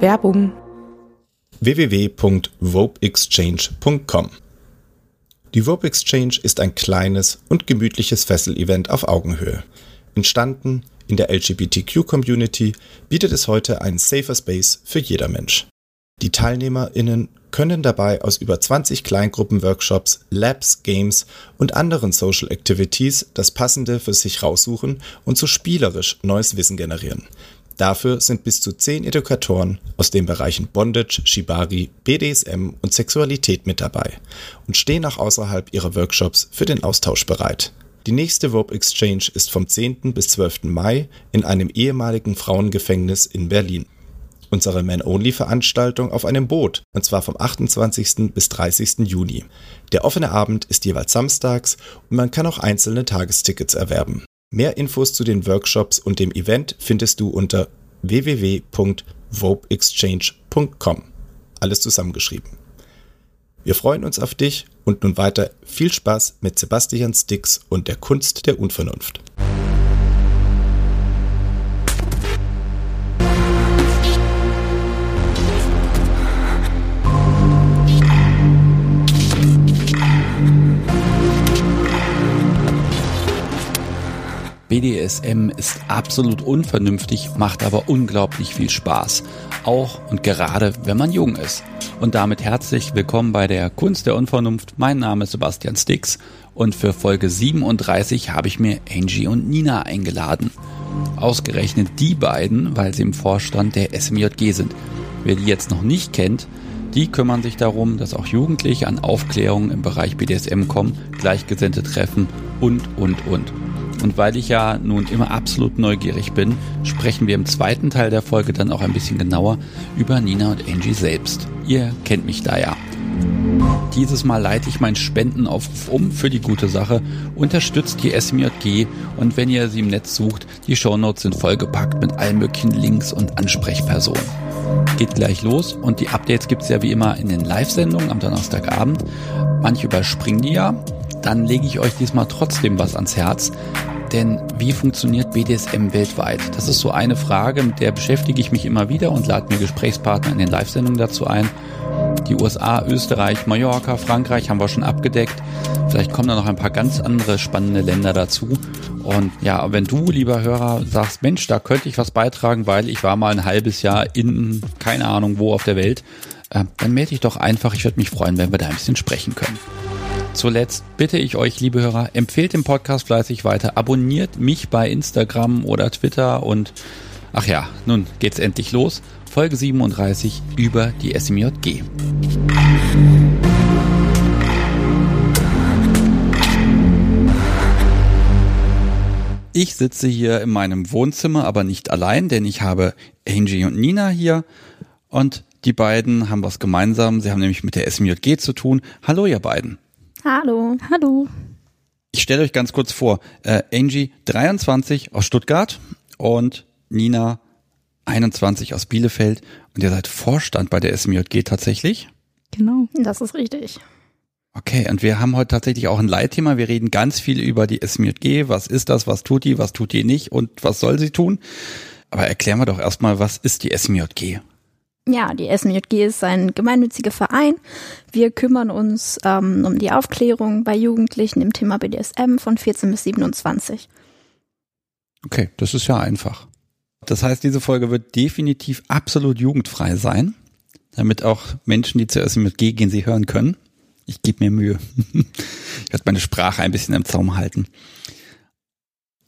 Werbung www.vopeexchange.com Die Vope Exchange ist ein kleines und gemütliches Fessel-Event auf Augenhöhe. Entstanden in der LGBTQ-Community bietet es heute einen safer Space für jeder Mensch. Die TeilnehmerInnen können dabei aus über 20 Kleingruppenworkshops, Labs, Games und anderen Social Activities das Passende für sich raussuchen und so spielerisch neues Wissen generieren. Dafür sind bis zu 10 Edukatoren aus den Bereichen Bondage, Shibari, BDSM und Sexualität mit dabei und stehen auch außerhalb ihrer Workshops für den Austausch bereit. Die nächste Rope Exchange ist vom 10. bis 12. Mai in einem ehemaligen Frauengefängnis in Berlin unsere Man-Only-Veranstaltung auf einem Boot, und zwar vom 28. bis 30. Juni. Der offene Abend ist jeweils samstags und man kann auch einzelne Tagestickets erwerben. Mehr Infos zu den Workshops und dem Event findest du unter www.vopeexchange.com. Alles zusammengeschrieben. Wir freuen uns auf dich und nun weiter viel Spaß mit Sebastian Stix und der Kunst der Unvernunft. BDSM ist absolut unvernünftig, macht aber unglaublich viel Spaß. Auch und gerade, wenn man jung ist. Und damit herzlich willkommen bei der Kunst der Unvernunft. Mein Name ist Sebastian Stix und für Folge 37 habe ich mir Angie und Nina eingeladen. Ausgerechnet die beiden, weil sie im Vorstand der SMJG sind. Wer die jetzt noch nicht kennt, die kümmern sich darum, dass auch Jugendliche an Aufklärungen im Bereich BDSM kommen, Gleichgesinnte treffen und, und, und. Und weil ich ja nun immer absolut neugierig bin, sprechen wir im zweiten Teil der Folge dann auch ein bisschen genauer über Nina und Angie selbst. Ihr kennt mich da ja. Dieses Mal leite ich meinen Spendenaufruf um für die gute Sache. Unterstützt die SMJG und wenn ihr sie im Netz sucht, die Shownotes sind vollgepackt mit allen möglichen Links und Ansprechpersonen. Geht gleich los und die Updates gibt's ja wie immer in den Live-Sendungen am Donnerstagabend. Manche überspringen die ja, dann lege ich euch diesmal trotzdem was ans Herz. Denn wie funktioniert BDSM weltweit? Das ist so eine Frage, mit der beschäftige ich mich immer wieder und lade mir Gesprächspartner in den Live-Sendungen dazu ein. Die USA, Österreich, Mallorca, Frankreich haben wir schon abgedeckt. Vielleicht kommen da noch ein paar ganz andere spannende Länder dazu. Und ja, wenn du, lieber Hörer, sagst, Mensch, da könnte ich was beitragen, weil ich war mal ein halbes Jahr in keine Ahnung wo auf der Welt, äh, dann melde dich doch einfach. Ich würde mich freuen, wenn wir da ein bisschen sprechen können. Zuletzt bitte ich euch, liebe Hörer, empfehlt den Podcast fleißig weiter, abonniert mich bei Instagram oder Twitter und ach ja, nun geht's endlich los. Folge 37 über die SMJG. Ich sitze hier in meinem Wohnzimmer, aber nicht allein, denn ich habe Angie und Nina hier und die beiden haben was gemeinsam. Sie haben nämlich mit der SMJG zu tun. Hallo, ihr beiden. Hallo. Hallo. Ich stelle euch ganz kurz vor. Äh, Angie 23 aus Stuttgart und Nina 21 aus Bielefeld. Und ihr seid Vorstand bei der SMJG tatsächlich? Genau. Das ist richtig. Okay, und wir haben heute tatsächlich auch ein Leitthema. Wir reden ganz viel über die SMJG. Was ist das? Was tut die? Was tut die nicht? Und was soll sie tun? Aber erklären wir doch erstmal, was ist die SMJG? Ja, die SMJG ist ein gemeinnütziger Verein. Wir kümmern uns ähm, um die Aufklärung bei Jugendlichen im Thema BDSM von 14 bis 27. Okay, das ist ja einfach. Das heißt, diese Folge wird definitiv absolut jugendfrei sein, damit auch Menschen, die zur SMJG gehen, sie hören können. Ich gebe mir Mühe. ich werde meine Sprache ein bisschen im Zaum halten.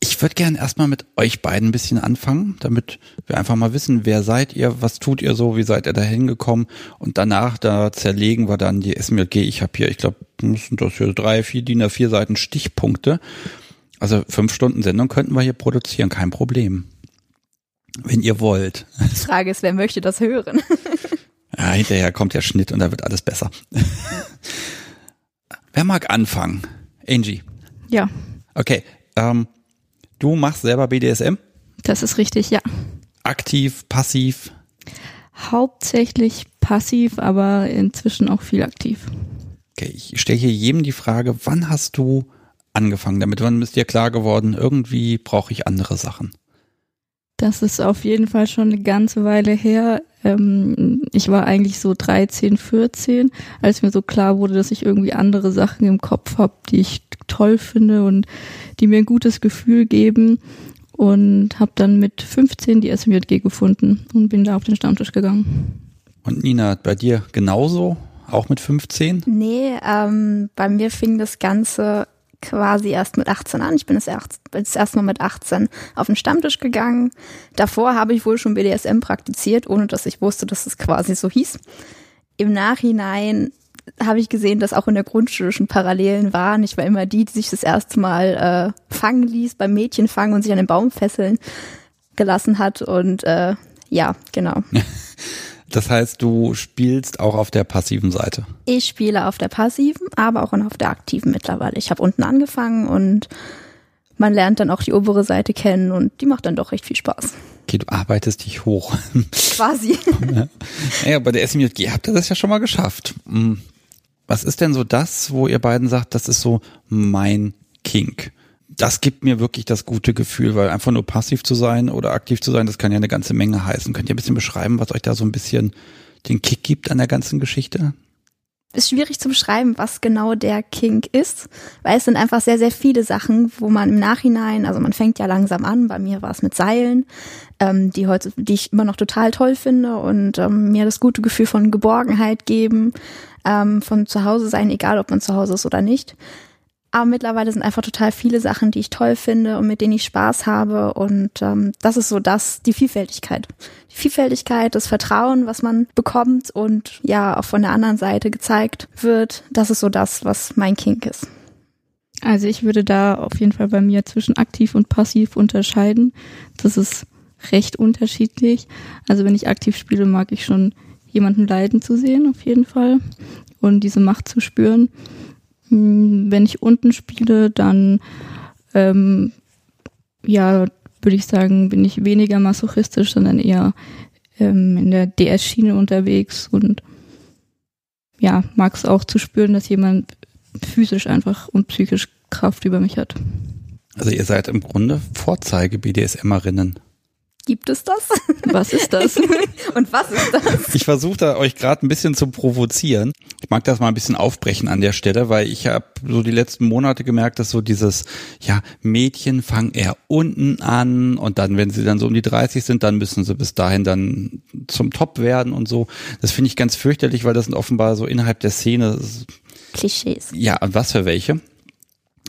Ich würde gerne erstmal mit euch beiden ein bisschen anfangen, damit wir einfach mal wissen, wer seid ihr, was tut ihr so, wie seid ihr da hingekommen und danach, da zerlegen wir dann die SMLG. Ich habe hier, ich glaube, sind das hier drei, vier DIN vier Seiten Stichpunkte. Also fünf Stunden Sendung könnten wir hier produzieren, kein Problem. Wenn ihr wollt. Die Frage ist, wer möchte das hören? ja, hinterher kommt der Schnitt und da wird alles besser. wer mag anfangen? Angie. Ja. Okay. Ähm, Du machst selber BDSM? Das ist richtig, ja. Aktiv, passiv? Hauptsächlich passiv, aber inzwischen auch viel aktiv. Okay, ich stelle hier jedem die Frage, wann hast du angefangen damit? Wann ist dir klar geworden, irgendwie brauche ich andere Sachen? Das ist auf jeden Fall schon eine ganze Weile her. ähm, ich war eigentlich so 13, 14, als mir so klar wurde, dass ich irgendwie andere Sachen im Kopf habe, die ich toll finde und die mir ein gutes Gefühl geben und habe dann mit 15 die SMJG gefunden und bin da auf den Stammtisch gegangen. Und Nina, bei dir genauso? Auch mit 15? Nee, ähm, bei mir fing das Ganze quasi erst mit 18 an. Ich bin das, erst, das erste Mal mit 18 auf den Stammtisch gegangen. Davor habe ich wohl schon BDSM praktiziert, ohne dass ich wusste, dass es quasi so hieß. Im Nachhinein habe ich gesehen, dass auch in der Grundschule schon Parallelen waren. Ich war immer die, die sich das erste Mal äh, fangen ließ, beim Mädchen fangen und sich an den Baum fesseln gelassen hat. Und äh, ja, genau. Das heißt, du spielst auch auf der passiven Seite. Ich spiele auf der passiven, aber auch auf der aktiven mittlerweile. Ich habe unten angefangen und man lernt dann auch die obere Seite kennen und die macht dann doch recht viel Spaß. Okay, du arbeitest dich hoch. Quasi. ja. Bei der SMJG habt ihr das ja schon mal geschafft. Was ist denn so das, wo ihr beiden sagt, das ist so mein Kink? das gibt mir wirklich das gute Gefühl, weil einfach nur passiv zu sein oder aktiv zu sein, das kann ja eine ganze Menge heißen. Könnt ihr ein bisschen beschreiben, was euch da so ein bisschen den Kick gibt an der ganzen Geschichte? Ist schwierig zu beschreiben, was genau der Kink ist, weil es sind einfach sehr, sehr viele Sachen, wo man im Nachhinein, also man fängt ja langsam an, bei mir war es mit Seilen, ähm, die heute, die ich immer noch total toll finde und ähm, mir das gute Gefühl von Geborgenheit geben, ähm, von zu Hause sein, egal ob man zu Hause ist oder nicht. Aber mittlerweile sind einfach total viele Sachen, die ich toll finde und mit denen ich Spaß habe. Und ähm, das ist so das, die Vielfältigkeit. Die Vielfältigkeit, das Vertrauen, was man bekommt und ja auch von der anderen Seite gezeigt wird. Das ist so das, was mein Kink ist. Also ich würde da auf jeden Fall bei mir zwischen aktiv und passiv unterscheiden. Das ist recht unterschiedlich. Also wenn ich aktiv spiele, mag ich schon jemanden leiden zu sehen, auf jeden Fall. Und diese Macht zu spüren. Hm, wenn ich unten spiele, dann ähm, ja, würde ich sagen, bin ich weniger masochistisch, sondern eher ähm, in der DS-Schiene unterwegs und ja, mag es auch zu spüren, dass jemand physisch einfach und psychisch Kraft über mich hat. Also ihr seid im Grunde Vorzeige-BDSMerinnen. Gibt es das? Was ist das? Und was ist das? Ich versuche da euch gerade ein bisschen zu provozieren. Ich mag das mal ein bisschen aufbrechen an der Stelle, weil ich habe so die letzten Monate gemerkt, dass so dieses, ja, Mädchen fangen eher unten an und dann, wenn sie dann so um die 30 sind, dann müssen sie bis dahin dann zum Top werden und so. Das finde ich ganz fürchterlich, weil das sind offenbar so innerhalb der Szene Klischees. Ja, und was für welche?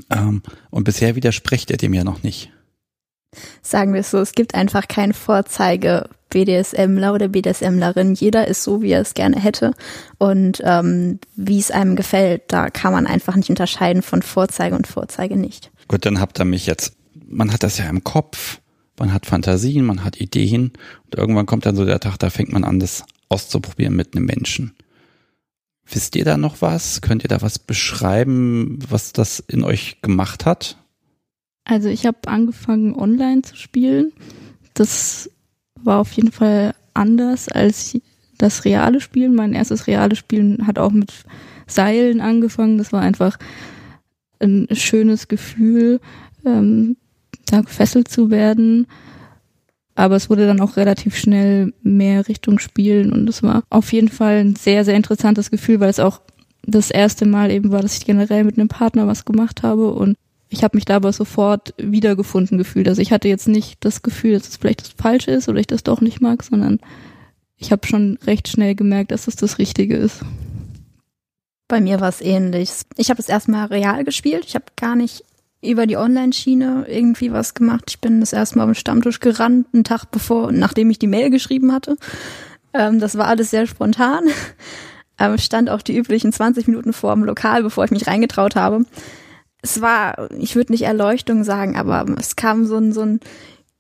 Ähm, und bisher widerspricht er dem ja noch nicht sagen wir es so, es gibt einfach kein Vorzeige BDSMler oder BDSMlerin. Jeder ist so, wie er es gerne hätte und ähm, wie es einem gefällt. Da kann man einfach nicht unterscheiden von Vorzeige und Vorzeige nicht. Gut, dann habt ihr mich jetzt. Man hat das ja im Kopf, man hat Fantasien, man hat Ideen und irgendwann kommt dann so der Tag, da fängt man an, das auszuprobieren mit einem Menschen. Wisst ihr da noch was? Könnt ihr da was beschreiben, was das in euch gemacht hat? Also ich habe angefangen online zu spielen. Das war auf jeden Fall anders als das reale Spielen. Mein erstes reales Spielen hat auch mit Seilen angefangen. Das war einfach ein schönes Gefühl, ähm, da gefesselt zu werden. Aber es wurde dann auch relativ schnell mehr Richtung Spielen und es war auf jeden Fall ein sehr, sehr interessantes Gefühl, weil es auch das erste Mal eben war, dass ich generell mit einem Partner was gemacht habe und ich habe mich da aber sofort wiedergefunden gefühlt. Also ich hatte jetzt nicht das Gefühl, dass es vielleicht das Falsche ist oder ich das doch nicht mag, sondern ich habe schon recht schnell gemerkt, dass es das Richtige ist. Bei mir war es ähnlich. Ich habe es erstmal real gespielt. Ich habe gar nicht über die Online-Schiene irgendwie was gemacht. Ich bin das erstmal auf den Stammtisch gerannt, einen Tag bevor, nachdem ich die Mail geschrieben hatte. Ähm, das war alles sehr spontan. Ähm, stand auch die üblichen 20 Minuten vor dem Lokal, bevor ich mich reingetraut habe es war, ich würde nicht Erleuchtung sagen, aber es kam so ein, so ein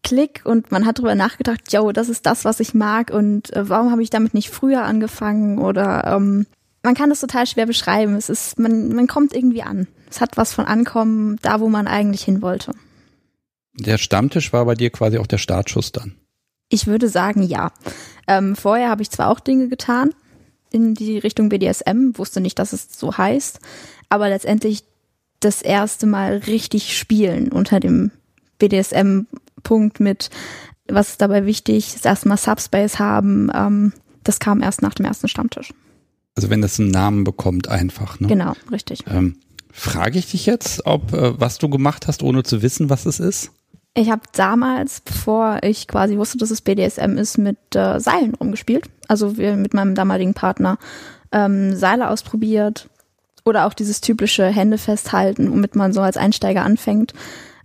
Klick und man hat drüber nachgedacht, yo, das ist das, was ich mag und äh, warum habe ich damit nicht früher angefangen oder ähm, man kann das total schwer beschreiben. Es ist, man, man kommt irgendwie an. Es hat was von Ankommen, da wo man eigentlich hin wollte. Der Stammtisch war bei dir quasi auch der Startschuss dann. Ich würde sagen, ja. Ähm, vorher habe ich zwar auch Dinge getan in die Richtung BDSM, wusste nicht, dass es so heißt, aber letztendlich das erste Mal richtig spielen unter dem BDSM-Punkt mit, was ist dabei wichtig, das erste Mal Subspace haben, ähm, das kam erst nach dem ersten Stammtisch. Also wenn das einen Namen bekommt einfach, ne? Genau, richtig. Ähm, frage ich dich jetzt, ob äh, was du gemacht hast, ohne zu wissen, was es ist? Ich habe damals, bevor ich quasi wusste, dass es BDSM ist, mit äh, Seilen rumgespielt. Also wir mit meinem damaligen Partner ähm, Seile ausprobiert oder auch dieses typische Hände festhalten, womit man so als Einsteiger anfängt.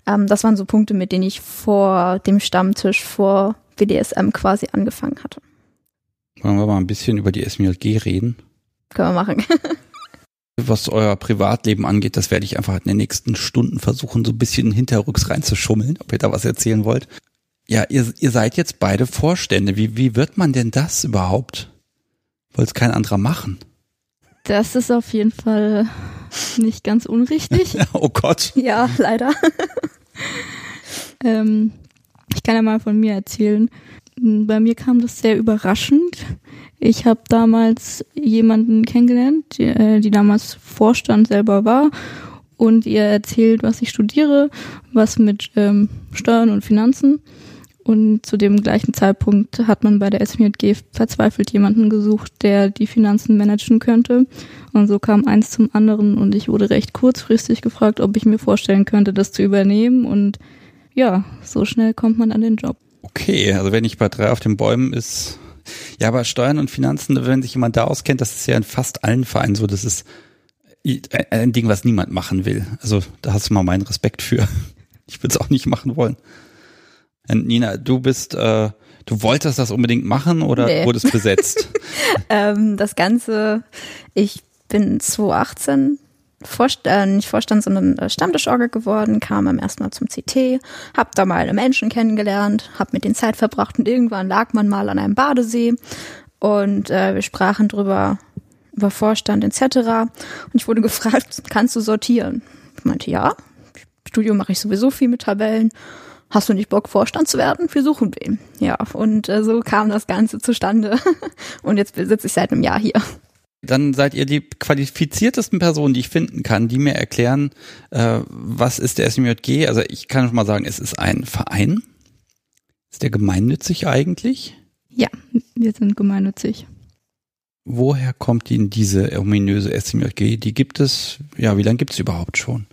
Ähm, das waren so Punkte, mit denen ich vor dem Stammtisch vor BDSM quasi angefangen hatte. Wollen wir mal ein bisschen über die SMLG reden? Können wir machen. Was euer Privatleben angeht, das werde ich einfach in den nächsten Stunden versuchen, so ein bisschen hinterrücks reinzuschummeln, ob ihr da was erzählen wollt. Ja, ihr, ihr seid jetzt beide Vorstände. Wie, wie wird man denn das überhaupt? Wollt es kein anderer machen? Das ist auf jeden Fall nicht ganz unrichtig. oh Gott. Ja, leider. ähm, ich kann ja mal von mir erzählen. Bei mir kam das sehr überraschend. Ich habe damals jemanden kennengelernt, die, äh, die damals Vorstand selber war und ihr erzählt, was ich studiere, was mit ähm, Steuern und Finanzen. Und zu dem gleichen Zeitpunkt hat man bei der SMJG verzweifelt jemanden gesucht, der die Finanzen managen könnte. Und so kam eins zum anderen und ich wurde recht kurzfristig gefragt, ob ich mir vorstellen könnte, das zu übernehmen. Und ja, so schnell kommt man an den Job. Okay, also wenn ich bei drei auf den Bäumen ist, ja, aber Steuern und Finanzen, wenn sich jemand da auskennt, das ist ja in fast allen Vereinen so, das ist ein Ding, was niemand machen will. Also da hast du mal meinen Respekt für. Ich würde es auch nicht machen wollen. Und Nina, du bist, äh, du wolltest das unbedingt machen oder nee. wurdest besetzt? ähm, das Ganze, ich bin 2018 Vorst äh, nicht Vorstand, sondern äh, Stammtischorgel geworden, kam am ersten Mal zum CT, hab da mal Menschen kennengelernt, hab mit denen Zeit verbracht und irgendwann lag man mal an einem Badesee und äh, wir sprachen drüber über Vorstand etc. Und ich wurde gefragt, kannst du sortieren? Ich meinte, ja, Studium mache ich sowieso viel mit Tabellen. Hast du nicht Bock, Vorstand zu werden? Wir suchen wen. Ja, und äh, so kam das Ganze zustande. und jetzt sitze ich seit einem Jahr hier dann seid ihr die qualifiziertesten Personen, die ich finden kann, die mir erklären, äh, was ist der SMJG. Also ich kann schon mal sagen, es ist ein Verein. Ist der gemeinnützig eigentlich? Ja, wir sind gemeinnützig. Woher kommt Ihnen diese ominöse SMJG? Die gibt es, ja, wie lange gibt es überhaupt schon?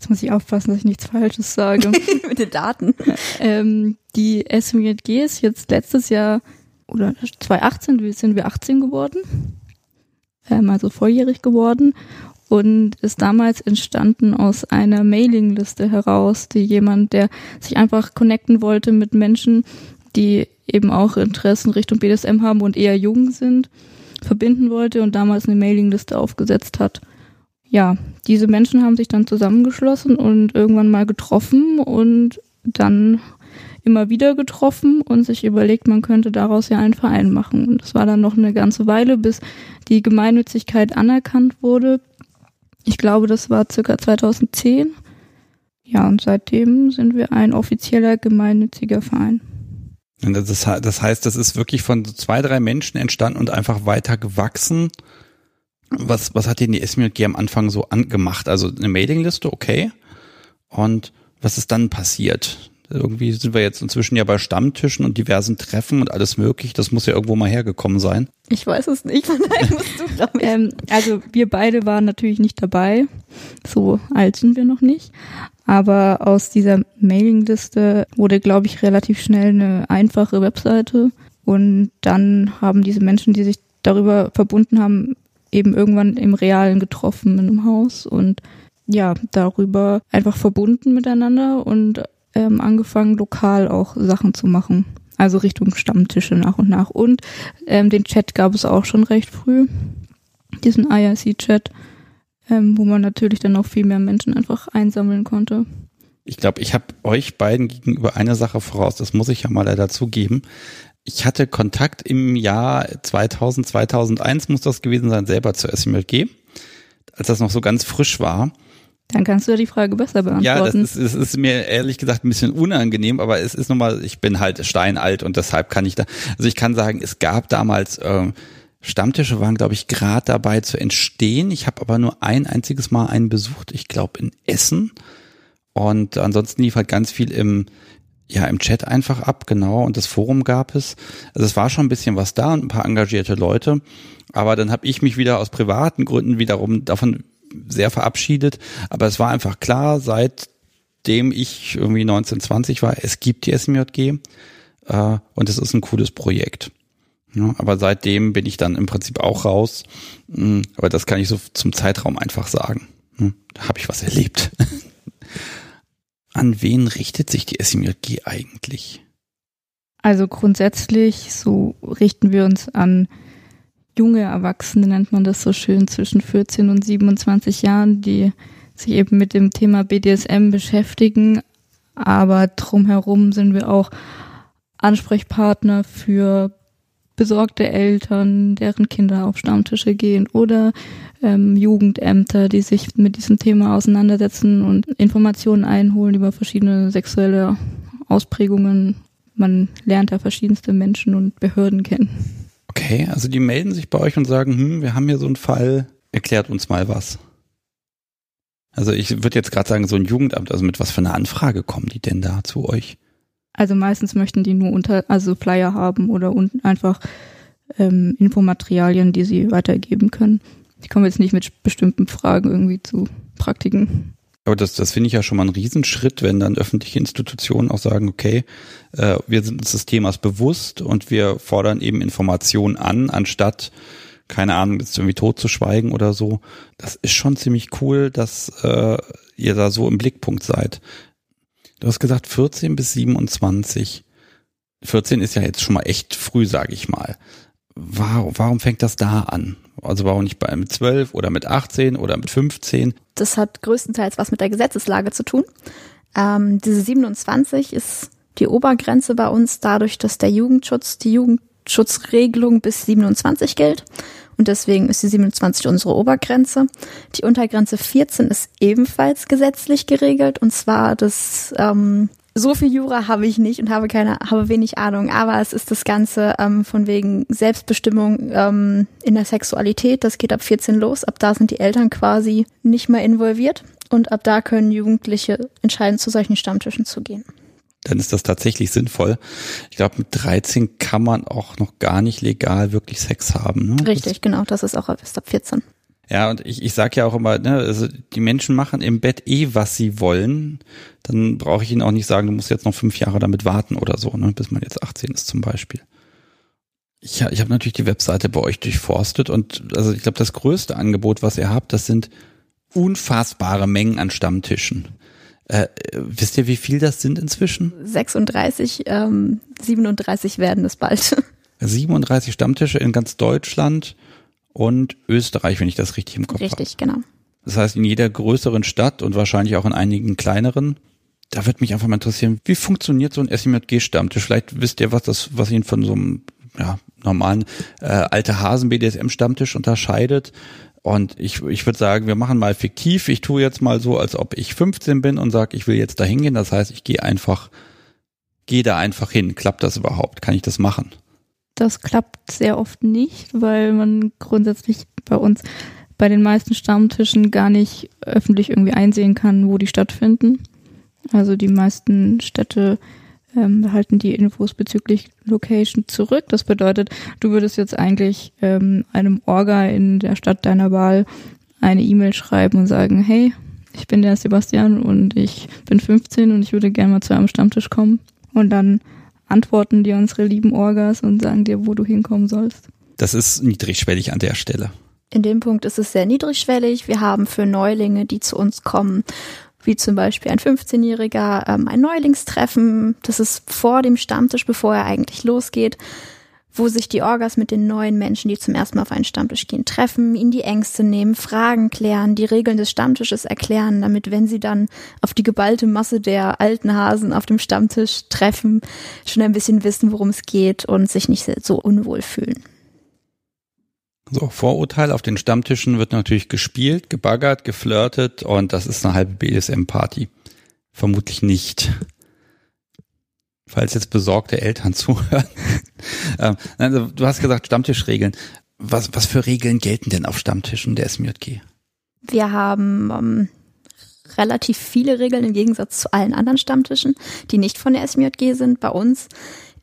Jetzt muss ich aufpassen, dass ich nichts Falsches sage. Mit den Daten. Ähm, die SMJG ist jetzt letztes Jahr, oder 2018 sind wir 18 geworden ähm, also volljährig geworden und ist damals entstanden aus einer Mailingliste heraus, die jemand, der sich einfach connecten wollte mit Menschen, die eben auch Interessen Richtung BDSM haben und eher jung sind, verbinden wollte und damals eine Mailingliste aufgesetzt hat. Ja, diese Menschen haben sich dann zusammengeschlossen und irgendwann mal getroffen und dann immer wieder getroffen und sich überlegt, man könnte daraus ja einen Verein machen. Und das war dann noch eine ganze Weile, bis die Gemeinnützigkeit anerkannt wurde. Ich glaube, das war circa 2010. Ja, und seitdem sind wir ein offizieller gemeinnütziger Verein. Das heißt, das ist wirklich von zwei, drei Menschen entstanden und einfach weiter gewachsen. Was, was hat denn die SMLG am Anfang so angemacht? Also eine Mailingliste, okay. Und was ist dann passiert? Irgendwie sind wir jetzt inzwischen ja bei Stammtischen und diversen Treffen und alles möglich. Das muss ja irgendwo mal hergekommen sein. Ich weiß es nicht. Nein, musst du, ähm, also wir beide waren natürlich nicht dabei. So alt sind wir noch nicht. Aber aus dieser Mailingliste wurde, glaube ich, relativ schnell eine einfache Webseite. Und dann haben diese Menschen, die sich darüber verbunden haben, eben irgendwann im Realen getroffen in einem Haus und ja, darüber einfach verbunden miteinander und ähm, angefangen, lokal auch Sachen zu machen. Also Richtung Stammtische nach und nach. Und ähm, den Chat gab es auch schon recht früh. Diesen IRC-Chat, ähm, wo man natürlich dann auch viel mehr Menschen einfach einsammeln konnte. Ich glaube, ich habe euch beiden gegenüber eine Sache voraus, das muss ich ja mal leider zugeben. Ich hatte Kontakt im Jahr 2000, 2001 muss das gewesen sein, selber zur SMLG, als das noch so ganz frisch war. Dann kannst du ja die Frage besser beantworten. Ja, das ist, das ist mir ehrlich gesagt ein bisschen unangenehm, aber es ist nochmal, ich bin halt steinalt und deshalb kann ich da, also ich kann sagen, es gab damals ähm, Stammtische waren, glaube ich, gerade dabei zu entstehen. Ich habe aber nur ein einziges Mal einen besucht, ich glaube in Essen. Und ansonsten lief halt ganz viel im, ja im Chat einfach ab, genau, und das Forum gab es. Also es war schon ein bisschen was da und ein paar engagierte Leute, aber dann habe ich mich wieder aus privaten Gründen wiederum davon sehr verabschiedet, aber es war einfach klar, seitdem ich irgendwie 1920 war, es gibt die SMJG äh, und es ist ein cooles Projekt. Ja, aber seitdem bin ich dann im Prinzip auch raus. Hm, aber das kann ich so zum Zeitraum einfach sagen. Hm, da habe ich was erlebt. An wen richtet sich die SMJG eigentlich? Also grundsätzlich so richten wir uns an junge Erwachsene, nennt man das so schön, zwischen 14 und 27 Jahren, die sich eben mit dem Thema BDSM beschäftigen. Aber drumherum sind wir auch Ansprechpartner für besorgte Eltern, deren Kinder auf Stammtische gehen oder ähm, Jugendämter, die sich mit diesem Thema auseinandersetzen und Informationen einholen über verschiedene sexuelle Ausprägungen. Man lernt da verschiedenste Menschen und Behörden kennen. Okay, also die melden sich bei euch und sagen, hm, wir haben hier so einen Fall, erklärt uns mal was. Also ich würde jetzt gerade sagen, so ein Jugendamt, also mit was für einer Anfrage kommen die denn da zu euch? Also meistens möchten die nur unter, also Flyer haben oder unten einfach ähm, Infomaterialien, die sie weitergeben können. Die kommen jetzt nicht mit bestimmten Fragen irgendwie zu Praktiken. Aber das, das finde ich ja schon mal ein Riesenschritt, wenn dann öffentliche Institutionen auch sagen, okay, äh, wir sind uns des Themas bewusst und wir fordern eben Informationen an, anstatt, keine Ahnung, jetzt irgendwie tot zu schweigen oder so. Das ist schon ziemlich cool, dass äh, ihr da so im Blickpunkt seid. Du hast gesagt 14 bis 27. 14 ist ja jetzt schon mal echt früh, sage ich mal. Warum, warum fängt das da an? Also warum nicht bei mit 12 oder mit 18 oder mit 15? Das hat größtenteils was mit der Gesetzeslage zu tun. Ähm, diese 27 ist die Obergrenze bei uns dadurch, dass der Jugendschutz, die Jugendschutzregelung bis 27 gilt. Und deswegen ist die 27 unsere Obergrenze. Die Untergrenze 14 ist ebenfalls gesetzlich geregelt. Und zwar das, ähm, so viel Jura habe ich nicht und habe keine, habe wenig Ahnung. Aber es ist das Ganze ähm, von wegen Selbstbestimmung ähm, in der Sexualität. Das geht ab 14 los. Ab da sind die Eltern quasi nicht mehr involviert. Und ab da können Jugendliche entscheiden, zu solchen Stammtischen zu gehen dann ist das tatsächlich sinnvoll. Ich glaube, mit 13 kann man auch noch gar nicht legal wirklich Sex haben. Ne? Richtig, das, genau, das ist auch erst ab 14. Ja, und ich, ich sage ja auch immer, ne, also die Menschen machen im Bett eh, was sie wollen. Dann brauche ich ihnen auch nicht sagen, du musst jetzt noch fünf Jahre damit warten oder so, ne, bis man jetzt 18 ist zum Beispiel. Ich, ich habe natürlich die Webseite bei euch durchforstet und also ich glaube, das größte Angebot, was ihr habt, das sind unfassbare Mengen an Stammtischen. Äh, wisst ihr, wie viel das sind inzwischen? 36, ähm, 37 werden es bald. 37 Stammtische in ganz Deutschland und Österreich, wenn ich das richtig im Kopf habe. Richtig, genau. Das heißt, in jeder größeren Stadt und wahrscheinlich auch in einigen kleineren. Da wird mich einfach mal interessieren, wie funktioniert so ein SMJG-Stammtisch? Vielleicht wisst ihr, was das, was ihn von so einem ja, normalen äh, alte Hasen BDSM-Stammtisch unterscheidet. Und ich, ich würde sagen, wir machen mal fiktiv. Ich tue jetzt mal so, als ob ich 15 bin und sage, ich will jetzt da hingehen. Das heißt, ich gehe einfach, gehe da einfach hin. Klappt das überhaupt? Kann ich das machen? Das klappt sehr oft nicht, weil man grundsätzlich bei uns bei den meisten Stammtischen gar nicht öffentlich irgendwie einsehen kann, wo die stattfinden. Also die meisten Städte ähm, behalten die Infos bezüglich Location zurück. Das bedeutet, du würdest jetzt eigentlich ähm, einem Orga in der Stadt deiner Wahl eine E-Mail schreiben und sagen, hey, ich bin der Sebastian und ich bin 15 und ich würde gerne mal zu einem Stammtisch kommen. Und dann antworten dir unsere lieben Orgas und sagen dir, wo du hinkommen sollst. Das ist niedrigschwellig an der Stelle. In dem Punkt ist es sehr niedrigschwellig. Wir haben für Neulinge, die zu uns kommen, wie zum Beispiel ein 15-Jähriger, ähm, ein Neulingstreffen. Das ist vor dem Stammtisch, bevor er eigentlich losgeht, wo sich die Orgas mit den neuen Menschen, die zum ersten Mal auf einen Stammtisch gehen, treffen, ihnen die Ängste nehmen, Fragen klären, die Regeln des Stammtisches erklären, damit, wenn sie dann auf die geballte Masse der alten Hasen auf dem Stammtisch treffen, schon ein bisschen wissen, worum es geht und sich nicht so unwohl fühlen. So, Vorurteil auf den Stammtischen wird natürlich gespielt, gebaggert, geflirtet und das ist eine halbe BDSM-Party. Vermutlich nicht. Falls jetzt besorgte Eltern zuhören. ähm, also, du hast gesagt Stammtischregeln. Was, was für Regeln gelten denn auf Stammtischen der SMJG? Wir haben ähm, relativ viele Regeln im Gegensatz zu allen anderen Stammtischen, die nicht von der SMJG sind. Bei uns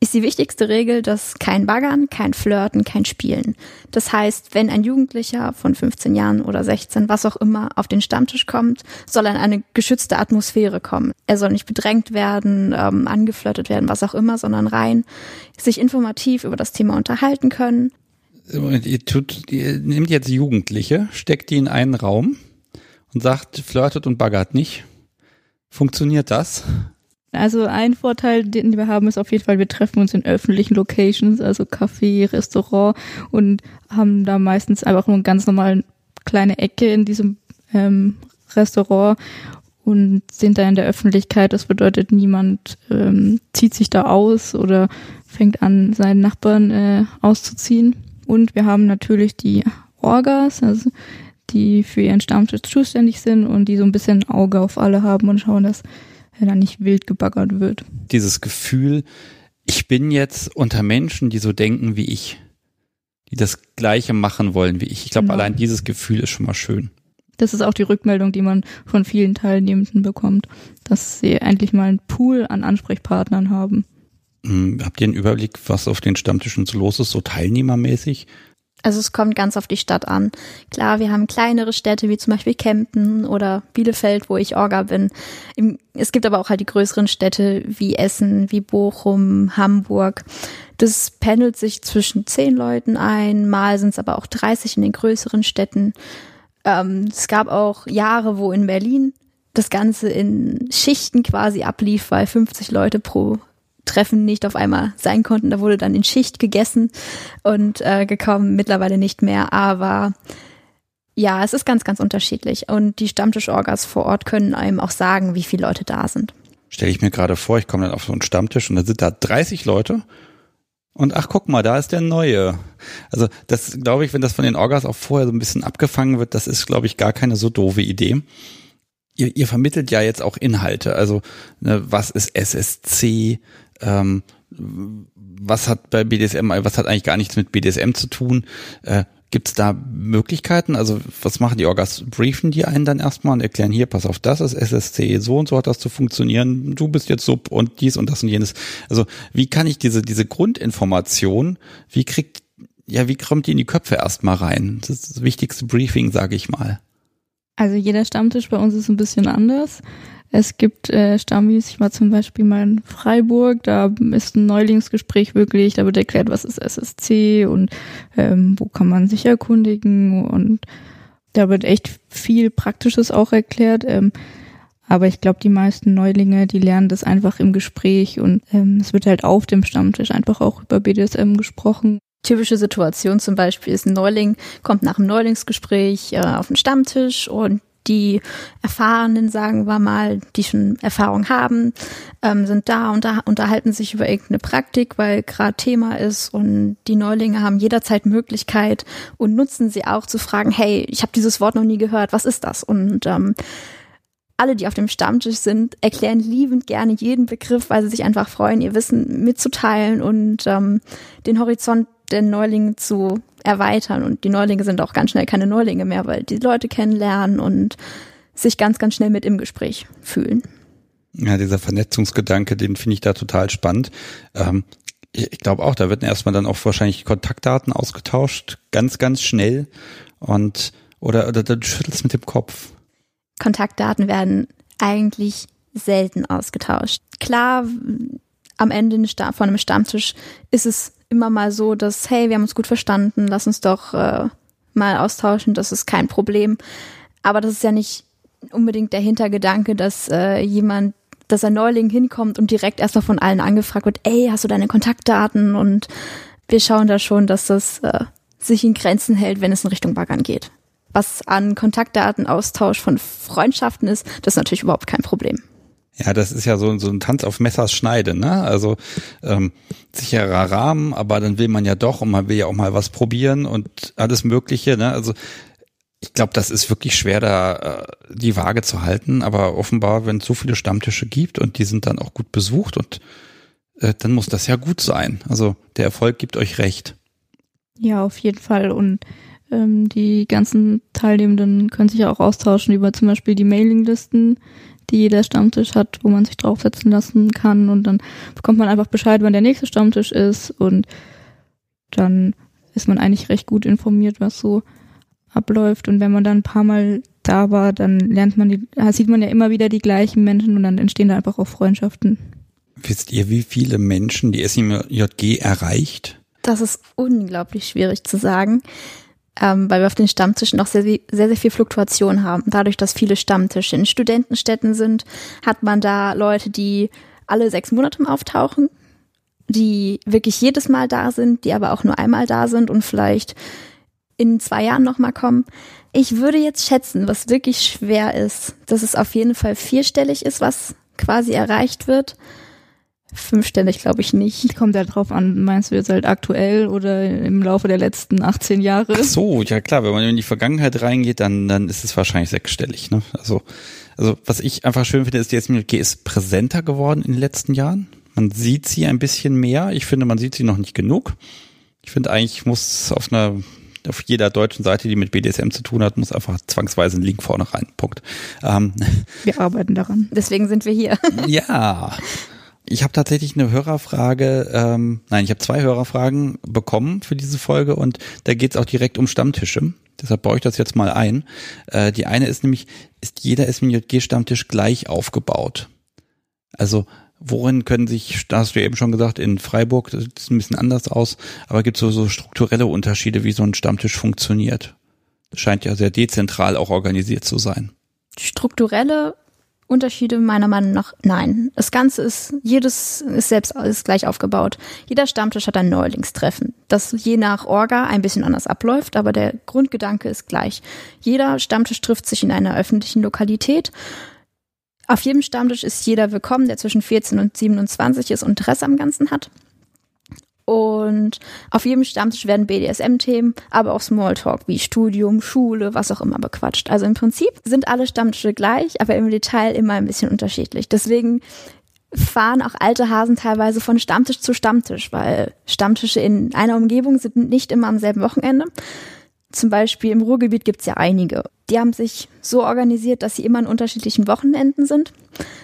ist die wichtigste Regel, dass kein Baggern, kein Flirten, kein Spielen. Das heißt, wenn ein Jugendlicher von 15 Jahren oder 16, was auch immer, auf den Stammtisch kommt, soll er in eine geschützte Atmosphäre kommen. Er soll nicht bedrängt werden, ähm, angeflirtet werden, was auch immer, sondern rein sich informativ über das Thema unterhalten können. Ihr, tut, ihr nehmt jetzt Jugendliche, steckt die in einen Raum und sagt, flirtet und baggert nicht. Funktioniert das? Also ein Vorteil, den wir haben, ist auf jeden Fall, wir treffen uns in öffentlichen Locations, also Café, Restaurant und haben da meistens einfach nur eine ganz normale kleine Ecke in diesem ähm, Restaurant und sind da in der Öffentlichkeit. Das bedeutet, niemand ähm, zieht sich da aus oder fängt an, seinen Nachbarn äh, auszuziehen. Und wir haben natürlich die Orgas, also die für ihren Stammtisch zuständig sind und die so ein bisschen ein Auge auf alle haben und schauen, dass wenn da nicht wild gebaggert wird. Dieses Gefühl, ich bin jetzt unter Menschen, die so denken wie ich, die das Gleiche machen wollen wie ich. Ich glaube, genau. allein dieses Gefühl ist schon mal schön. Das ist auch die Rückmeldung, die man von vielen Teilnehmenden bekommt, dass sie endlich mal einen Pool an Ansprechpartnern haben. Hm, habt ihr einen Überblick, was auf den Stammtischen so los ist, so teilnehmermäßig? Also es kommt ganz auf die Stadt an. Klar, wir haben kleinere Städte wie zum Beispiel Kempten oder Bielefeld, wo ich Orga bin. Es gibt aber auch halt die größeren Städte wie Essen, wie Bochum, Hamburg. Das pendelt sich zwischen zehn Leuten ein, mal sind es aber auch 30 in den größeren Städten. Ähm, es gab auch Jahre, wo in Berlin das Ganze in Schichten quasi ablief, weil 50 Leute pro Treffen nicht auf einmal sein konnten. Da wurde dann in Schicht gegessen und äh, gekommen, mittlerweile nicht mehr. Aber ja, es ist ganz, ganz unterschiedlich. Und die Stammtischorgas vor Ort können einem auch sagen, wie viele Leute da sind. Stelle ich mir gerade vor, ich komme dann auf so einen Stammtisch und da sind da 30 Leute und ach, guck mal, da ist der neue. Also das glaube ich, wenn das von den Orgas auch vorher so ein bisschen abgefangen wird, das ist, glaube ich, gar keine so doofe Idee. Ihr, ihr vermittelt ja jetzt auch Inhalte. Also ne, was ist SSC? Ähm, was hat bei BDSM, was hat eigentlich gar nichts mit BDSM zu tun? Äh, Gibt es da Möglichkeiten? Also was machen die Orgas? Briefen die einen dann erstmal und erklären hier, pass auf, das ist SSC, so und so hat das zu funktionieren, du bist jetzt Sub und dies und das und jenes. Also wie kann ich diese, diese Grundinformation, wie kriegt, ja, wie kommt die in die Köpfe erstmal rein? Das ist das wichtigste Briefing, sage ich mal. Also jeder Stammtisch bei uns ist ein bisschen anders. Es gibt äh, Stammis, ich war zum Beispiel mal in Freiburg, da ist ein Neulingsgespräch wirklich, da wird erklärt, was ist SSC und ähm, wo kann man sich erkundigen. Und da wird echt viel Praktisches auch erklärt. Ähm, aber ich glaube, die meisten Neulinge, die lernen das einfach im Gespräch. Und ähm, es wird halt auf dem Stammtisch einfach auch über BDSM gesprochen. Typische Situation zum Beispiel ist ein Neuling, kommt nach dem Neulingsgespräch äh, auf den Stammtisch und die Erfahrenen, sagen wir mal, die schon Erfahrung haben, ähm, sind da und da unterhalten sich über irgendeine Praktik, weil gerade Thema ist und die Neulinge haben jederzeit Möglichkeit und nutzen sie auch zu fragen, hey, ich habe dieses Wort noch nie gehört, was ist das? Und ähm, alle, die auf dem Stammtisch sind, erklären liebend gerne jeden Begriff, weil sie sich einfach freuen, ihr Wissen mitzuteilen und ähm, den Horizont der Neulinge zu erweitern. Und die Neulinge sind auch ganz schnell keine Neulinge mehr, weil die Leute kennenlernen und sich ganz, ganz schnell mit im Gespräch fühlen. Ja, dieser Vernetzungsgedanke, den finde ich da total spannend. Ähm, ich, ich glaube auch, da wird erstmal dann auch wahrscheinlich Kontaktdaten ausgetauscht, ganz, ganz schnell. Und oder, oder du schüttelst mit dem Kopf. Kontaktdaten werden eigentlich selten ausgetauscht. Klar, am Ende von einem Stammtisch ist es immer mal so, dass, hey, wir haben uns gut verstanden, lass uns doch äh, mal austauschen, das ist kein Problem. Aber das ist ja nicht unbedingt der Hintergedanke, dass äh, jemand, dass ein Neuling hinkommt und direkt erstmal von allen angefragt wird, ey, hast du deine Kontaktdaten? Und wir schauen da schon, dass das äh, sich in Grenzen hält, wenn es in Richtung Baggern geht. Was an Kontaktdatenaustausch von Freundschaften ist, das ist natürlich überhaupt kein Problem. Ja, das ist ja so, so ein Tanz auf Messers Schneide, ne? Also ähm, sicherer Rahmen, aber dann will man ja doch und man will ja auch mal was probieren und alles Mögliche, ne? Also ich glaube, das ist wirklich schwer, da äh, die Waage zu halten, aber offenbar, wenn es so viele Stammtische gibt und die sind dann auch gut besucht und äh, dann muss das ja gut sein. Also der Erfolg gibt euch recht. Ja, auf jeden Fall. Und Ähm, die ganzen Teilnehmenden können sich ja auch austauschen über zum Beispiel die Mailinglisten, die jeder Stammtisch hat, wo man sich draufsetzen lassen kann und dann bekommt man einfach Bescheid, wann der nächste Stammtisch ist und dann ist man eigentlich recht gut informiert, was so abläuft und wenn man dann ein paar Mal da war, dann lernt man die, sieht man ja immer wieder die gleichen Menschen und dann entstehen da einfach auch Freundschaften. Wisst ihr, wie viele Menschen die SIMJG erreicht? Das ist unglaublich schwierig zu sagen ähm, weil wir auf den Stammtischen noch sehr, sehr, sehr viel Fluktuation haben. Dadurch, dass viele Stammtische in Studentenstädten sind, hat man da Leute, die alle sechs Monate auftauchen, die wirklich jedes Mal da sind, die aber auch nur einmal da sind und vielleicht in zwei Jahren nochmal kommen. Ich würde jetzt schätzen, was wirklich schwer ist, dass es auf jeden Fall vierstellig ist, was quasi erreicht wird. Fünfstellig glaube ich nicht. Kommt ja drauf an, meinst du jetzt halt aktuell oder im Laufe der letzten 18 Jahre? Ach so, ja klar, wenn man in die Vergangenheit reingeht, dann, dann ist es wahrscheinlich sechsstellig. Ne? Also, also was ich einfach schön finde, ist, die SMLG ist präsenter geworden in den letzten Jahren. Man sieht sie ein bisschen mehr. Ich finde, man sieht sie noch nicht genug. Ich finde eigentlich muss auf einer auf jeder deutschen Seite, die mit BDSM zu tun hat, muss einfach zwangsweise ein Link vorne rein. Punkt. Ähm, wir arbeiten daran. Deswegen sind wir hier. ja. Ich habe tatsächlich eine Hörerfrage, ähm, nein, ich habe zwei Hörerfragen bekommen für diese Folge und da geht es auch direkt um Stammtische. Deshalb baue ich das jetzt mal ein. Äh, die eine ist nämlich, ist jeder SMJG-Stammtisch gleich aufgebaut? Also worin können sich, da hast du eben schon gesagt, in Freiburg, das sieht ein bisschen anders aus, aber gibt es so, so strukturelle Unterschiede, wie so ein Stammtisch funktioniert? Das scheint ja sehr dezentral auch organisiert zu sein. Strukturelle Unterschiede meiner Meinung nach nein. Das Ganze ist, jedes ist selbst ist gleich aufgebaut. Jeder Stammtisch hat ein Neulingstreffen, das je nach Orga ein bisschen anders abläuft, aber der Grundgedanke ist gleich. Jeder Stammtisch trifft sich in einer öffentlichen Lokalität. Auf jedem Stammtisch ist jeder willkommen, der zwischen 14 und 27 ist und Interesse am Ganzen hat. Und auf jedem Stammtisch werden BDSM-Themen, aber auch Smalltalk wie Studium, Schule, was auch immer bequatscht. Also im Prinzip sind alle Stammtische gleich, aber im Detail immer ein bisschen unterschiedlich. Deswegen fahren auch alte Hasen teilweise von Stammtisch zu Stammtisch, weil Stammtische in einer Umgebung sind nicht immer am selben Wochenende. Zum Beispiel im Ruhrgebiet gibt's ja einige. Die haben sich so organisiert, dass sie immer an unterschiedlichen Wochenenden sind,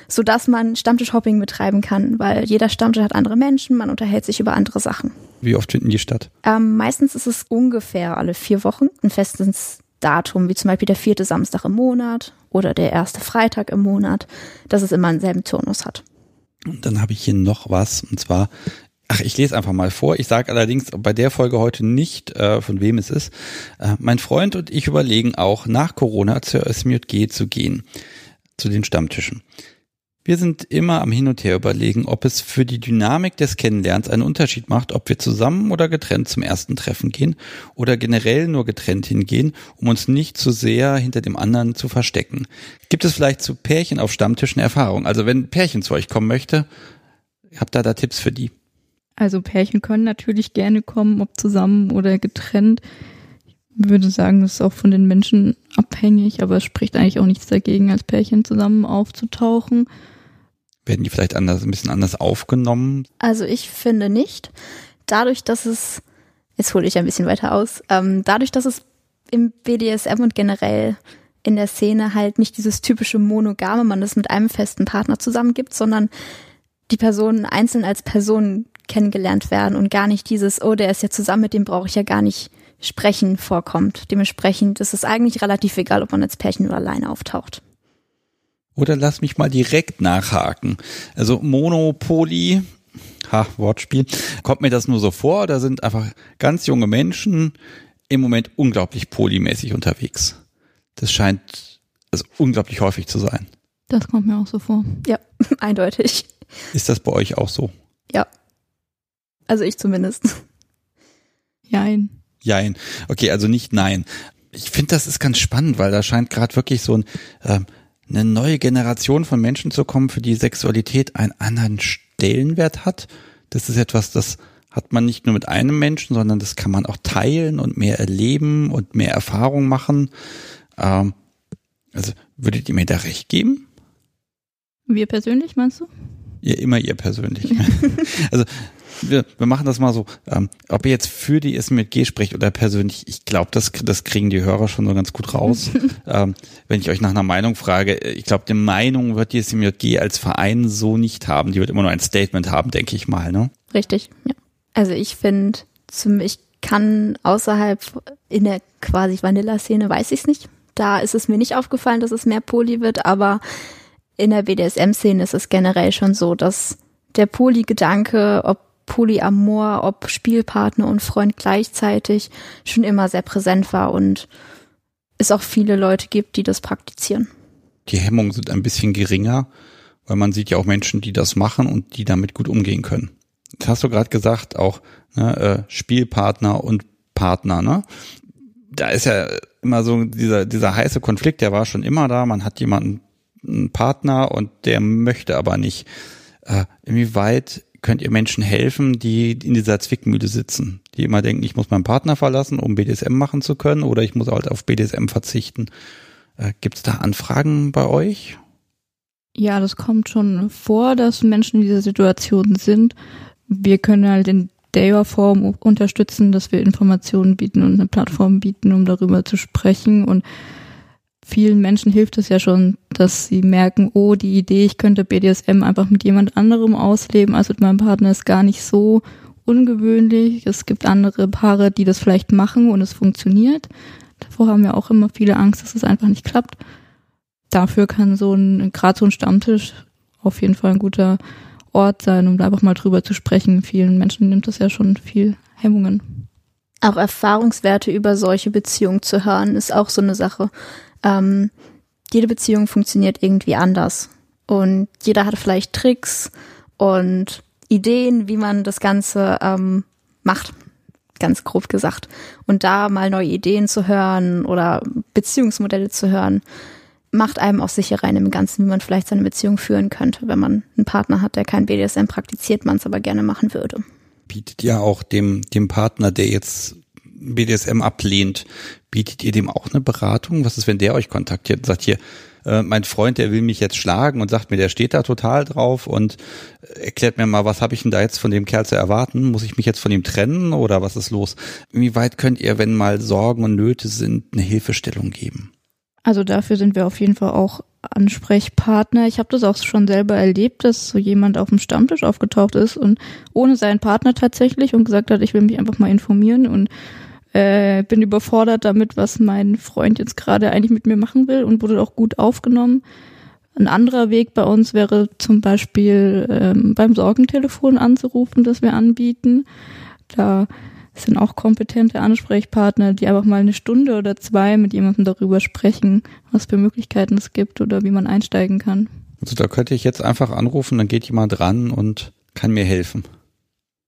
so dass man Stammtischhopping betreiben kann, weil jeder Stammtisch hat andere Menschen, man unterhält sich über andere Sachen. Wie oft finden die statt? Ähm, meistens ist es ungefähr alle vier Wochen ein festes Datum, wie zum Beispiel der vierte Samstag im Monat oder der erste Freitag im Monat, dass es immer einen selben Turnus hat. Und dann habe ich hier noch was, und zwar Ach, ich lese einfach mal vor. Ich sage allerdings bei der Folge heute nicht, äh, von wem es ist. Äh, mein Freund und ich überlegen auch, nach Corona zur SMJG zu gehen, zu den Stammtischen. Wir sind immer am Hin und Her überlegen, ob es für die Dynamik des Kennenlernens einen Unterschied macht, ob wir zusammen oder getrennt zum ersten Treffen gehen oder generell nur getrennt hingehen, um uns nicht zu sehr hinter dem anderen zu verstecken. Gibt es vielleicht zu Pärchen auf Stammtischen Erfahrung? Also wenn Pärchen zu euch kommen möchte, habt ihr da Tipps für die? Also Pärchen können natürlich gerne kommen, ob zusammen oder getrennt. Ich würde sagen, das ist auch von den Menschen abhängig, aber es spricht eigentlich auch nichts dagegen, als Pärchen zusammen aufzutauchen. Werden die vielleicht anders, ein bisschen anders aufgenommen? Also ich finde nicht. Dadurch, dass es, jetzt hole ich ein bisschen weiter aus, ähm, dadurch, dass es im BDSM und generell in der Szene halt nicht dieses typische monogame, man das mit einem festen Partner zusammen gibt, sondern die Personen einzeln als Personen kennengelernt werden und gar nicht dieses, oh, der ist ja zusammen, mit dem brauche ich ja gar nicht sprechen vorkommt. Dementsprechend ist es eigentlich relativ egal, ob man als Pärchen oder alleine auftaucht. Oder lass mich mal direkt nachhaken. Also Monopoly, ha, Wortspiel, kommt mir das nur so vor, da sind einfach ganz junge Menschen im Moment unglaublich polymäßig unterwegs. Das scheint also unglaublich häufig zu sein. Das kommt mir auch so vor. Ja, eindeutig. Ist das bei euch auch so? Ja. Also ich zumindest. Jein. Jein. Okay, also nicht nein. Ich finde, das ist ganz spannend, weil da scheint gerade wirklich so ein, äh, eine neue Generation von Menschen zu kommen, für die Sexualität einen anderen Stellenwert hat. Das ist etwas, das hat man nicht nur mit einem Menschen, sondern das kann man auch teilen und mehr erleben und mehr Erfahrung machen. Ähm, also würdet ihr mir da recht geben? Wir persönlich, meinst du? Ja, immer ihr persönlich. also wir, wir machen das mal so. Ähm, ob ihr jetzt für die SMG spricht oder persönlich, ich glaube, das, das kriegen die Hörer schon so ganz gut raus. ähm, wenn ich euch nach einer Meinung frage, ich glaube, die Meinung wird die SMG als Verein so nicht haben. Die wird immer nur ein Statement haben, denke ich mal. Ne? Richtig, ja. Also ich finde, ich kann außerhalb in der quasi Vanilla-Szene, weiß ich es nicht. Da ist es mir nicht aufgefallen, dass es mehr Poli wird, aber in der BDSM-Szene ist es generell schon so, dass der Poly-Gedanke, ob Polyamor, ob Spielpartner und Freund gleichzeitig schon immer sehr präsent war und es auch viele Leute gibt, die das praktizieren. Die Hemmungen sind ein bisschen geringer, weil man sieht ja auch Menschen, die das machen und die damit gut umgehen können. Das hast du gerade gesagt, auch ne, äh, Spielpartner und Partner, ne? Da ist ja immer so dieser, dieser heiße Konflikt, der war schon immer da. Man hat jemanden, einen Partner und der möchte aber nicht. Äh, inwieweit könnt ihr Menschen helfen, die in dieser Zwickmühle sitzen, die immer denken, ich muss meinen Partner verlassen, um BDSM machen zu können, oder ich muss halt auf BDSM verzichten. Äh, Gibt es da Anfragen bei euch? Ja, das kommt schon vor, dass Menschen in dieser Situation sind. Wir können halt in der Form unterstützen, dass wir Informationen bieten und eine Plattform bieten, um darüber zu sprechen und vielen Menschen hilft es ja schon, dass sie merken, oh, die Idee, ich könnte BDSM einfach mit jemand anderem ausleben als mit meinem Partner, ist gar nicht so ungewöhnlich. Es gibt andere Paare, die das vielleicht machen und es funktioniert. Davor haben wir auch immer viele Angst, dass es einfach nicht klappt. Dafür kann so ein, gerade so ein Stammtisch auf jeden Fall ein guter Ort sein, um da einfach mal drüber zu sprechen. Vielen Menschen nimmt das ja schon viel Hemmungen. Auch Erfahrungswerte über solche Beziehungen zu hören, ist auch so eine Sache ähm, jede Beziehung funktioniert irgendwie anders. Und jeder hat vielleicht Tricks und Ideen, wie man das Ganze ähm, macht, ganz grob gesagt. Und da mal neue Ideen zu hören oder Beziehungsmodelle zu hören, macht einem auch sicherer in dem Ganzen, wie man vielleicht seine Beziehung führen könnte, wenn man einen Partner hat, der kein BDSM praktiziert, man es aber gerne machen würde. Bietet ja auch dem, dem Partner, der jetzt BDSM ablehnt, bietet ihr dem auch eine Beratung? Was ist, wenn der euch kontaktiert und sagt hier, äh, mein Freund, der will mich jetzt schlagen und sagt mir, der steht da total drauf und erklärt mir mal, was habe ich denn da jetzt von dem Kerl zu erwarten? Muss ich mich jetzt von ihm trennen oder was ist los? Wie weit könnt ihr, wenn mal Sorgen und Nöte sind, eine Hilfestellung geben? Also dafür sind wir auf jeden Fall auch Ansprechpartner. Ich habe das auch schon selber erlebt, dass so jemand auf dem Stammtisch aufgetaucht ist und ohne seinen Partner tatsächlich und gesagt hat, ich will mich einfach mal informieren und äh, bin überfordert damit, was mein Freund jetzt gerade eigentlich mit mir machen will und wurde auch gut aufgenommen. Ein anderer Weg bei uns wäre zum Beispiel ähm, beim Sorgentelefon anzurufen, das wir anbieten. Da sind auch kompetente Ansprechpartner, die einfach mal eine Stunde oder zwei mit jemandem darüber sprechen, was für Möglichkeiten es gibt oder wie man einsteigen kann. Also da könnte ich jetzt einfach anrufen, dann geht jemand ran und kann mir helfen.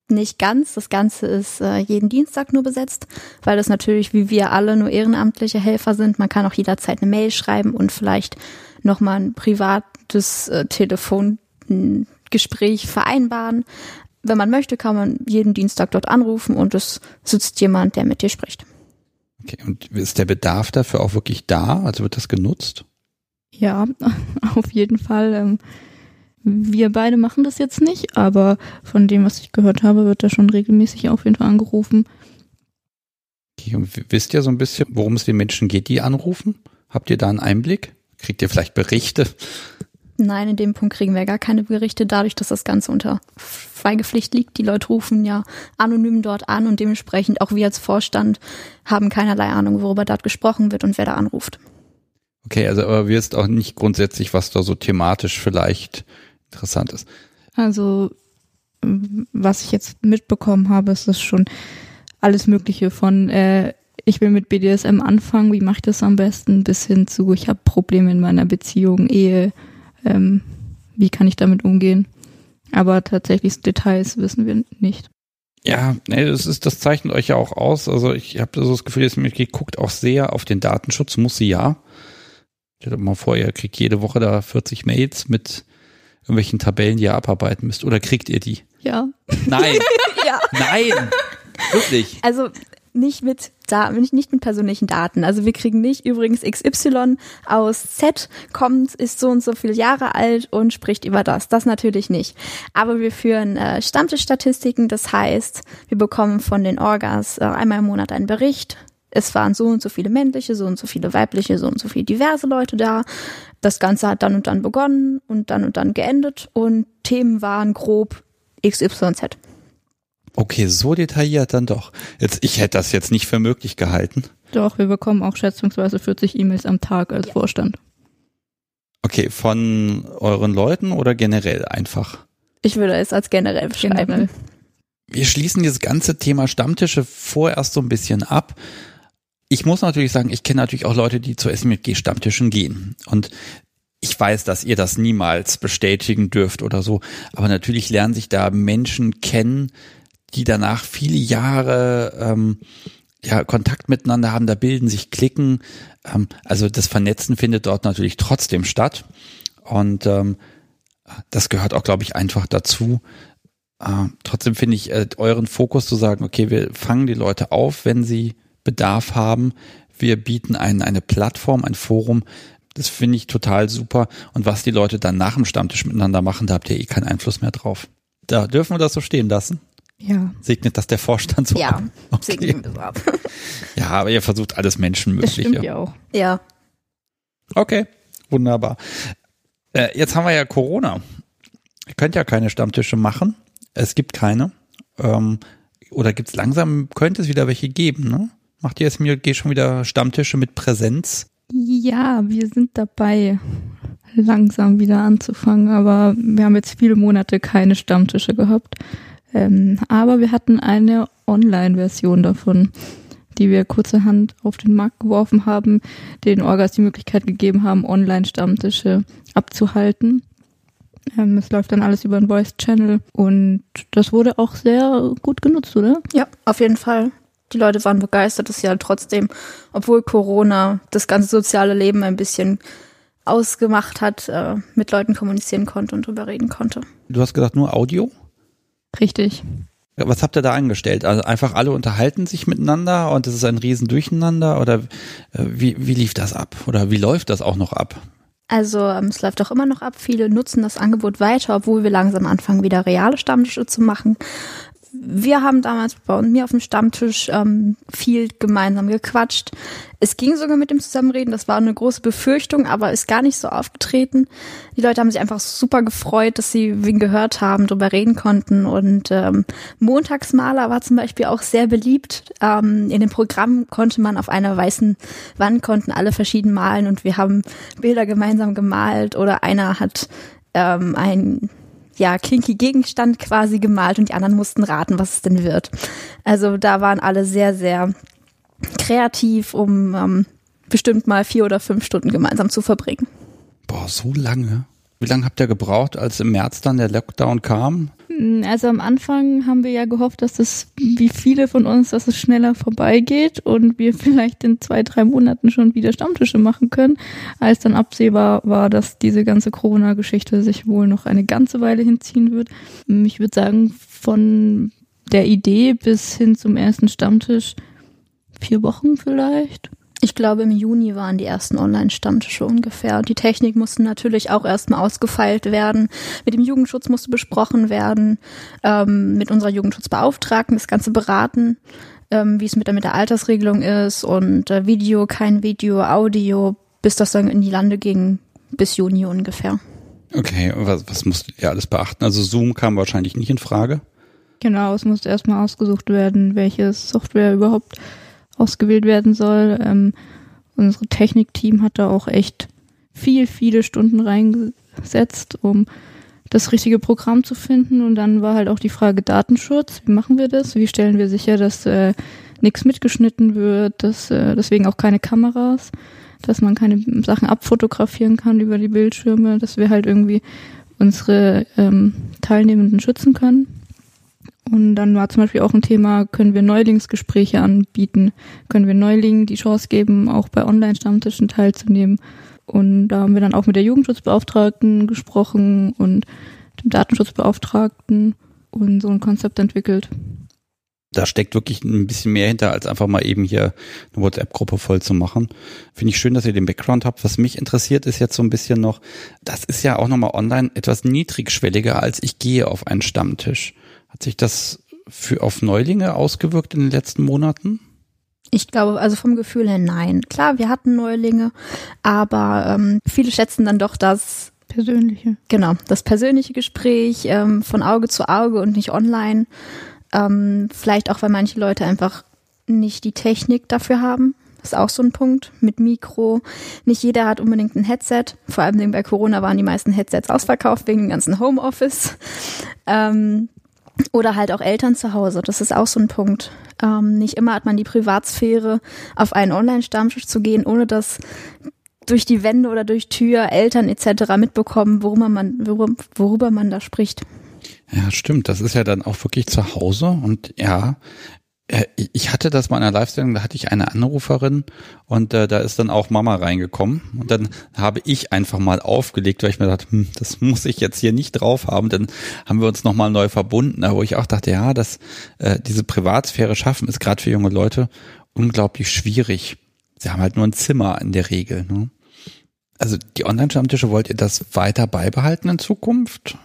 Nicht ganz. Das Ganze ist äh, jeden Dienstag nur besetzt, weil das natürlich wie wir alle nur ehrenamtliche Helfer sind. Man kann auch jederzeit eine Mail schreiben und vielleicht nochmal ein privates äh, Telefongespräch vereinbaren. Wenn man möchte, kann man jeden Dienstag dort anrufen und es sitzt jemand, der mit dir spricht. Okay, und ist der Bedarf dafür auch wirklich da? Also wird das genutzt? Ja, auf jeden Fall. Ähm, wir beide machen das jetzt nicht, aber von dem, was ich gehört habe, wird da schon regelmäßig auf jeden Fall angerufen. Okay, und wisst ihr so ein bisschen, worum es den Menschen geht, die anrufen? Habt ihr da einen Einblick? Kriegt ihr vielleicht Berichte? Nein, in dem Punkt kriegen wir gar keine Berichte, dadurch, dass das Ganze unter Schweigepflicht liegt. Die Leute rufen ja anonym dort an und dementsprechend auch wir als Vorstand haben keinerlei Ahnung, worüber dort gesprochen wird und wer da anruft. Okay, also aber wir ist auch nicht grundsätzlich, was da so thematisch vielleicht interessant ist. Also, was ich jetzt mitbekommen habe, ist das schon alles Mögliche von äh, ich will mit BDSM anfangen, wie mache ich das am besten, bis hin zu ich habe Probleme in meiner Beziehung, Ehe, ähm, wie kann ich damit umgehen. Aber tatsächlich Details wissen wir nicht. Ja, nee, das ist, das zeichnet euch ja auch aus. Also ich habe so das Gefühl, dass mir guckt auch sehr auf den Datenschutz, muss sie ja. Stellt euch mal vor, ihr kriegt jede Woche da 40 Mails mit irgendwelchen Tabellen, die ihr abarbeiten müsst? Oder kriegt ihr die? Ja. Nein. ja. Nein. Wirklich. Also nicht mit da nicht mit persönlichen Daten. Also wir kriegen nicht übrigens XY aus Z kommt, ist so und so viele Jahre alt und spricht über das. Das natürlich nicht. Aber wir führen äh, Stammtischstatistiken. Das heißt, wir bekommen von den Orgas äh, einmal im Monat einen Bericht. Es waren so und so viele männliche, so und so viele weibliche, so und so viele diverse Leute da. Das Ganze hat dann und dann begonnen und dann und dann geendet und Themen waren grob XYZ. Okay, so detailliert dann doch. Jetzt, ich hätte das jetzt nicht für möglich gehalten. Doch, wir bekommen auch schätzungsweise 40 E-Mails am Tag als ja. Vorstand. Okay, von euren Leuten oder generell einfach? Ich würde es als generell beschreiben. Generell. Wir schließen dieses ganze Thema Stammtische vorerst so ein bisschen ab. Ich muss natürlich sagen, ich kenne natürlich auch Leute, die zu SMG-Stammtischen gehen. Und ich weiß, dass ihr das niemals bestätigen dürft oder so. Aber natürlich lernen sich da Menschen kennen, die danach viele Jahre ähm, ja, Kontakt miteinander haben, da bilden sich Klicken. Ähm, also das Vernetzen findet dort natürlich trotzdem statt. Und ähm, das gehört auch, glaube ich, einfach dazu. Äh, trotzdem finde ich äh, euren Fokus zu sagen, okay, wir fangen die Leute auf, wenn sie Bedarf haben. Wir bieten ein, eine Plattform, ein Forum. Das finde ich total super. Und was die Leute dann nach dem Stammtisch miteinander machen, da habt ihr eh keinen Einfluss mehr drauf. Da dürfen wir das so stehen lassen. Ja. Segnet das der Vorstand so ja, ab? Ja, okay. segnen so ab. ja, aber ihr versucht alles Menschenmögliche. Das stimmt ja auch. Ja. Okay, wunderbar. Äh, jetzt haben wir ja Corona. Ihr könnt ja keine Stammtische machen. Es gibt keine. Ähm, oder gibt es langsam, könnte es wieder welche geben, ne? Macht ihr jetzt mir schon wieder Stammtische mit Präsenz? Ja, wir sind dabei, langsam wieder anzufangen, aber wir haben jetzt viele Monate keine Stammtische gehabt. Ähm, aber wir hatten eine Online-Version davon, die wir kurzerhand auf den Markt geworfen haben, den Orgas die Möglichkeit gegeben haben, Online-Stammtische abzuhalten. Ähm, es läuft dann alles über einen Voice-Channel und das wurde auch sehr gut genutzt, oder? Ja, auf jeden Fall. Die Leute waren begeistert, dass sie halt trotzdem, obwohl Corona das ganze soziale Leben ein bisschen ausgemacht hat, äh, mit Leuten kommunizieren konnte und drüber reden konnte. Du hast gesagt, nur Audio? Richtig. Was habt ihr da angestellt? Also einfach alle unterhalten sich miteinander und es ist ein Riesendurcheinander oder äh, wie, wie lief das ab? Oder wie läuft das auch noch ab? Also ähm, es läuft auch immer noch ab. Viele nutzen das Angebot weiter, obwohl wir langsam anfangen, wieder reale Stammtische zu machen wir haben damals bei mir auf dem Stammtisch ähm, viel gemeinsam gequatscht. Es ging sogar mit dem Zusammenreden, das war eine große Befürchtung, aber ist gar nicht so aufgetreten. Die Leute haben sich einfach super gefreut, dass sie wen gehört haben, drüber reden konnten. Und ähm, Montagsmaler war zum Beispiel auch sehr beliebt. Ähm, in dem Programm konnte man auf einer weißen Wand konnten alle verschieden malen und wir haben Bilder gemeinsam gemalt oder einer hat ähm, ein ja, kinky Gegenstand quasi gemalt und die anderen mussten raten, was es denn wird. Also da waren alle sehr, sehr kreativ, um ähm, bestimmt mal vier oder fünf Stunden gemeinsam zu verbringen. Boah, so lange? Wie lange habt ihr gebraucht, als im März dann der Lockdown kam? Hm, also am Anfang haben wir ja gehofft, dass es, wie viele von uns, dass es schneller vorbeigeht und wir vielleicht in zwei, drei Monaten schon wieder Stammtische machen können, als dann absehbar war, dass diese ganze Corona-Geschichte sich wohl noch eine ganze Weile hinziehen wird. Hm, ich würde sagen, von der Idee bis hin zum ersten Stammtisch vier Wochen vielleicht. Ich glaube, im Juni waren die ersten Online-Stammtische ungefähr. Und die Technik musste natürlich auch erstmal ausgefeilt werden. Mit dem Jugendschutz musste besprochen werden, ähm, mit unserer Jugendschutzbeauftragten das Ganze beraten, ähm, wie es mit der, mit der Altersregelung ist und äh, Video, kein Video, Audio, bis das dann in die Lande ging, bis Juni ungefähr. Okay, was, was musst ihr alles beachten? Also Zoom kam wahrscheinlich nicht in Frage. Genau, es musste erstmal ausgesucht werden, welche Software überhaupt ausgewählt werden soll. Ähm, unsere Technikteam hat da auch echt viel, viele Stunden reingesetzt, um das richtige Programm zu finden. Und dann war halt auch die Frage Datenschutz. Wie machen wir das? Wie stellen wir sicher, dass äh, nichts mitgeschnitten wird, dass äh, deswegen auch keine Kameras, dass man keine Sachen abfotografieren kann über die Bildschirme, dass wir halt irgendwie unsere ähm, Teilnehmenden schützen können. Und dann war zum Beispiel auch ein Thema, können wir Neulingsgespräche anbieten? Können wir Neulingen die Chance geben, auch bei Online-Stammtischen teilzunehmen? Und da haben wir dann auch mit der Jugendschutzbeauftragten gesprochen und dem Datenschutzbeauftragten und so ein Konzept entwickelt. da steckt wirklich ein bisschen mehr hinter, als einfach mal eben hier eine WhatsApp-Gruppe voll zu machen. Finde ich schön, dass ihr den Background habt. Was mich interessiert, ist jetzt so ein bisschen noch, das ist ja auch nochmal online etwas niedrigschwelliger, als ich gehe auf einen Stammtisch. Hat sich das für auf Neulinge ausgewirkt in den letzten Monaten? Ich glaube, also vom Gefühl her nein. Klar, wir hatten Neulinge, aber ähm, viele schätzen dann doch das Persönliche. Genau, das persönliche Gespräch ähm, von Auge zu Auge und nicht online. Ähm, vielleicht auch, weil manche Leute einfach nicht die Technik dafür haben. Das ist auch so ein Punkt mit Mikro. Nicht jeder hat unbedingt ein Headset. Vor allem bei Corona waren die meisten Headsets ausverkauft wegen dem ganzen Homeoffice. Ähm, oder halt auch Eltern zu Hause. Das ist auch so ein Punkt. Ähm, nicht immer hat man die Privatsphäre, auf einen Online-Stammtisch zu gehen, ohne dass durch die Wände oder durch Tür Eltern etc. mitbekommen, worüber man, worüber, worüber man da spricht. Ja, stimmt. Das ist ja dann auch wirklich zu Hause und ja, ich hatte das mal in einer Live-Sendung, da hatte ich eine Anruferin und äh, da ist dann auch Mama reingekommen und dann habe ich einfach mal aufgelegt, weil ich mir dachte, hm, das muss ich jetzt hier nicht drauf haben. Dann haben wir uns nochmal neu verbunden, wo ich auch dachte, ja, dass äh, diese Privatsphäre schaffen ist gerade für junge Leute unglaublich schwierig. Sie haben halt nur ein Zimmer in der Regel. Ne? Also die Online-Stammtische, wollt ihr das weiter beibehalten in Zukunft?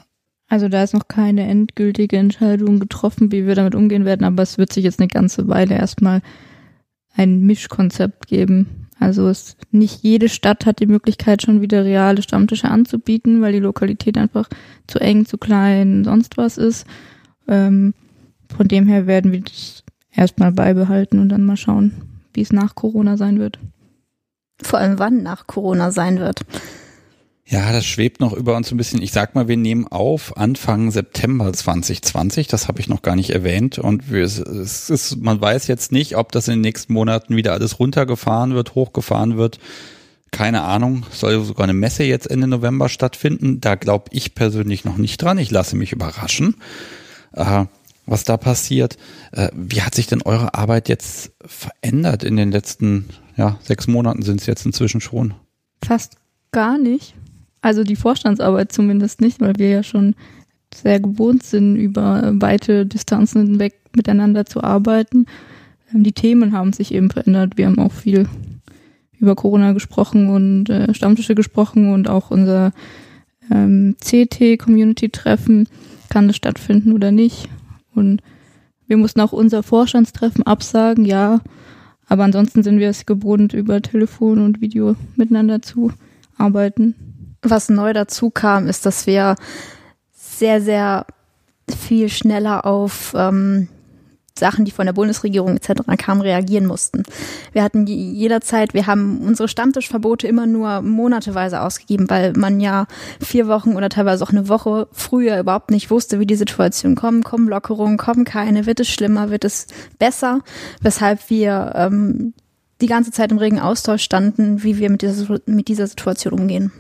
Also da ist noch keine endgültige Entscheidung getroffen, wie wir damit umgehen werden, aber es wird sich jetzt eine ganze Weile erstmal ein Mischkonzept geben. Also es nicht jede Stadt hat die Möglichkeit, schon wieder reale Stammtische anzubieten, weil die Lokalität einfach zu eng, zu klein, sonst was ist. Ähm, von dem her werden wir das erstmal beibehalten und dann mal schauen, wie es nach Corona sein wird vor allem wann nach Corona sein wird. Ja, das schwebt noch über uns ein bisschen. Ich sag mal, wir nehmen auf Anfang September 2020. Das habe ich noch gar nicht erwähnt. Und wir, es ist, man weiß jetzt nicht, ob das in den nächsten Monaten wieder alles runtergefahren wird, hochgefahren wird. Keine Ahnung. Soll sogar eine Messe jetzt Ende November stattfinden. Da glaube ich persönlich noch nicht dran. Ich lasse mich überraschen, äh, was da passiert. Äh, wie hat sich denn eure Arbeit jetzt verändert in den letzten ja, sechs Monaten sind es jetzt inzwischen schon. Fast gar nicht. Also die Vorstandsarbeit zumindest nicht, weil wir ja schon sehr gewohnt sind, über weite Distanzen hinweg miteinander zu arbeiten. Ähm, die Themen haben sich eben verändert. Wir haben auch viel über Corona gesprochen und äh, Stammtische gesprochen und auch unser ähm, CT-Community-Treffen, kann es stattfinden oder nicht. Und wir mussten auch unser Vorstandstreffen absagen, ja, aber ansonsten sind wir es gewohnt, über Telefon und Video miteinander zu arbeiten. Was neu dazu kam, ist, dass wir sehr, sehr viel schneller auf ähm, Sachen, die von der Bundesregierung etc. kamen, reagieren mussten. Wir hatten jederzeit, wir haben unsere Stammtischverbote immer nur monateweise ausgegeben, weil man ja vier Wochen oder teilweise auch eine Woche früher überhaupt nicht wusste, wie die Situation kommt. Kommen Lockerungen, kommen keine, wird es schlimmer, wird es besser, weshalb wir ähm, die ganze Zeit im regen Austausch standen, wie wir mit dieser, mit dieser Situation umgehen.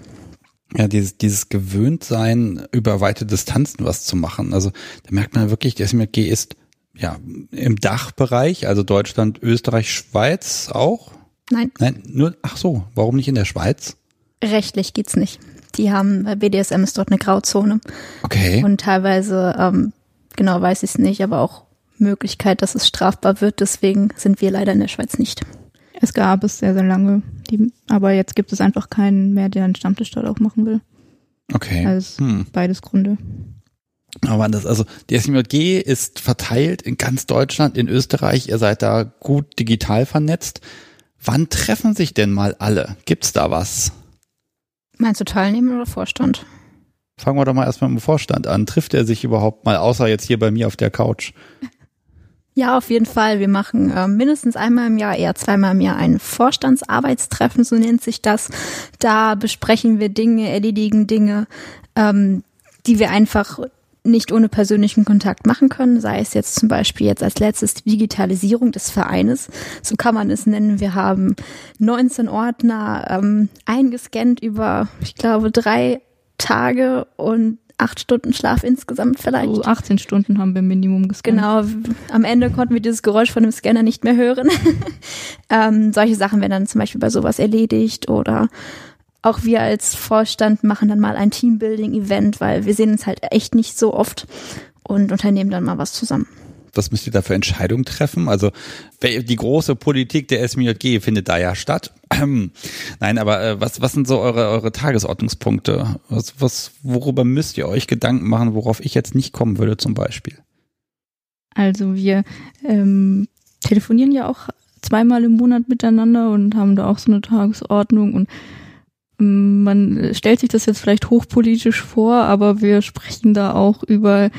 Ja, dieses, dieses Gewöhntsein, über weite Distanzen was zu machen. Also da merkt man wirklich, der SMG ist ja, im Dachbereich, also Deutschland, Österreich, Schweiz auch? Nein. Nein, nur, ach so, warum nicht in der Schweiz? Rechtlich geht's nicht. Die haben, BDSM ist dort eine Grauzone. Okay. Und teilweise, ähm, genau weiß ich es nicht, aber auch Möglichkeit, dass es strafbar wird. Deswegen sind wir leider in der Schweiz nicht. Es gab es sehr, sehr lange. Die, aber jetzt gibt es einfach keinen mehr, der einen Stammtisch dort auch machen will. Okay. Also hm. beides Gründe. Aber das, also die SMJG ist verteilt in ganz Deutschland, in Österreich. Ihr seid da gut digital vernetzt. Wann treffen sich denn mal alle? Gibt's da was? Meinst du Teilnehmer oder Vorstand? Fangen wir doch mal erstmal mit dem Vorstand an. Trifft er sich überhaupt mal, außer jetzt hier bei mir auf der Couch? Ja, auf jeden Fall. Wir machen äh, mindestens einmal im Jahr, eher zweimal im Jahr ein Vorstandsarbeitstreffen, so nennt sich das. Da besprechen wir Dinge, erledigen Dinge, ähm, die wir einfach nicht ohne persönlichen Kontakt machen können, sei es jetzt zum Beispiel jetzt als letztes die Digitalisierung des Vereines. So kann man es nennen. Wir haben 19 Ordner ähm, eingescannt über, ich glaube, drei Tage und acht Stunden Schlaf insgesamt vielleicht. Also 18 Stunden haben wir Minimum gescannt. Genau, am Ende konnten wir dieses Geräusch von dem Scanner nicht mehr hören. ähm, solche Sachen werden dann zum Beispiel bei sowas erledigt oder auch wir als Vorstand machen dann mal ein Teambuilding-Event, weil wir sehen uns halt echt nicht so oft und unternehmen dann mal was zusammen. Was müsst ihr da für Entscheidungen treffen? Also die große Politik der SMJG findet da ja statt. Nein, aber äh, was, was sind so eure, eure Tagesordnungspunkte? Was, was, worüber müsst ihr euch Gedanken machen, worauf ich jetzt nicht kommen würde zum Beispiel? Also wir ähm, telefonieren ja auch zweimal im Monat miteinander und haben da auch so eine Tagesordnung und ähm, man stellt sich das jetzt vielleicht hochpolitisch vor, aber wir sprechen da auch über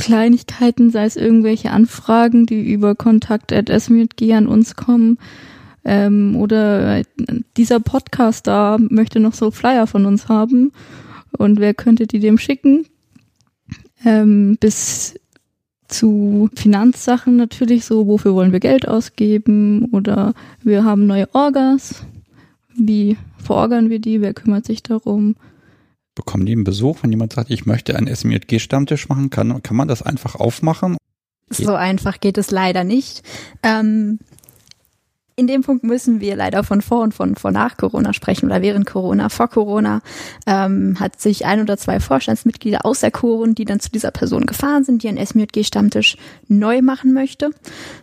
Kleinigkeiten, sei es irgendwelche Anfragen, die über kontakt.smjg an uns kommen. Ähm, oder dieser Podcast da möchte noch so Flyer von uns haben. Und wer könnte die dem schicken? Ähm, bis zu Finanzsachen natürlich so, wofür wollen wir Geld ausgeben? Oder wir haben neue Orgas. Wie verorgern wir die? Wer kümmert sich darum? Bekommen die einen Besuch, wenn jemand sagt, ich möchte einen SMJG-Stammtisch machen? Kann, kann man das einfach aufmachen? So einfach geht es leider nicht. Ähm, in dem Punkt müssen wir leider von vor und von vor nach Corona sprechen oder während Corona. Vor Corona ähm, hat sich ein oder zwei Vorstandsmitglieder auserkoren, die dann zu dieser Person gefahren sind, die einen SMJG-Stammtisch neu machen möchte,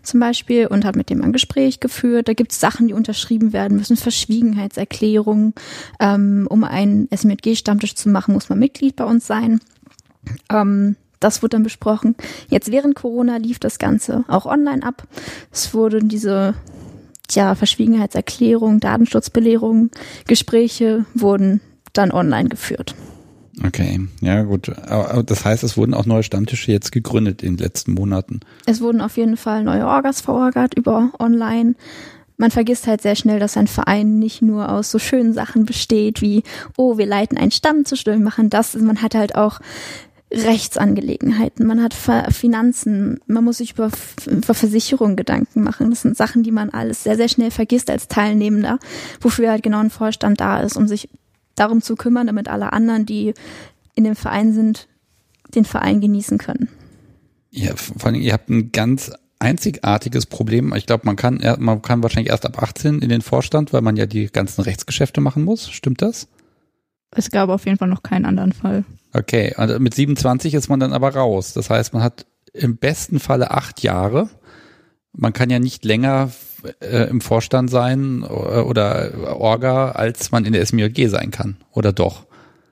zum Beispiel, und hat mit dem ein Gespräch geführt. Da gibt es Sachen, die unterschrieben werden müssen, Verschwiegenheitserklärungen. Ähm, um einen SMJG-Stammtisch zu machen, muss man Mitglied bei uns sein. Ähm, das wurde dann besprochen. Jetzt während Corona lief das Ganze auch online ab. Es wurden diese ja, Verschwiegenheitserklärung, Datenschutzbelehrung, Gespräche wurden dann online geführt. Okay, ja gut. Aber das heißt, es wurden auch neue Stammtische jetzt gegründet in den letzten Monaten. Es wurden auf jeden Fall neue Orgas verorgert über online. Man vergisst halt sehr schnell, dass ein Verein nicht nur aus so schönen Sachen besteht wie, oh, wir leiten einen Stammtisch, wir machen das. Man hat halt auch Rechtsangelegenheiten, man hat Finanzen, man muss sich über, über Versicherungen Gedanken machen. Das sind Sachen, die man alles sehr, sehr schnell vergisst als Teilnehmender, wofür halt genau ein Vorstand da ist, um sich darum zu kümmern, damit alle anderen, die in dem Verein sind, den Verein genießen können. Ja, vor allem, ihr habt ein ganz einzigartiges Problem. Ich glaube, man kann, man kann wahrscheinlich erst ab 18 in den Vorstand, weil man ja die ganzen Rechtsgeschäfte machen muss. Stimmt das? Es gab auf jeden Fall noch keinen anderen Fall. Okay, und mit 27 ist man dann aber raus. Das heißt, man hat im besten Falle acht Jahre. Man kann ja nicht länger äh, im Vorstand sein oder, äh, oder Orga, als man in der SMJG sein kann. Oder doch?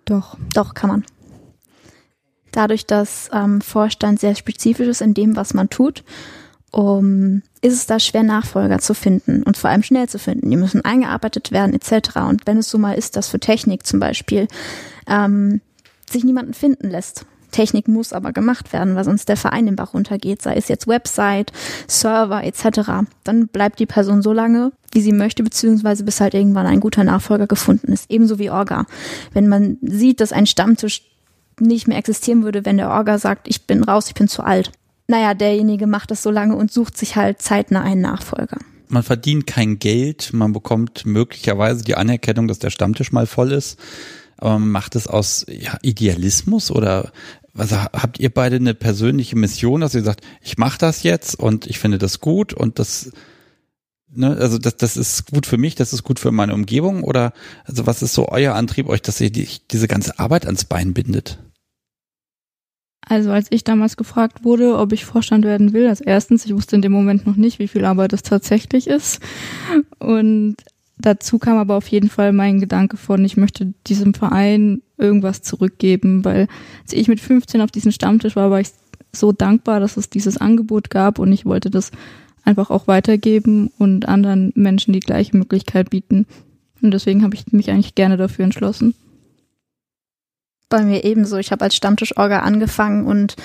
Doch. Doch, kann man. Dadurch, dass ähm, Vorstand sehr spezifisch ist in dem, was man tut, um, ist es da schwer, Nachfolger zu finden und vor allem schnell zu finden. Die müssen eingearbeitet werden etc. Und wenn es so mal ist, dass für Technik zum Beispiel ähm, sich niemanden finden lässt. Technik muss aber gemacht werden, weil sonst der Verein den Bach runtergeht, sei es jetzt Website, Server etc. Dann bleibt die Person so lange, wie sie möchte, beziehungsweise bis halt irgendwann ein guter Nachfolger gefunden ist. Ebenso wie Orga. Wenn man sieht, dass ein Stammtisch nicht mehr existieren würde, wenn der Orga sagt, ich bin raus, ich bin zu alt. Naja, derjenige macht das so lange und sucht sich halt zeitnah einen Nachfolger. Man verdient kein Geld, man bekommt möglicherweise die Anerkennung, dass der Stammtisch mal voll ist man macht es aus ja, Idealismus oder was habt ihr beide eine persönliche Mission, dass ihr sagt, ich mache das jetzt und ich finde das gut und das ne, also das, das ist gut für mich, das ist gut für meine Umgebung oder also was ist so euer Antrieb euch, dass ihr die, diese ganze Arbeit ans Bein bindet? Also als ich damals gefragt wurde, ob ich Vorstand werden will, als erstens, ich wusste in dem Moment noch nicht, wie viel Arbeit es tatsächlich ist. Und dazu kam aber auf jeden Fall mein Gedanke von, ich möchte diesem Verein irgendwas zurückgeben, weil als ich mit 15 auf diesem Stammtisch war, war ich so dankbar, dass es dieses Angebot gab und ich wollte das einfach auch weitergeben und anderen Menschen die gleiche Möglichkeit bieten. Und deswegen habe ich mich eigentlich gerne dafür entschlossen. Bei mir ebenso. Ich habe als Stammtischorga angefangen und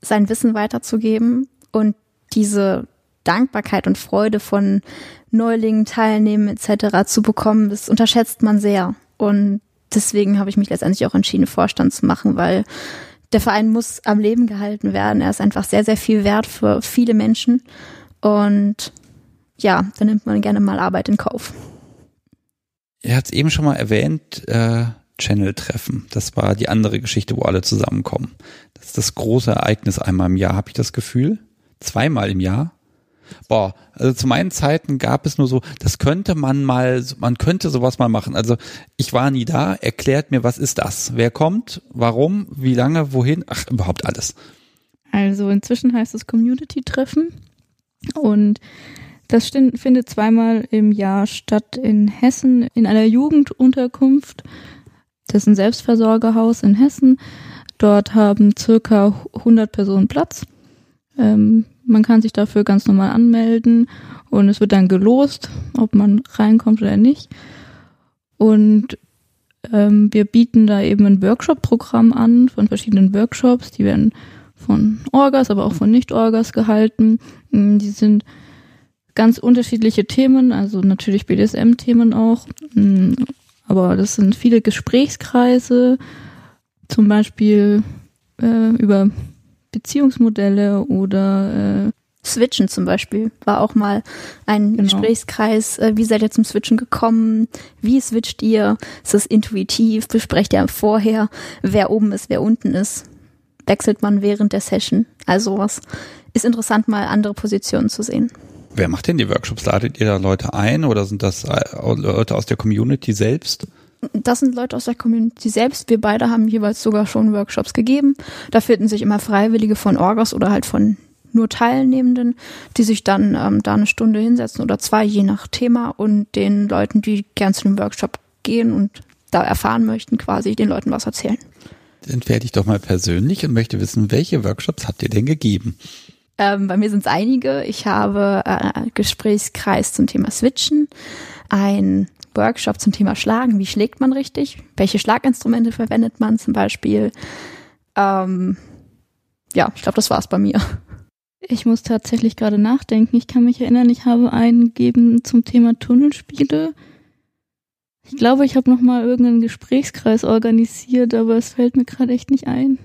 sein Wissen weiterzugeben und diese Dankbarkeit und Freude von Neulingen teilnehmen etc. zu bekommen, das unterschätzt man sehr. Und deswegen habe ich mich letztendlich auch entschieden, Vorstand zu machen, weil der Verein muss am Leben gehalten werden. Er ist einfach sehr, sehr viel wert für viele Menschen. Und ja, da nimmt man gerne mal Arbeit in Kauf. Er hat es eben schon mal erwähnt, äh, Channel-Treffen. Das war die andere Geschichte, wo alle zusammenkommen. Das ist das große Ereignis einmal im Jahr, habe ich das Gefühl. Zweimal im Jahr. Boah, also zu meinen Zeiten gab es nur so, das könnte man mal, man könnte sowas mal machen. Also ich war nie da, erklärt mir, was ist das? Wer kommt? Warum? Wie lange? Wohin? Ach, überhaupt alles. Also inzwischen heißt es Community-Treffen und das findet zweimal im Jahr statt in Hessen in einer Jugendunterkunft. Das ist ein Selbstversorgerhaus in Hessen. Dort haben circa 100 Personen Platz. Ähm, man kann sich dafür ganz normal anmelden und es wird dann gelost, ob man reinkommt oder nicht. Und ähm, wir bieten da eben ein Workshop-Programm an von verschiedenen Workshops. Die werden von Orgas, aber auch von Nicht-Orgas gehalten. Mm, die sind ganz unterschiedliche Themen, also natürlich BDSM-Themen auch. Mm, aber das sind viele Gesprächskreise, zum Beispiel äh, über Beziehungsmodelle oder äh, Switchen zum Beispiel war auch mal ein genau. Gesprächskreis. Äh, wie seid ihr zum Switchen gekommen? Wie switcht ihr? Ist das intuitiv? Besprecht ihr vorher, wer oben ist, wer unten ist? Wechselt man während der Session? Also was ist interessant, mal andere Positionen zu sehen. Wer macht denn die Workshops? Ladet ihr da Leute ein oder sind das äh, Leute aus der Community selbst? Das sind Leute aus der Community selbst. Wir beide haben jeweils sogar schon Workshops gegeben. Da finden sich immer Freiwillige von Orgas oder halt von nur Teilnehmenden, die sich dann ähm, da eine Stunde hinsetzen oder zwei, je nach Thema und den Leuten, die gern zu einem Workshop gehen und da erfahren möchten, quasi den Leuten was erzählen. Dann werde ich doch mal persönlich und möchte wissen, welche Workshops habt ihr denn gegeben? Ähm, bei mir sind es einige. Ich habe äh, Gesprächskreis zum Thema Switchen, ein Workshop zum Thema Schlagen. Wie schlägt man richtig? Welche Schlaginstrumente verwendet man zum Beispiel? Ähm, ja, ich glaube, das war's bei mir. Ich muss tatsächlich gerade nachdenken. Ich kann mich erinnern, ich habe einen gegeben zum Thema Tunnelspiele. Ich glaube, ich habe noch mal irgendeinen Gesprächskreis organisiert, aber es fällt mir gerade echt nicht ein.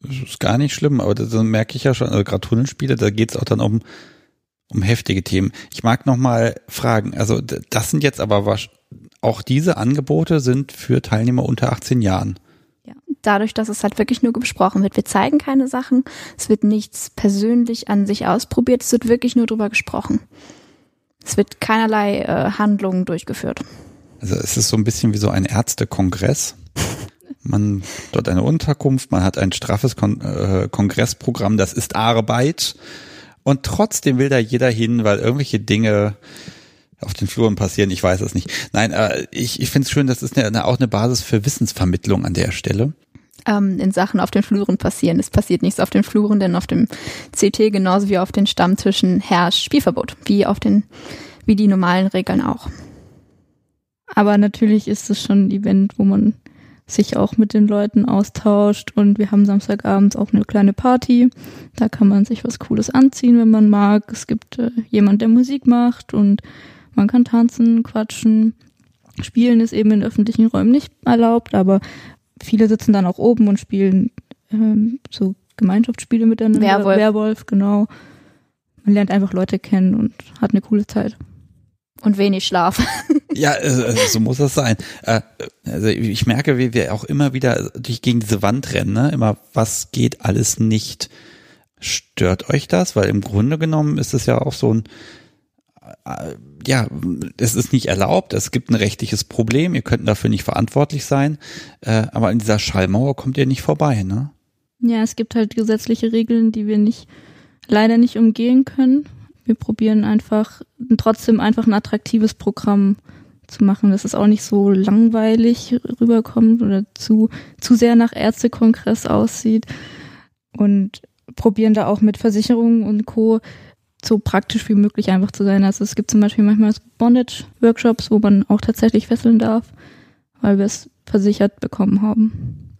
Das ist gar nicht schlimm, aber das merke ich ja schon, also gerade Tunnelspiele, da geht es auch dann um, um heftige Themen. Ich mag noch mal fragen, also das sind jetzt aber was, auch diese Angebote sind für Teilnehmer unter 18 Jahren dadurch, dass es halt wirklich nur besprochen wird. Wir zeigen keine Sachen, es wird nichts persönlich an sich ausprobiert, es wird wirklich nur drüber gesprochen. Es wird keinerlei äh, Handlungen durchgeführt. Also es ist so ein bisschen wie so ein Ärztekongress. Man dort eine Unterkunft, man hat ein straffes Kon äh, Kongressprogramm, das ist Arbeit. Und trotzdem will da jeder hin, weil irgendwelche Dinge auf den Fluren passieren, ich weiß es nicht. Nein, äh, ich, ich finde es schön, das ist eine, auch eine Basis für Wissensvermittlung an der Stelle ähm, in Sachen auf den Fluren passieren. Es passiert nichts auf den Fluren, denn auf dem CT genauso wie auf den Stammtischen herrscht Spielverbot, wie auf den, wie die normalen Regeln auch. Aber natürlich ist es schon ein Event, wo man sich auch mit den Leuten austauscht und wir haben Samstagabends auch eine kleine Party. Da kann man sich was Cooles anziehen, wenn man mag. Es gibt äh, jemand, der Musik macht und man kann tanzen, quatschen. Spielen ist eben in öffentlichen Räumen nicht erlaubt, aber viele sitzen dann auch oben und spielen ähm, so Gemeinschaftsspiele miteinander. Werwolf. Werwolf, genau. Man lernt einfach Leute kennen und hat eine coole Zeit. Und wenig Schlaf. ja, äh, so muss das sein. Äh, also ich merke, wie wir auch immer wieder durch gegen diese Wand rennen, ne? Immer, was geht alles nicht? Stört euch das? Weil im Grunde genommen ist es ja auch so ein ja, es ist nicht erlaubt, es gibt ein rechtliches Problem, ihr könnt dafür nicht verantwortlich sein, äh, aber in dieser Schallmauer kommt ihr nicht vorbei, ne? Ja, es gibt halt gesetzliche Regeln, die wir nicht, leider nicht umgehen können. Wir probieren einfach, trotzdem einfach ein attraktives Programm zu machen, dass es auch nicht so langweilig rüberkommt oder zu, zu sehr nach Ärztekongress aussieht und probieren da auch mit Versicherungen und Co so praktisch wie möglich einfach zu sein. Also es gibt zum Beispiel manchmal Bondage-Workshops, wo man auch tatsächlich fesseln darf, weil wir es versichert bekommen haben.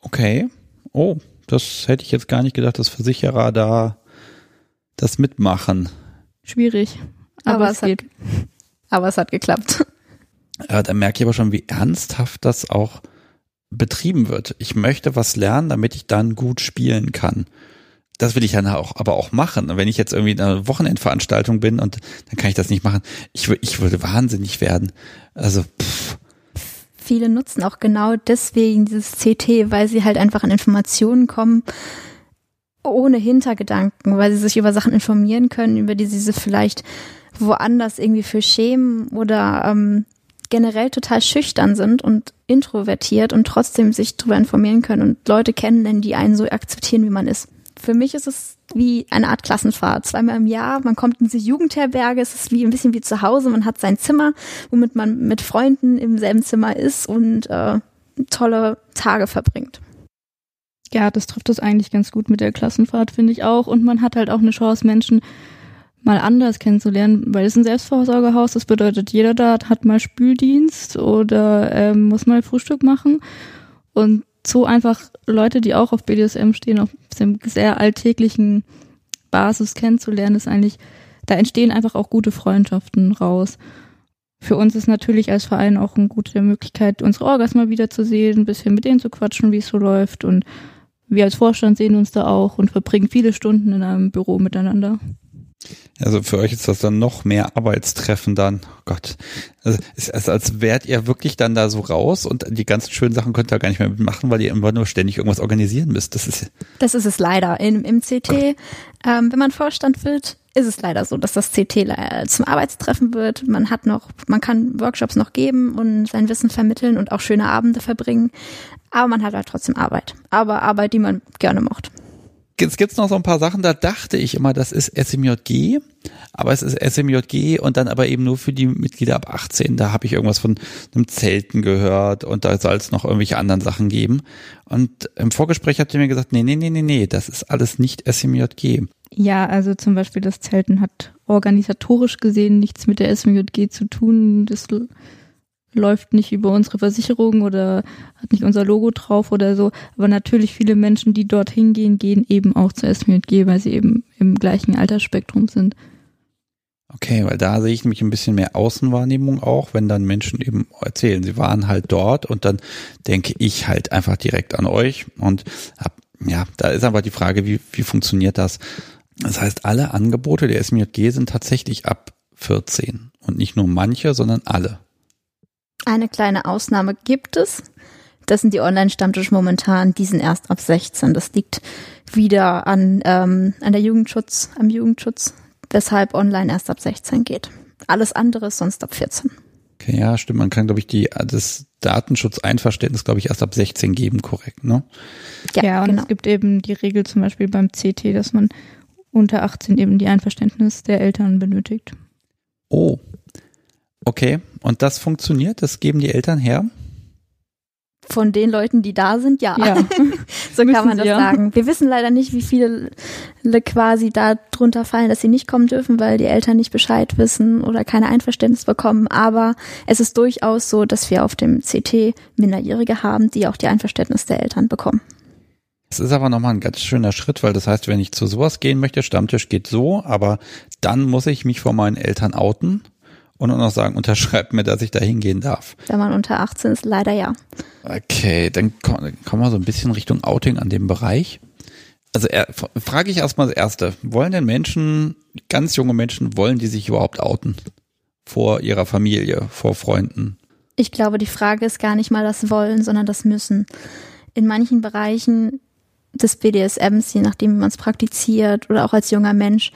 Okay. Oh, das hätte ich jetzt gar nicht gedacht, dass Versicherer da das mitmachen. Schwierig. Aber, aber es, geht. Hat, aber es hat geklappt. Ja, da merke ich aber schon, wie ernsthaft das auch betrieben wird. Ich möchte was lernen, damit ich dann gut spielen kann das will ich ja auch, aber auch machen. Und wenn ich jetzt irgendwie in einer Wochenendveranstaltung bin und dann kann ich das nicht machen, ich, ich würde wahnsinnig werden. Also, pff. Viele nutzen auch genau deswegen dieses CT, weil sie halt einfach an Informationen kommen, ohne Hintergedanken, weil sie sich über Sachen informieren können, über die sie sich vielleicht woanders irgendwie für schämen oder ähm, generell total schüchtern sind und introvertiert und trotzdem sich darüber informieren können und Leute kennenlernen, die einen so akzeptieren, wie man ist Für mich ist es wie eine Art Klassenfahrt. Zweimal im Jahr, man kommt in diese Jugendherberge, es ist wie ein bisschen wie zu Hause, man hat sein Zimmer, womit man mit Freunden im selben Zimmer ist und äh, tolle Tage verbringt. Ja, das trifft es eigentlich ganz gut mit der Klassenfahrt, finde ich auch. Und man hat halt auch eine Chance, Menschen mal anders kennenzulernen, weil es ein Selbstversorgerhaus, das bedeutet, jeder da hat mal Spüldienst oder ähm, muss mal Frühstück machen. Und so einfach Leute, die auch auf BDSM stehen, auf sehr alltäglichen Basis kennenzulernen, ist eigentlich, da entstehen einfach auch gute Freundschaften raus. Für uns ist natürlich als Verein auch eine gute Möglichkeit, unsere Orgas mal wieder zu sehen, ein bisschen mit denen zu quatschen, wie es so läuft. Und wir als Vorstand sehen uns da auch und verbringen viele Stunden in einem Büro miteinander. Also für euch ist das dann noch mehr Arbeitstreffen dann. Oh Gott. Also es ist als wärt ihr wirklich dann da so raus und die ganzen schönen Sachen könnt ihr gar nicht mehr mitmachen, weil ihr immer nur ständig irgendwas organisieren müsst. Das ist, das ist es leider. Im, im CT, ähm, wenn man Vorstand wird, ist es leider so, dass das CT zum Arbeitstreffen wird. Man hat noch, man kann Workshops noch geben und sein Wissen vermitteln und auch schöne Abende verbringen. Aber man hat halt trotzdem Arbeit. Aber Arbeit, die man gerne macht. Jetzt gibt's noch so ein paar Sachen, da dachte ich immer, das ist SMJG, aber es ist SMJG und dann aber eben nur für die Mitglieder ab 18. Da habe ich irgendwas von einem Zelten gehört und da soll es noch irgendwelche anderen Sachen geben. Und im Vorgespräch habt ihr mir gesagt, nee, nee, nee, nee, nee, das ist alles nicht SMJG. Ja, also zum Beispiel das Zelten hat organisatorisch gesehen nichts mit der SMJG zu tun. Das läuft nicht über unsere Versicherung oder hat nicht unser Logo drauf oder so. Aber natürlich viele Menschen, die dorthin gehen, gehen eben auch zur SMJG, weil sie eben im gleichen Altersspektrum sind. Okay, weil da sehe ich nämlich ein bisschen mehr Außenwahrnehmung auch, wenn dann Menschen eben erzählen, sie waren halt dort und dann denke ich halt einfach direkt an euch und hab, ja, da ist aber die Frage, wie, wie funktioniert das? Das heißt, alle Angebote der SMJG sind tatsächlich ab 14 und nicht nur manche, sondern alle. Eine kleine Ausnahme gibt es. Das sind die Online-Stammtisch momentan, die sind erst ab 16. Das liegt wieder an, ähm, an der Jugendschutz, am Jugendschutz, weshalb online erst ab 16 geht. Alles andere ist sonst ab 14. Okay, ja, stimmt. Man kann, glaube ich, die, das Datenschutzeinverständnis, glaube ich, erst ab 16 geben, korrekt, ne? Ja, ja und genau. es gibt eben die Regel zum Beispiel beim CT, dass man unter 18 eben die Einverständnis der Eltern benötigt. Oh, Okay, und das funktioniert? Das geben die Eltern her? Von den Leuten, die da sind, ja. ja. so kann man das ja. sagen. Wir wissen leider nicht, wie viele quasi da drunter fallen, dass sie nicht kommen dürfen, weil die Eltern nicht Bescheid wissen oder keine Einverständnis bekommen. Aber es ist durchaus so, dass wir auf dem CT Minderjährige haben, die auch die Einverständnis der Eltern bekommen. Das ist aber nochmal ein ganz schöner Schritt, weil das heißt, wenn ich zu sowas gehen möchte, Stammtisch geht so, aber dann muss ich mich vor meinen Eltern outen und auch noch sagen, unterschreibt mir, dass ich da hingehen darf. Wenn man unter 18 ist, leider ja. Okay, dann kommen wir so ein bisschen Richtung Outing an dem Bereich. Also er, frage ich erstmal das Erste. Wollen denn Menschen, ganz junge Menschen, wollen die sich überhaupt outen? Vor ihrer Familie, vor Freunden? Ich glaube, die Frage ist gar nicht mal das Wollen, sondern das Müssen. In manchen Bereichen des BDSMs, je nachdem, wie man es praktiziert oder auch als junger Mensch,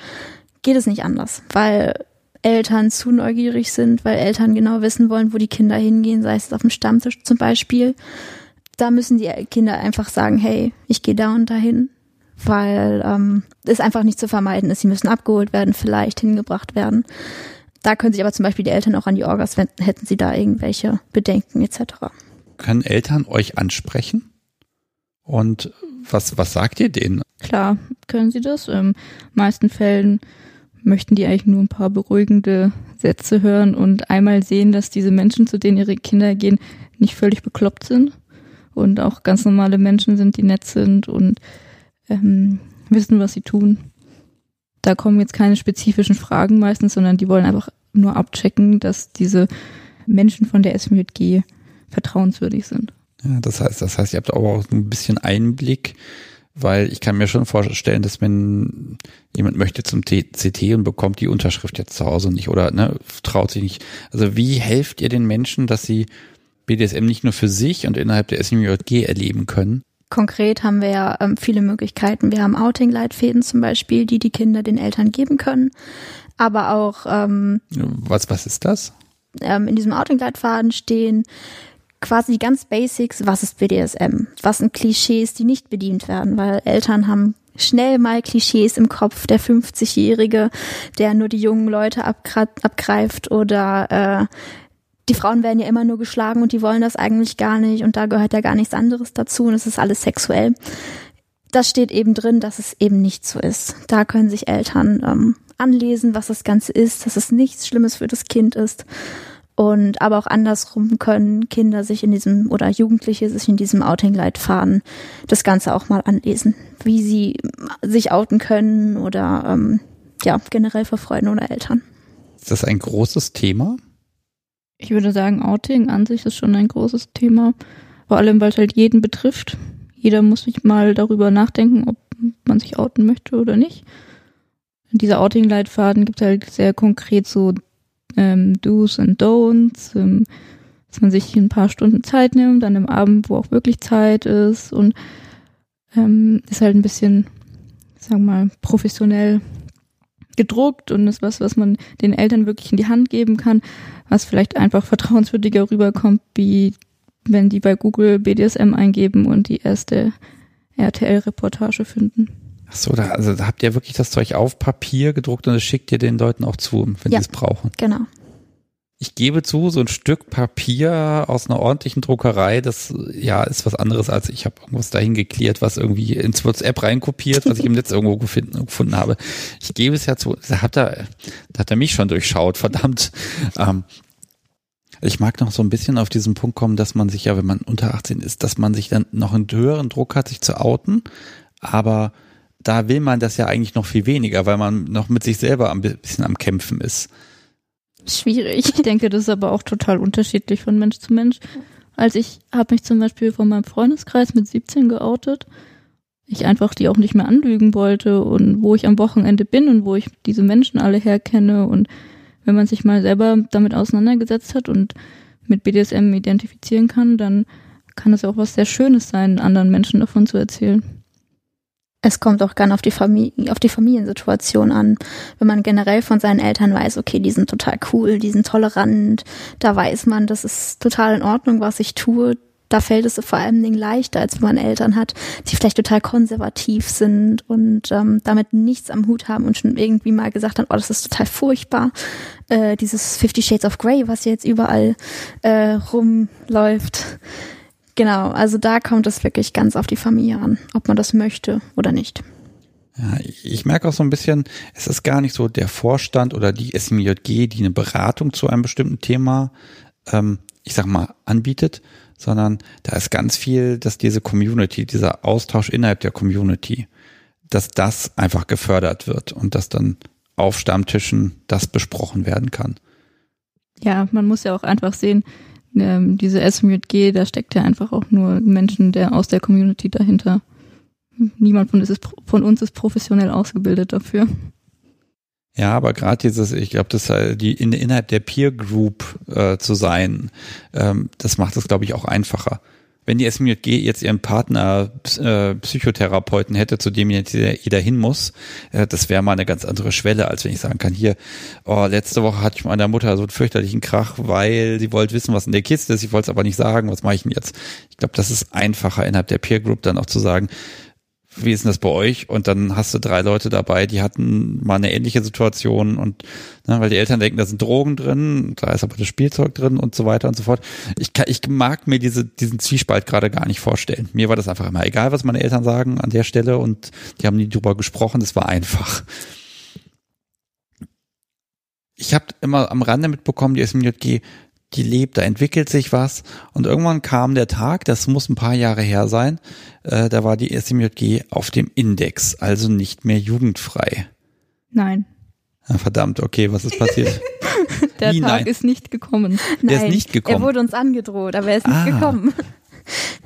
geht es nicht anders, weil Eltern zu neugierig sind, weil Eltern genau wissen wollen, wo die Kinder hingehen, sei es auf dem Stammtisch zum Beispiel. Da müssen die Kinder einfach sagen, hey, ich gehe da und dahin, weil ähm, es einfach nicht zu vermeiden ist. Sie müssen abgeholt werden, vielleicht hingebracht werden. Da können sich aber zum Beispiel die Eltern auch an die Orgas wenden, hätten sie da irgendwelche Bedenken etc. Können Eltern euch ansprechen? Und was, was sagt ihr denen? Klar, können sie das. In meisten Fällen möchten die eigentlich nur ein paar beruhigende Sätze hören und einmal sehen, dass diese Menschen, zu denen ihre Kinder gehen, nicht völlig bekloppt sind und auch ganz normale Menschen sind, die nett sind und ähm, wissen, was sie tun. Da kommen jetzt keine spezifischen Fragen meistens, sondern die wollen einfach nur abchecken, dass diese Menschen von der SMJG vertrauenswürdig sind. Ja, das heißt, das heißt, ihr habt aber auch ein bisschen Einblick weil ich kann mir schon vorstellen, dass wenn jemand möchte zum CT und bekommt die Unterschrift jetzt zu Hause nicht oder ne, traut sich nicht. Also wie helft ihr den Menschen, dass sie BDSM nicht nur für sich und innerhalb der SMJG erleben können? Konkret haben wir ja ähm, viele Möglichkeiten. Wir haben Outing-Leitfäden zum Beispiel, die die Kinder den Eltern geben können. Aber auch ähm, was was ist das? Ähm, in diesem Outing-Leitfaden stehen quasi die ganz Basics, was ist BDSM? Was sind Klischees, die nicht bedient werden? Weil Eltern haben schnell mal Klischees im Kopf, der 50-Jährige, der nur die jungen Leute abgreift oder äh, die Frauen werden ja immer nur geschlagen und die wollen das eigentlich gar nicht und da gehört ja gar nichts anderes dazu und es ist alles sexuell. Das steht eben drin, dass es eben nicht so ist. Da können sich Eltern ähm, anlesen, was das Ganze ist, dass es nichts Schlimmes für das Kind ist. Und aber auch andersrum können Kinder sich in diesem oder Jugendliche sich in diesem Outing-Leitfaden das Ganze auch mal anlesen, wie sie sich outen können oder ähm, ja, generell vor Freunden oder Eltern. Ist das ein großes Thema? Ich würde sagen, Outing an sich ist schon ein großes Thema. Vor allem, weil es halt jeden betrifft. Jeder muss sich mal darüber nachdenken, ob man sich outen möchte oder nicht. In dieser Outing-Leitfaden gibt es halt sehr konkret so ähm, Do's und Don'ts, ähm, dass man sich ein paar Stunden Zeit nimmt, an einem Abend, wo auch wirklich Zeit ist und ähm, ist halt ein bisschen, sagen wir mal, professionell gedruckt und ist was, was man den Eltern wirklich in die Hand geben kann, was vielleicht einfach vertrauenswürdiger rüberkommt, wie wenn die bei Google BDSM eingeben und die erste RTL-Reportage finden. So, da, also da habt ihr wirklich das Zeug auf Papier gedruckt und es schickt ihr den Leuten auch zu, wenn ja, sie es brauchen. Genau. Ich gebe zu, so ein Stück Papier aus einer ordentlichen Druckerei, das ja ist was anderes als ich habe irgendwas dahin geklärt, was irgendwie ins WhatsApp reinkopiert, was ich im Netz irgendwo gefunden, gefunden habe. Ich gebe es ja zu, da hat er, da hat er mich schon durchschaut, verdammt. Ähm, ich mag noch so ein bisschen auf diesen Punkt kommen, dass man sich ja, wenn man unter 18 ist, dass man sich dann noch einen höheren Druck hat, sich zu outen, aber da will man das ja eigentlich noch viel weniger, weil man noch mit sich selber ein bisschen am Kämpfen ist. Schwierig. Ich denke, das ist aber auch total unterschiedlich von Mensch zu Mensch. Als ich habe mich zum Beispiel von meinem Freundeskreis mit 17 geoutet, ich einfach die auch nicht mehr anlügen wollte und wo ich am Wochenende bin und wo ich diese Menschen alle herkenne und wenn man sich mal selber damit auseinandergesetzt hat und mit BDSM identifizieren kann, dann kann es auch was sehr Schönes sein, anderen Menschen davon zu erzählen es kommt auch gern auf die Familie, auf die Familiensituation an. Wenn man generell von seinen Eltern weiß, okay, die sind total cool, die sind tolerant, da weiß man, das ist total in Ordnung, was ich tue. Da fällt es vor allem Dingen leichter, als wenn man Eltern hat, die vielleicht total konservativ sind und ähm, damit nichts am Hut haben und schon irgendwie mal gesagt haben, oh, das ist total furchtbar. Äh, dieses Fifty Shades of Grey, was jetzt überall äh, rumläuft Genau, also da kommt es wirklich ganz auf die Familie an, ob man das möchte oder nicht. Ja, ich merke auch so ein bisschen, es ist gar nicht so der Vorstand oder die SMJG, die eine Beratung zu einem bestimmten Thema, ähm, ich sag mal, anbietet, sondern da ist ganz viel, dass diese Community, dieser Austausch innerhalb der Community, dass das einfach gefördert wird und dass dann auf Stammtischen das besprochen werden kann. Ja, man muss ja auch einfach sehen, ähm, diese SMJG, da steckt ja einfach auch nur Menschen der aus der Community dahinter. Niemand von uns ist, von uns ist professionell ausgebildet dafür. Ja, aber gerade dieses, ich glaube, das die in, innerhalb der Peer Group äh, zu sein, ähm, das macht es, glaube ich, auch einfacher wenn die SMJG jetzt ihren Partner äh, Psychotherapeuten hätte, zu dem jetzt jeder hin muss, äh, das wäre mal eine ganz andere Schwelle, als wenn ich sagen kann, hier, oh, letzte Woche hatte ich meiner Mutter so einen fürchterlichen Krach, weil sie wollte wissen, was in der Kiste ist, ich wollte es aber nicht sagen, was mache ich denn jetzt? Ich glaube, das ist einfacher innerhalb der Peer Group dann auch zu sagen, wie ist denn das bei euch? Und dann hast du drei Leute dabei, die hatten mal eine ähnliche Situation und ne, weil die Eltern denken, da sind Drogen drin, da ist aber das Spielzeug drin und so weiter und so fort. Ich, kann, ich mag mir diese, diesen Zwiespalt gerade gar nicht vorstellen. Mir war das einfach immer egal, was meine Eltern sagen an der Stelle und die haben nie drüber gesprochen, das war einfach. Ich habe immer am Rande mitbekommen, die SMJG die lebt, da entwickelt sich was. Und irgendwann kam der Tag, das muss ein paar Jahre her sein, äh, da war die SMJG auf dem Index, also nicht mehr jugendfrei. Nein. Ja, verdammt, okay, was ist passiert? der Wie, Tag nein? ist nicht gekommen. Der nein, ist nicht gekommen. Er wurde uns angedroht, aber er ist nicht ah. gekommen.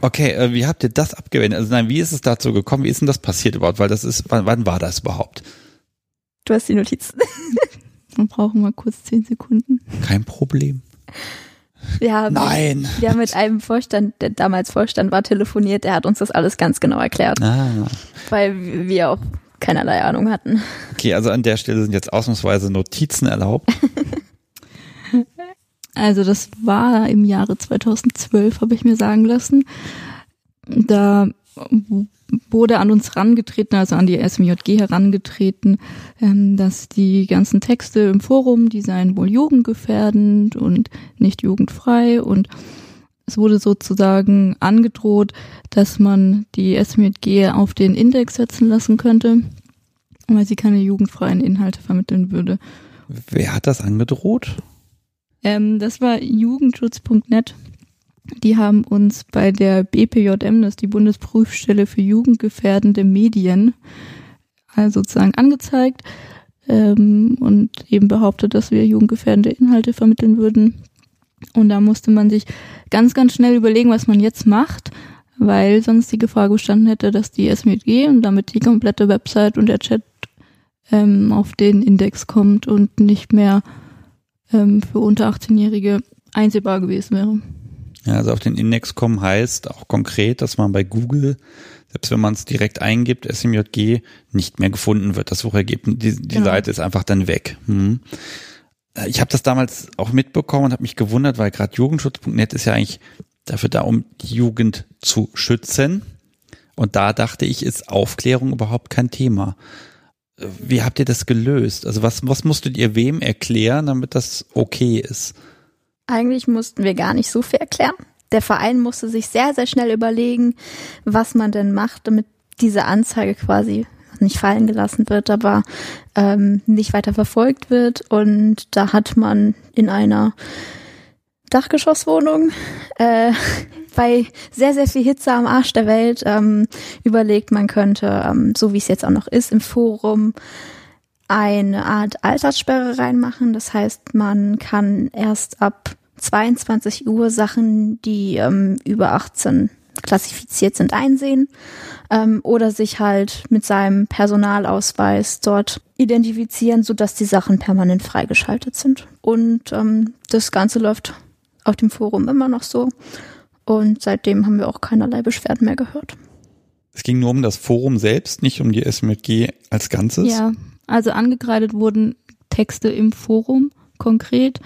Okay, äh, wie habt ihr das abgewendet? Also nein, wie ist es dazu gekommen? Wie ist denn das passiert überhaupt? Weil das ist, wann, wann war das überhaupt? Du hast die Notizen. Wir brauchen mal kurz zehn Sekunden. Kein Problem. Ja, Nein. Wir, wir haben mit einem Vorstand, der damals Vorstand war, telefoniert, der hat uns das alles ganz genau erklärt. Ah. Weil wir auch keinerlei Ahnung hatten. Okay, also an der Stelle sind jetzt ausnahmsweise Notizen erlaubt. Also das war im Jahre 2012, habe ich mir sagen lassen. Da wurde an uns herangetreten, also an die SMJG herangetreten, ähm, dass die ganzen Texte im Forum, die seien wohl jugendgefährdend und nicht jugendfrei und es wurde sozusagen angedroht, dass man die SMJG auf den Index setzen lassen könnte, weil sie keine jugendfreien Inhalte vermitteln würde. Wer hat das angedroht? Ähm, das war jugendschutz.net. Die haben uns bei der BPJM, das ist die Bundesprüfstelle für jugendgefährdende Medien, also sozusagen angezeigt ähm, und eben behauptet, dass wir jugendgefährdende Inhalte vermitteln würden. Und da musste man sich ganz, ganz schnell überlegen, was man jetzt macht, weil sonst die Gefahr gestanden hätte, dass die SMG und damit die komplette Website und der Chat ähm, auf den Index kommt und nicht mehr ähm, für unter 18-Jährige einsehbar gewesen wäre. Ja, also auf den Index kommen heißt auch konkret, dass man bei Google, selbst wenn man es direkt eingibt, SMJG, nicht mehr gefunden wird. Das Suchergebnis, die, die genau. Seite ist einfach dann weg. Hm. Ich habe das damals auch mitbekommen und habe mich gewundert, weil gerade Jugendschutz.net ist ja eigentlich dafür da, um die Jugend zu schützen. Und da dachte ich, ist Aufklärung überhaupt kein Thema. Wie habt ihr das gelöst? Also was, was musstet ihr wem erklären, damit das okay ist? Eigentlich mussten wir gar nicht so viel erklären. Der Verein musste sich sehr, sehr schnell überlegen, was man denn macht, damit diese Anzeige quasi nicht fallen gelassen wird, aber ähm, nicht weiter verfolgt wird. Und da hat man in einer Dachgeschosswohnung äh, bei sehr, sehr viel Hitze am Arsch der Welt ähm, überlegt, man könnte, ähm, so wie es jetzt auch noch ist, im Forum eine Art Alterssperre reinmachen. Das heißt, man kann erst ab 22 Uhr Sachen, die ähm, über 18 klassifiziert sind, einsehen ähm, oder sich halt mit seinem Personalausweis dort identifizieren, sodass die Sachen permanent freigeschaltet sind. Und ähm, das Ganze läuft auf dem Forum immer noch so. Und seitdem haben wir auch keinerlei Beschwerden mehr gehört. Es ging nur um das Forum selbst, nicht um die SMG als Ganzes. Ja, also angekreidet wurden Texte im Forum konkret,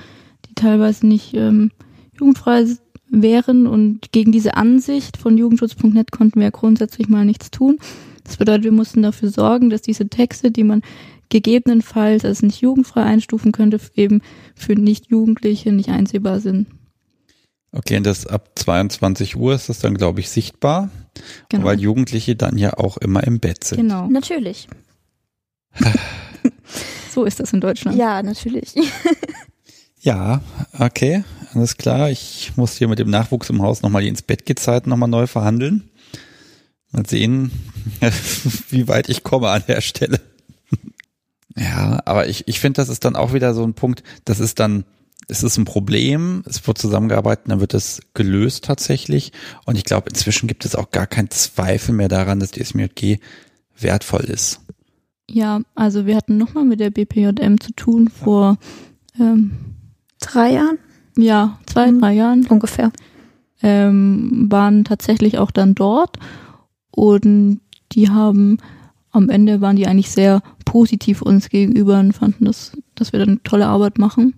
die teilweise nicht ähm, jugendfrei wären und gegen diese Ansicht von jugendschutz.net konnten wir ja grundsätzlich mal nichts tun. Das bedeutet, wir mussten dafür sorgen, dass diese Texte, die man gegebenenfalls als nicht jugendfrei einstufen könnte, eben für Nicht-Jugendliche nicht einsehbar sind. Okay, und das ab 22 Uhr ist das dann, glaube ich, sichtbar, genau. weil Jugendliche dann ja auch immer im Bett sind. Genau. Natürlich. So ist das in Deutschland. Ja, natürlich. ja, okay, alles klar. Ich muss hier mit dem Nachwuchs im Haus nochmal die ins Bett Zeiten nochmal neu verhandeln. Mal sehen, wie weit ich komme an der Stelle. ja, aber ich, ich finde, das ist dann auch wieder so ein Punkt, das ist dann es ist ein Problem, es wird zusammengearbeitet, dann wird es gelöst tatsächlich. Und ich glaube, inzwischen gibt es auch gar keinen Zweifel mehr daran, dass die SMJG wertvoll ist. Ja, also wir hatten nochmal mit der BPJM zu tun vor ähm, drei Jahren. Ja, zwei, mhm. drei Jahren. Ungefähr. Ähm, waren tatsächlich auch dann dort und die haben am Ende waren die eigentlich sehr positiv uns gegenüber und fanden, dass, dass wir dann tolle Arbeit machen.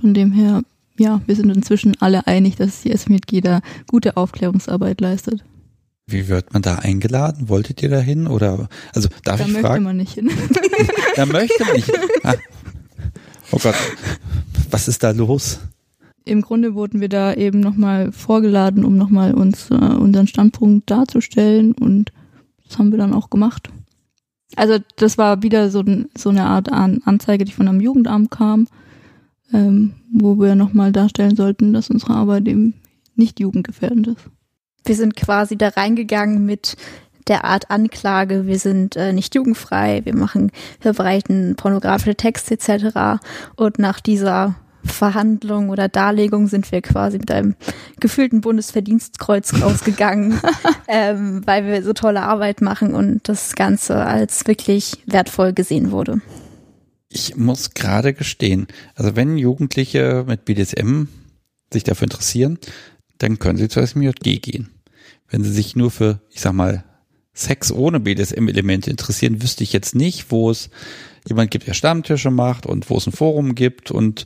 Von dem her, ja, wir sind inzwischen alle einig, dass die SMG da gute Aufklärungsarbeit leistet. Wie wird man da eingeladen? Wolltet ihr da hin? Oder, also, darf da ich fragen? Da möchte man nicht hin. da möchte man nicht hin. Ah. Oh Gott. Was ist da los? Im Grunde wurden wir da eben nochmal vorgeladen, um nochmal uns, äh, unseren Standpunkt darzustellen und das haben wir dann auch gemacht. Also das war wieder so, so eine Art Anzeige, die von einem Jugendamt kam ähm, wo wir nochmal darstellen sollten, dass unsere Arbeit eben nicht jugendgefährdend ist. Wir sind quasi da reingegangen mit der Art Anklage, wir sind äh, nicht jugendfrei, wir machen, verbreiten pornografische Texte etc. Und nach dieser Verhandlung oder Darlegung sind wir quasi mit einem gefühlten Bundesverdienstkreuz rausgegangen, ähm, weil wir so tolle Arbeit machen und das Ganze als wirklich wertvoll gesehen wurde. Ich muss gerade gestehen, also wenn Jugendliche mit BDSM sich dafür interessieren, dann können sie zur SMJG gehen. Wenn sie sich nur für, ich sag mal, Sex ohne BDSM-Elemente interessieren, wüsste ich jetzt nicht, wo es jemand gibt, der Stammtische macht und wo es ein Forum gibt und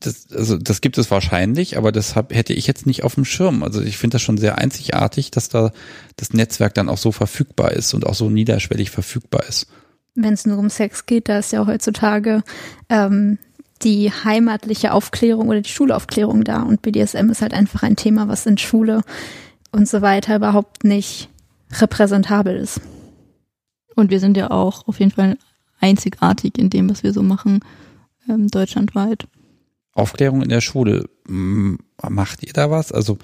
das, also das gibt es wahrscheinlich, aber das hab, hätte ich jetzt nicht auf dem Schirm. Also ich finde das schon sehr einzigartig, dass da das Netzwerk dann auch so verfügbar ist und auch so niederschwellig verfügbar ist. Wenn es nur um Sex geht, da ist ja heutzutage ähm, die heimatliche Aufklärung oder die Schulaufklärung da und BDSM ist halt einfach ein Thema, was in Schule und so weiter überhaupt nicht repräsentabel ist. Und wir sind ja auch auf jeden Fall einzigartig in dem, was wir so machen, ähm, deutschlandweit. Aufklärung in der Schule, macht ihr da was? Also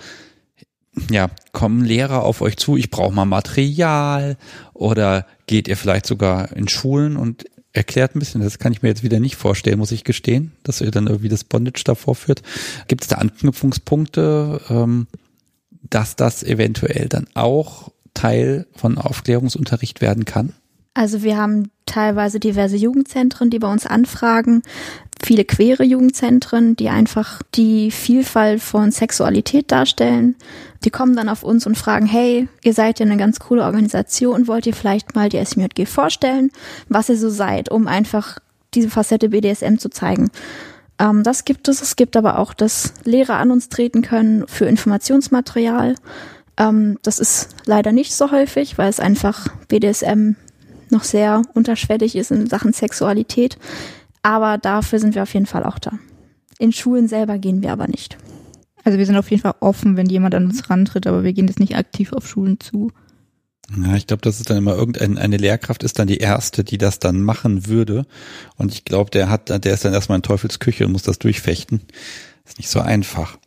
ja, kommen Lehrer auf euch zu, ich brauche mal Material oder geht ihr vielleicht sogar in Schulen und erklärt ein bisschen, das kann ich mir jetzt wieder nicht vorstellen, muss ich gestehen, dass ihr dann irgendwie das Bondage da vorführt. Gibt es da Anknüpfungspunkte, ähm, dass das eventuell dann auch Teil von Aufklärungsunterricht werden kann? Also wir haben teilweise diverse Jugendzentren, die bei uns anfragen, viele queere Jugendzentren, die einfach die Vielfalt von Sexualität darstellen. Die kommen dann auf uns und fragen, hey, ihr seid ja eine ganz coole Organisation, wollt ihr vielleicht mal die SMJG vorstellen, was ihr so seid, um einfach diese Facette BDSM zu zeigen. Ähm, das gibt es. Es gibt aber auch, dass Lehrer an uns treten können für Informationsmaterial. Ähm, das ist leider nicht so häufig, weil es einfach BDSM noch sehr unterschwellig ist in Sachen Sexualität. Aber dafür sind wir auf jeden Fall auch da. In Schulen selber gehen wir aber nicht. Also wir sind auf jeden Fall offen, wenn jemand an uns rantritt, aber wir gehen jetzt nicht aktiv auf Schulen zu. Ja, ich glaube, das ist dann immer irgendeine eine Lehrkraft ist dann die erste, die das dann machen würde. Und ich glaube, der hat, der ist dann erstmal in Teufelsküche und muss das durchfechten. Ist nicht so einfach.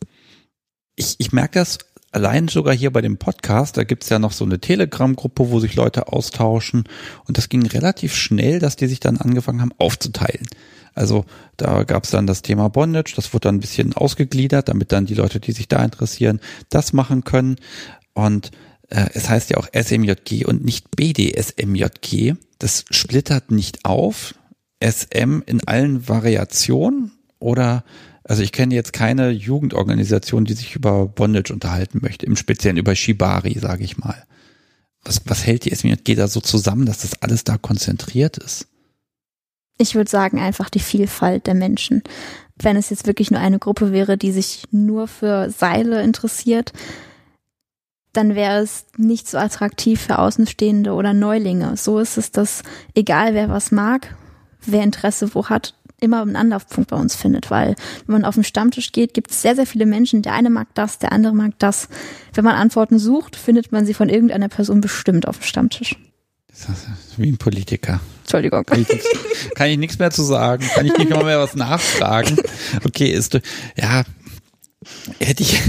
Ich, ich merke das allein sogar hier bei dem Podcast, da gibt's ja noch so eine Telegram-Gruppe, wo sich Leute austauschen. Und das ging relativ schnell, dass die sich dann angefangen haben aufzuteilen. Also da gab's dann das Thema Bondage, das wurde dann ein bisschen ausgegliedert, damit dann die Leute, die sich da interessieren, das machen können. Und äh, es heißt ja auch SMJG und nicht BDSMJG. Das splittert nicht auf. SM in allen Variationen oder also ich kenne jetzt keine Jugendorganisation, die sich über Bondage unterhalten möchte, im Speziellen über Shibari, sage ich mal. Was, was hält die SMJG da so zusammen, dass das alles da konzentriert ist? Ich würde sagen, einfach die Vielfalt der Menschen. Wenn es jetzt wirklich nur eine Gruppe wäre, die sich nur für Seile interessiert, dann wäre es nicht so attraktiv für Außenstehende oder Neulinge. So ist es, dass egal wer was mag, wer Interesse wo hat, immer einen Anlaufpunkt bei uns findet, weil wenn man auf den Stammtisch geht, gibt es sehr, sehr viele Menschen. Der eine mag das, der andere mag das. Wenn man Antworten sucht, findet man sie von irgendeiner Person bestimmt auf dem Stammtisch. Das ist wie ein Politiker. Entschuldigung. Kann ich, nichts, kann ich nichts mehr zu sagen? Kann ich nicht mal mehr was nachfragen? Okay, ist, ja, hätte ich.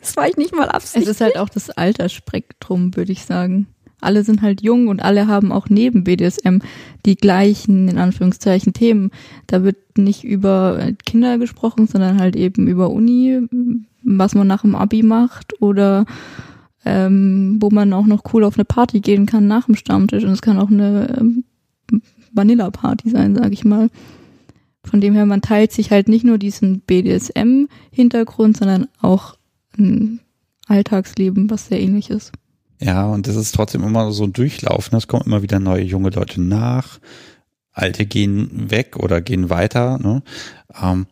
das war ich nicht mal absichtlich. Es ist halt auch das Altersspektrum, würde ich sagen alle sind halt jung und alle haben auch neben BDSM die gleichen, in Anführungszeichen, Themen. Da wird nicht über Kinder gesprochen, sondern halt eben über Uni, was man nach dem Abi macht oder ähm, wo man auch noch cool auf eine Party gehen kann nach dem Stammtisch. Und es kann auch eine ähm, Vanilla-Party sein, sag ich mal. Von dem her, man teilt sich halt nicht nur diesen BDSM-Hintergrund, sondern auch ein Alltagsleben, was sehr ähnlich ist. Ja, und das ist trotzdem immer so ein Durchlaufen. Es kommen immer wieder neue junge Leute nach. Alte gehen weg oder gehen weiter. Ne? Ähm,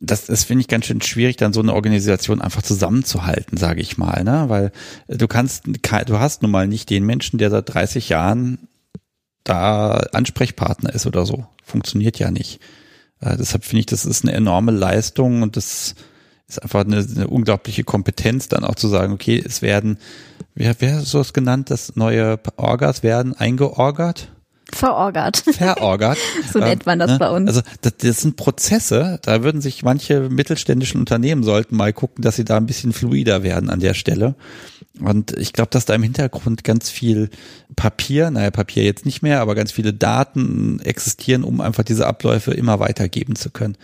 das, das finde ich ganz schön schwierig, dann so eine Organisation einfach zusammenzuhalten, sage ich mal, ne? Weil du kannst, du hast nun mal nicht den Menschen, der seit 30 Jahren da Ansprechpartner ist oder so. Funktioniert ja nicht. Äh, deshalb finde ich, das ist eine enorme Leistung und das ist einfach eine, eine unglaubliche Kompetenz, dann auch zu sagen, okay, es werden, wer, wer hast du es genannt, dass neue Orgas werden eingeorgert? Verorgert. Verorgert. so nennt man das ähm, bei uns. Also das, das sind Prozesse, da würden sich manche mittelständischen Unternehmen sollten mal gucken, dass sie da ein bisschen fluider werden an der Stelle. Und ich glaube, dass da im Hintergrund ganz viel Papier, naja, Papier jetzt nicht mehr, aber ganz viele Daten existieren, um einfach diese Abläufe immer weitergeben zu können.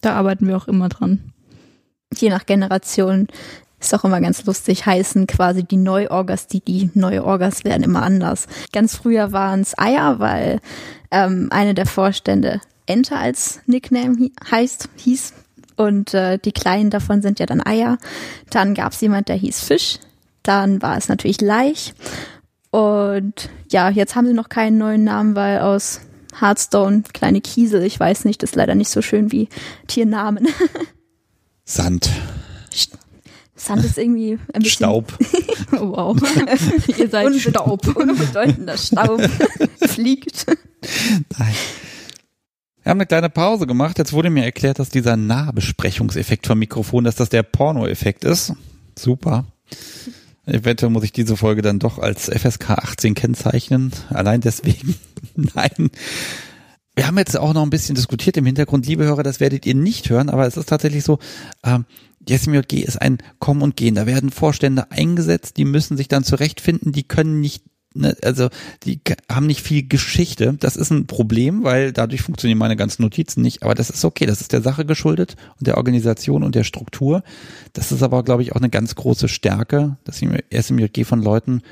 Da arbeiten wir auch immer dran je nach Generation ist auch immer ganz lustig, heißen quasi die Neuorgas, die die Neuorgas werden immer anders. Ganz früher waren es Eier, weil ähm, eine der Vorstände Ente als Nickname heißt, hieß. Und äh, die kleinen davon sind ja dann Eier. Dann gab es jemand, der hieß Fisch. Dann war es natürlich Laich. Und ja, jetzt haben sie noch keinen neuen Namen, weil aus Hearthstone, kleine Kiesel, ich weiß nicht, ist leider nicht so schön wie Tiernamen. Sand. Sand ist irgendwie ein bisschen. Staub. wow. Ihr seid Unbe Staub. Unbedeutender Staub fliegt. Nein. Wir haben eine kleine Pause gemacht. Jetzt wurde mir erklärt, dass dieser Nahbesprechungseffekt vom Mikrofon, dass das der Porno-Effekt ist. Super. Eventuell muss ich diese Folge dann doch als FSK 18 kennzeichnen. Allein deswegen. Nein. Wir haben jetzt auch noch ein bisschen diskutiert im Hintergrund, liebe Hörer, das werdet ihr nicht hören, aber es ist tatsächlich so, ähm, die SMJG ist ein Kommen und Gehen. Da werden Vorstände eingesetzt, die müssen sich dann zurechtfinden, die können nicht ne, also die haben nicht viel Geschichte. Das ist ein Problem, weil dadurch funktionieren meine ganzen Notizen nicht. Aber das ist okay. Das ist der Sache geschuldet und der Organisation und der Struktur. Das ist aber, glaube ich, auch eine ganz große Stärke, dass die SMJG von Leuten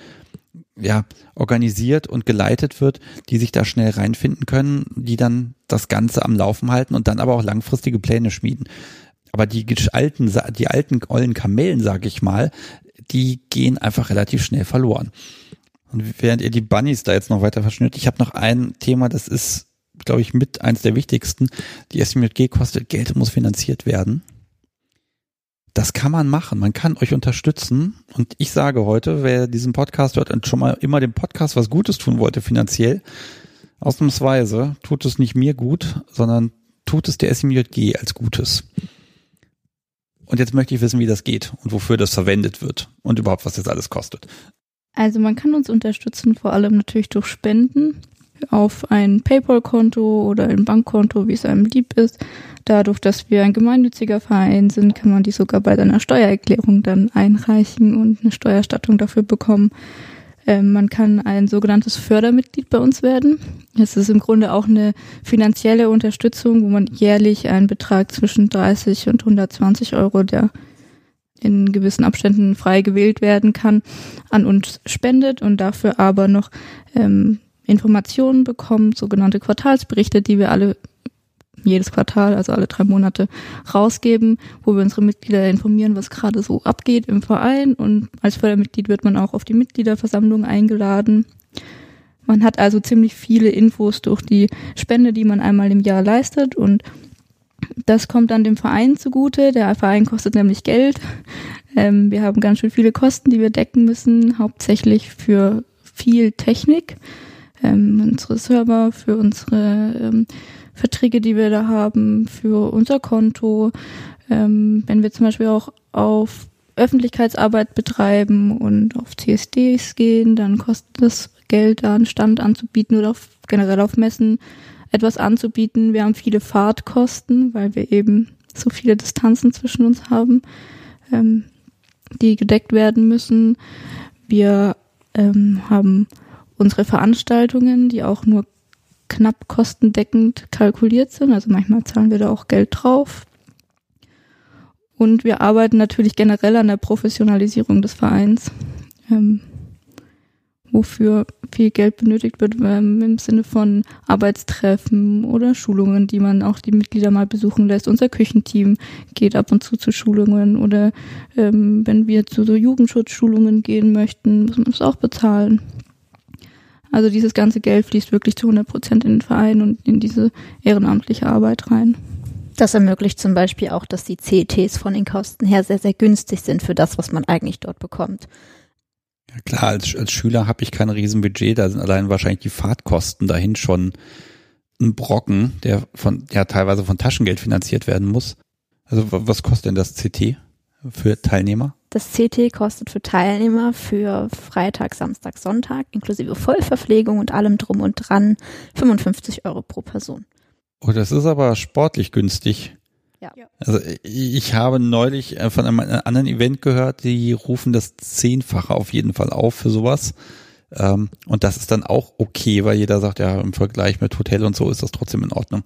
ja, organisiert und geleitet wird, die sich da schnell reinfinden können, die dann das Ganze am Laufen halten und dann aber auch langfristige Pläne schmieden. Aber die alten, die alten ollen Kamellen, sag ich mal, die gehen einfach relativ schnell verloren. Und während ihr die Bunnies da jetzt noch weiter verschnürt, ich habe noch ein Thema, das ist, glaube ich, mit eins der wichtigsten. Die SMJG kostet Geld und muss finanziert werden. Das kann man machen. Man kann euch unterstützen. Und ich sage heute, wer diesen Podcast hört und schon mal immer dem Podcast was Gutes tun wollte finanziell, ausnahmsweise tut es nicht mir gut, sondern tut es der SMJG als Gutes. Und jetzt möchte ich wissen, wie das geht und wofür das verwendet wird und überhaupt, was das alles kostet. Also man kann uns unterstützen, vor allem natürlich durch Spenden auf ein PayPal-Konto oder ein Bankkonto, wie es einem lieb ist. Dadurch, dass wir ein gemeinnütziger Verein sind, kann man die sogar bei seiner Steuererklärung dann einreichen und eine Steuerstattung dafür bekommen. Ähm, man kann ein sogenanntes Fördermitglied bei uns werden. Es ist im Grunde auch eine finanzielle Unterstützung, wo man jährlich einen Betrag zwischen 30 und 120 Euro, der in gewissen Abständen frei gewählt werden kann, an uns spendet und dafür aber noch ähm, Informationen bekommt, sogenannte Quartalsberichte, die wir alle jedes Quartal, also alle drei Monate rausgeben, wo wir unsere Mitglieder informieren, was gerade so abgeht im Verein. Und als Fördermitglied wird man auch auf die Mitgliederversammlung eingeladen. Man hat also ziemlich viele Infos durch die Spende, die man einmal im Jahr leistet und das kommt dann dem Verein zugute. Der Verein kostet nämlich Geld. Ähm, wir haben ganz schön viele Kosten, die wir decken müssen, hauptsächlich für viel Technik, ähm, unsere Server, für unsere ähm, Verträge, die wir da haben, für unser Konto. Ähm, wenn wir zum Beispiel auch auf Öffentlichkeitsarbeit betreiben und auf CSDs gehen, dann kostet das Geld, da einen Stand anzubieten oder auf, generell auf Messen etwas anzubieten. Wir haben viele Fahrtkosten, weil wir eben so viele Distanzen zwischen uns haben, ähm, die gedeckt werden müssen. Wir ähm, haben unsere Veranstaltungen, die auch nur knapp kostendeckend kalkuliert sind. Also manchmal zahlen wir da auch Geld drauf. Und wir arbeiten natürlich generell an der Professionalisierung des Vereins. Ähm, wofür viel Geld benötigt wird ähm, im Sinne von Arbeitstreffen oder Schulungen, die man auch die Mitglieder mal besuchen lässt. Unser Küchenteam geht ab und zu zu Schulungen oder ähm, wenn wir zu so Jugendschutzschulungen gehen möchten, muss man es auch bezahlen. Also dieses ganze Geld fließt wirklich zu 100 Prozent in den Verein und in diese ehrenamtliche Arbeit rein. Das ermöglicht zum Beispiel auch, dass die CETs von den Kosten her sehr, sehr günstig sind für das, was man eigentlich dort bekommt. Ja klar, als, als Schüler habe ich kein Riesenbudget, da sind allein wahrscheinlich die Fahrtkosten dahin schon ein Brocken, der von, ja teilweise von Taschengeld finanziert werden muss. Also was kostet denn das CT für Teilnehmer? Das CT kostet für Teilnehmer für Freitag, Samstag, Sonntag inklusive Vollverpflegung und allem drum und dran 55 Euro pro Person. Oh, das ist aber sportlich günstig. Ja. Also ich habe neulich äh, von einem anderen Event gehört, die rufen das Zehnfache auf jeden Fall auf für sowas. Ähm, und das ist dann auch okay, weil jeder sagt, ja, im Vergleich mit Hotel und so ist das trotzdem in Ordnung.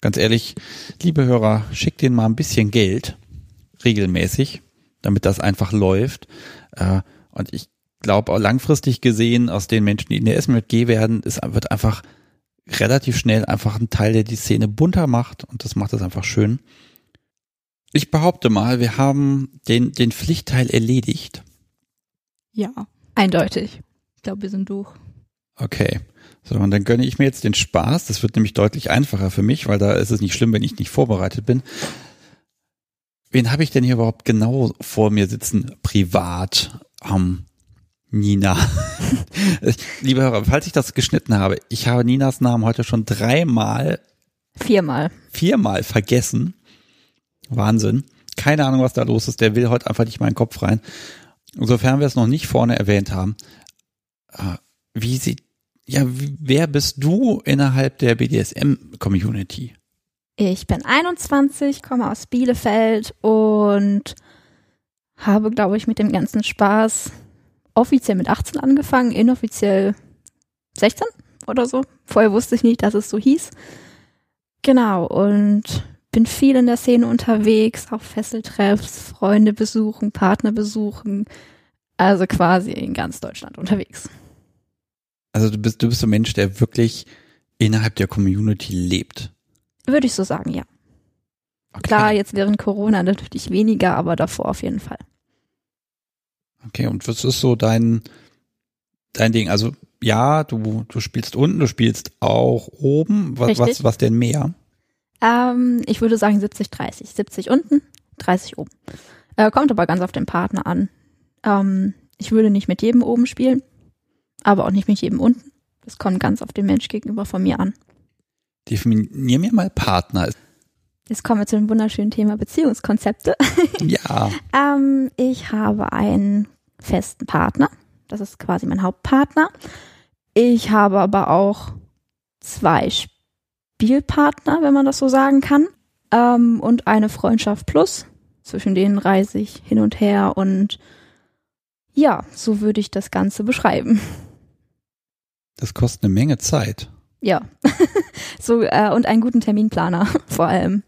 Ganz ehrlich, liebe Hörer, schickt denen mal ein bisschen Geld, regelmäßig, damit das einfach läuft. Äh, und ich glaube, langfristig gesehen, aus den Menschen, die in der SMG werden, es wird einfach relativ schnell einfach ein Teil, der die Szene bunter macht und das macht es einfach schön. Ich behaupte mal, wir haben den, den Pflichtteil erledigt. Ja, Eindeutig. ich glaube, wir sind durch. Okay. So, und dann gönne ich mir jetzt den Spaß. Das wird nämlich deutlich einfacher für mich, weil da ist es nicht schlimm, wenn ich nicht vorbereitet bin. Wen habe ich denn hier überhaupt genau vor mir sitzen, privat? Ähm, Nina. Liebe Hörer, falls ich das geschnitten habe, ich habe Ninas Namen heute schon dreimal, Viermal. viermal vergessen. Wahnsinn. Keine Ahnung, was da los ist. Der will heute einfach nicht meinen Kopf rein. Sofern wir es noch nicht vorne erwähnt haben. Äh, Wie sieht, ja, wer bist du innerhalb der BDSM-Community? Ich bin 21, komme aus Bielefeld und habe, glaube ich, mit dem ganzen Spaß offiziell mit 18 angefangen, inoffiziell 16 oder so. Vorher wusste ich nicht, dass es so hieß. Genau, und bin viel in der Szene unterwegs, auf Fesseltreffs, Freunde besuchen, Partner besuchen. Also quasi in ganz Deutschland unterwegs. Also du bist, du bist so ein Mensch, der wirklich innerhalb der Community lebt. Würde ich so sagen, ja. Okay. Klar, jetzt während Corona natürlich weniger, aber davor auf jeden Fall. Okay, und was ist so dein, dein Ding? Also, ja, du, du spielst unten, du spielst auch oben. Was, Richtig. was, was denn mehr? Ähm, ich würde sagen 70, 30. 70 unten, 30 oben. Äh, kommt aber ganz auf den Partner an. Ähm, ich würde nicht mit jedem oben spielen, aber auch nicht mit jedem unten. Das kommt ganz auf den Mensch gegenüber von mir an. Definier mir mal Partner. Jetzt kommen wir zu dem wunderschönen Thema Beziehungskonzepte. Ja, Ähm, ich habe einen festen Partner. Das ist quasi mein Hauptpartner. Ich habe aber auch zwei Spielpartner, wenn man das so sagen kann. Ähm, und eine Freundschaft plus. Zwischen denen reise ich hin und her und ja, so würde ich das Ganze beschreiben. das kostet eine Menge Zeit. Ja. so, äh, und einen guten Terminplaner vor allem.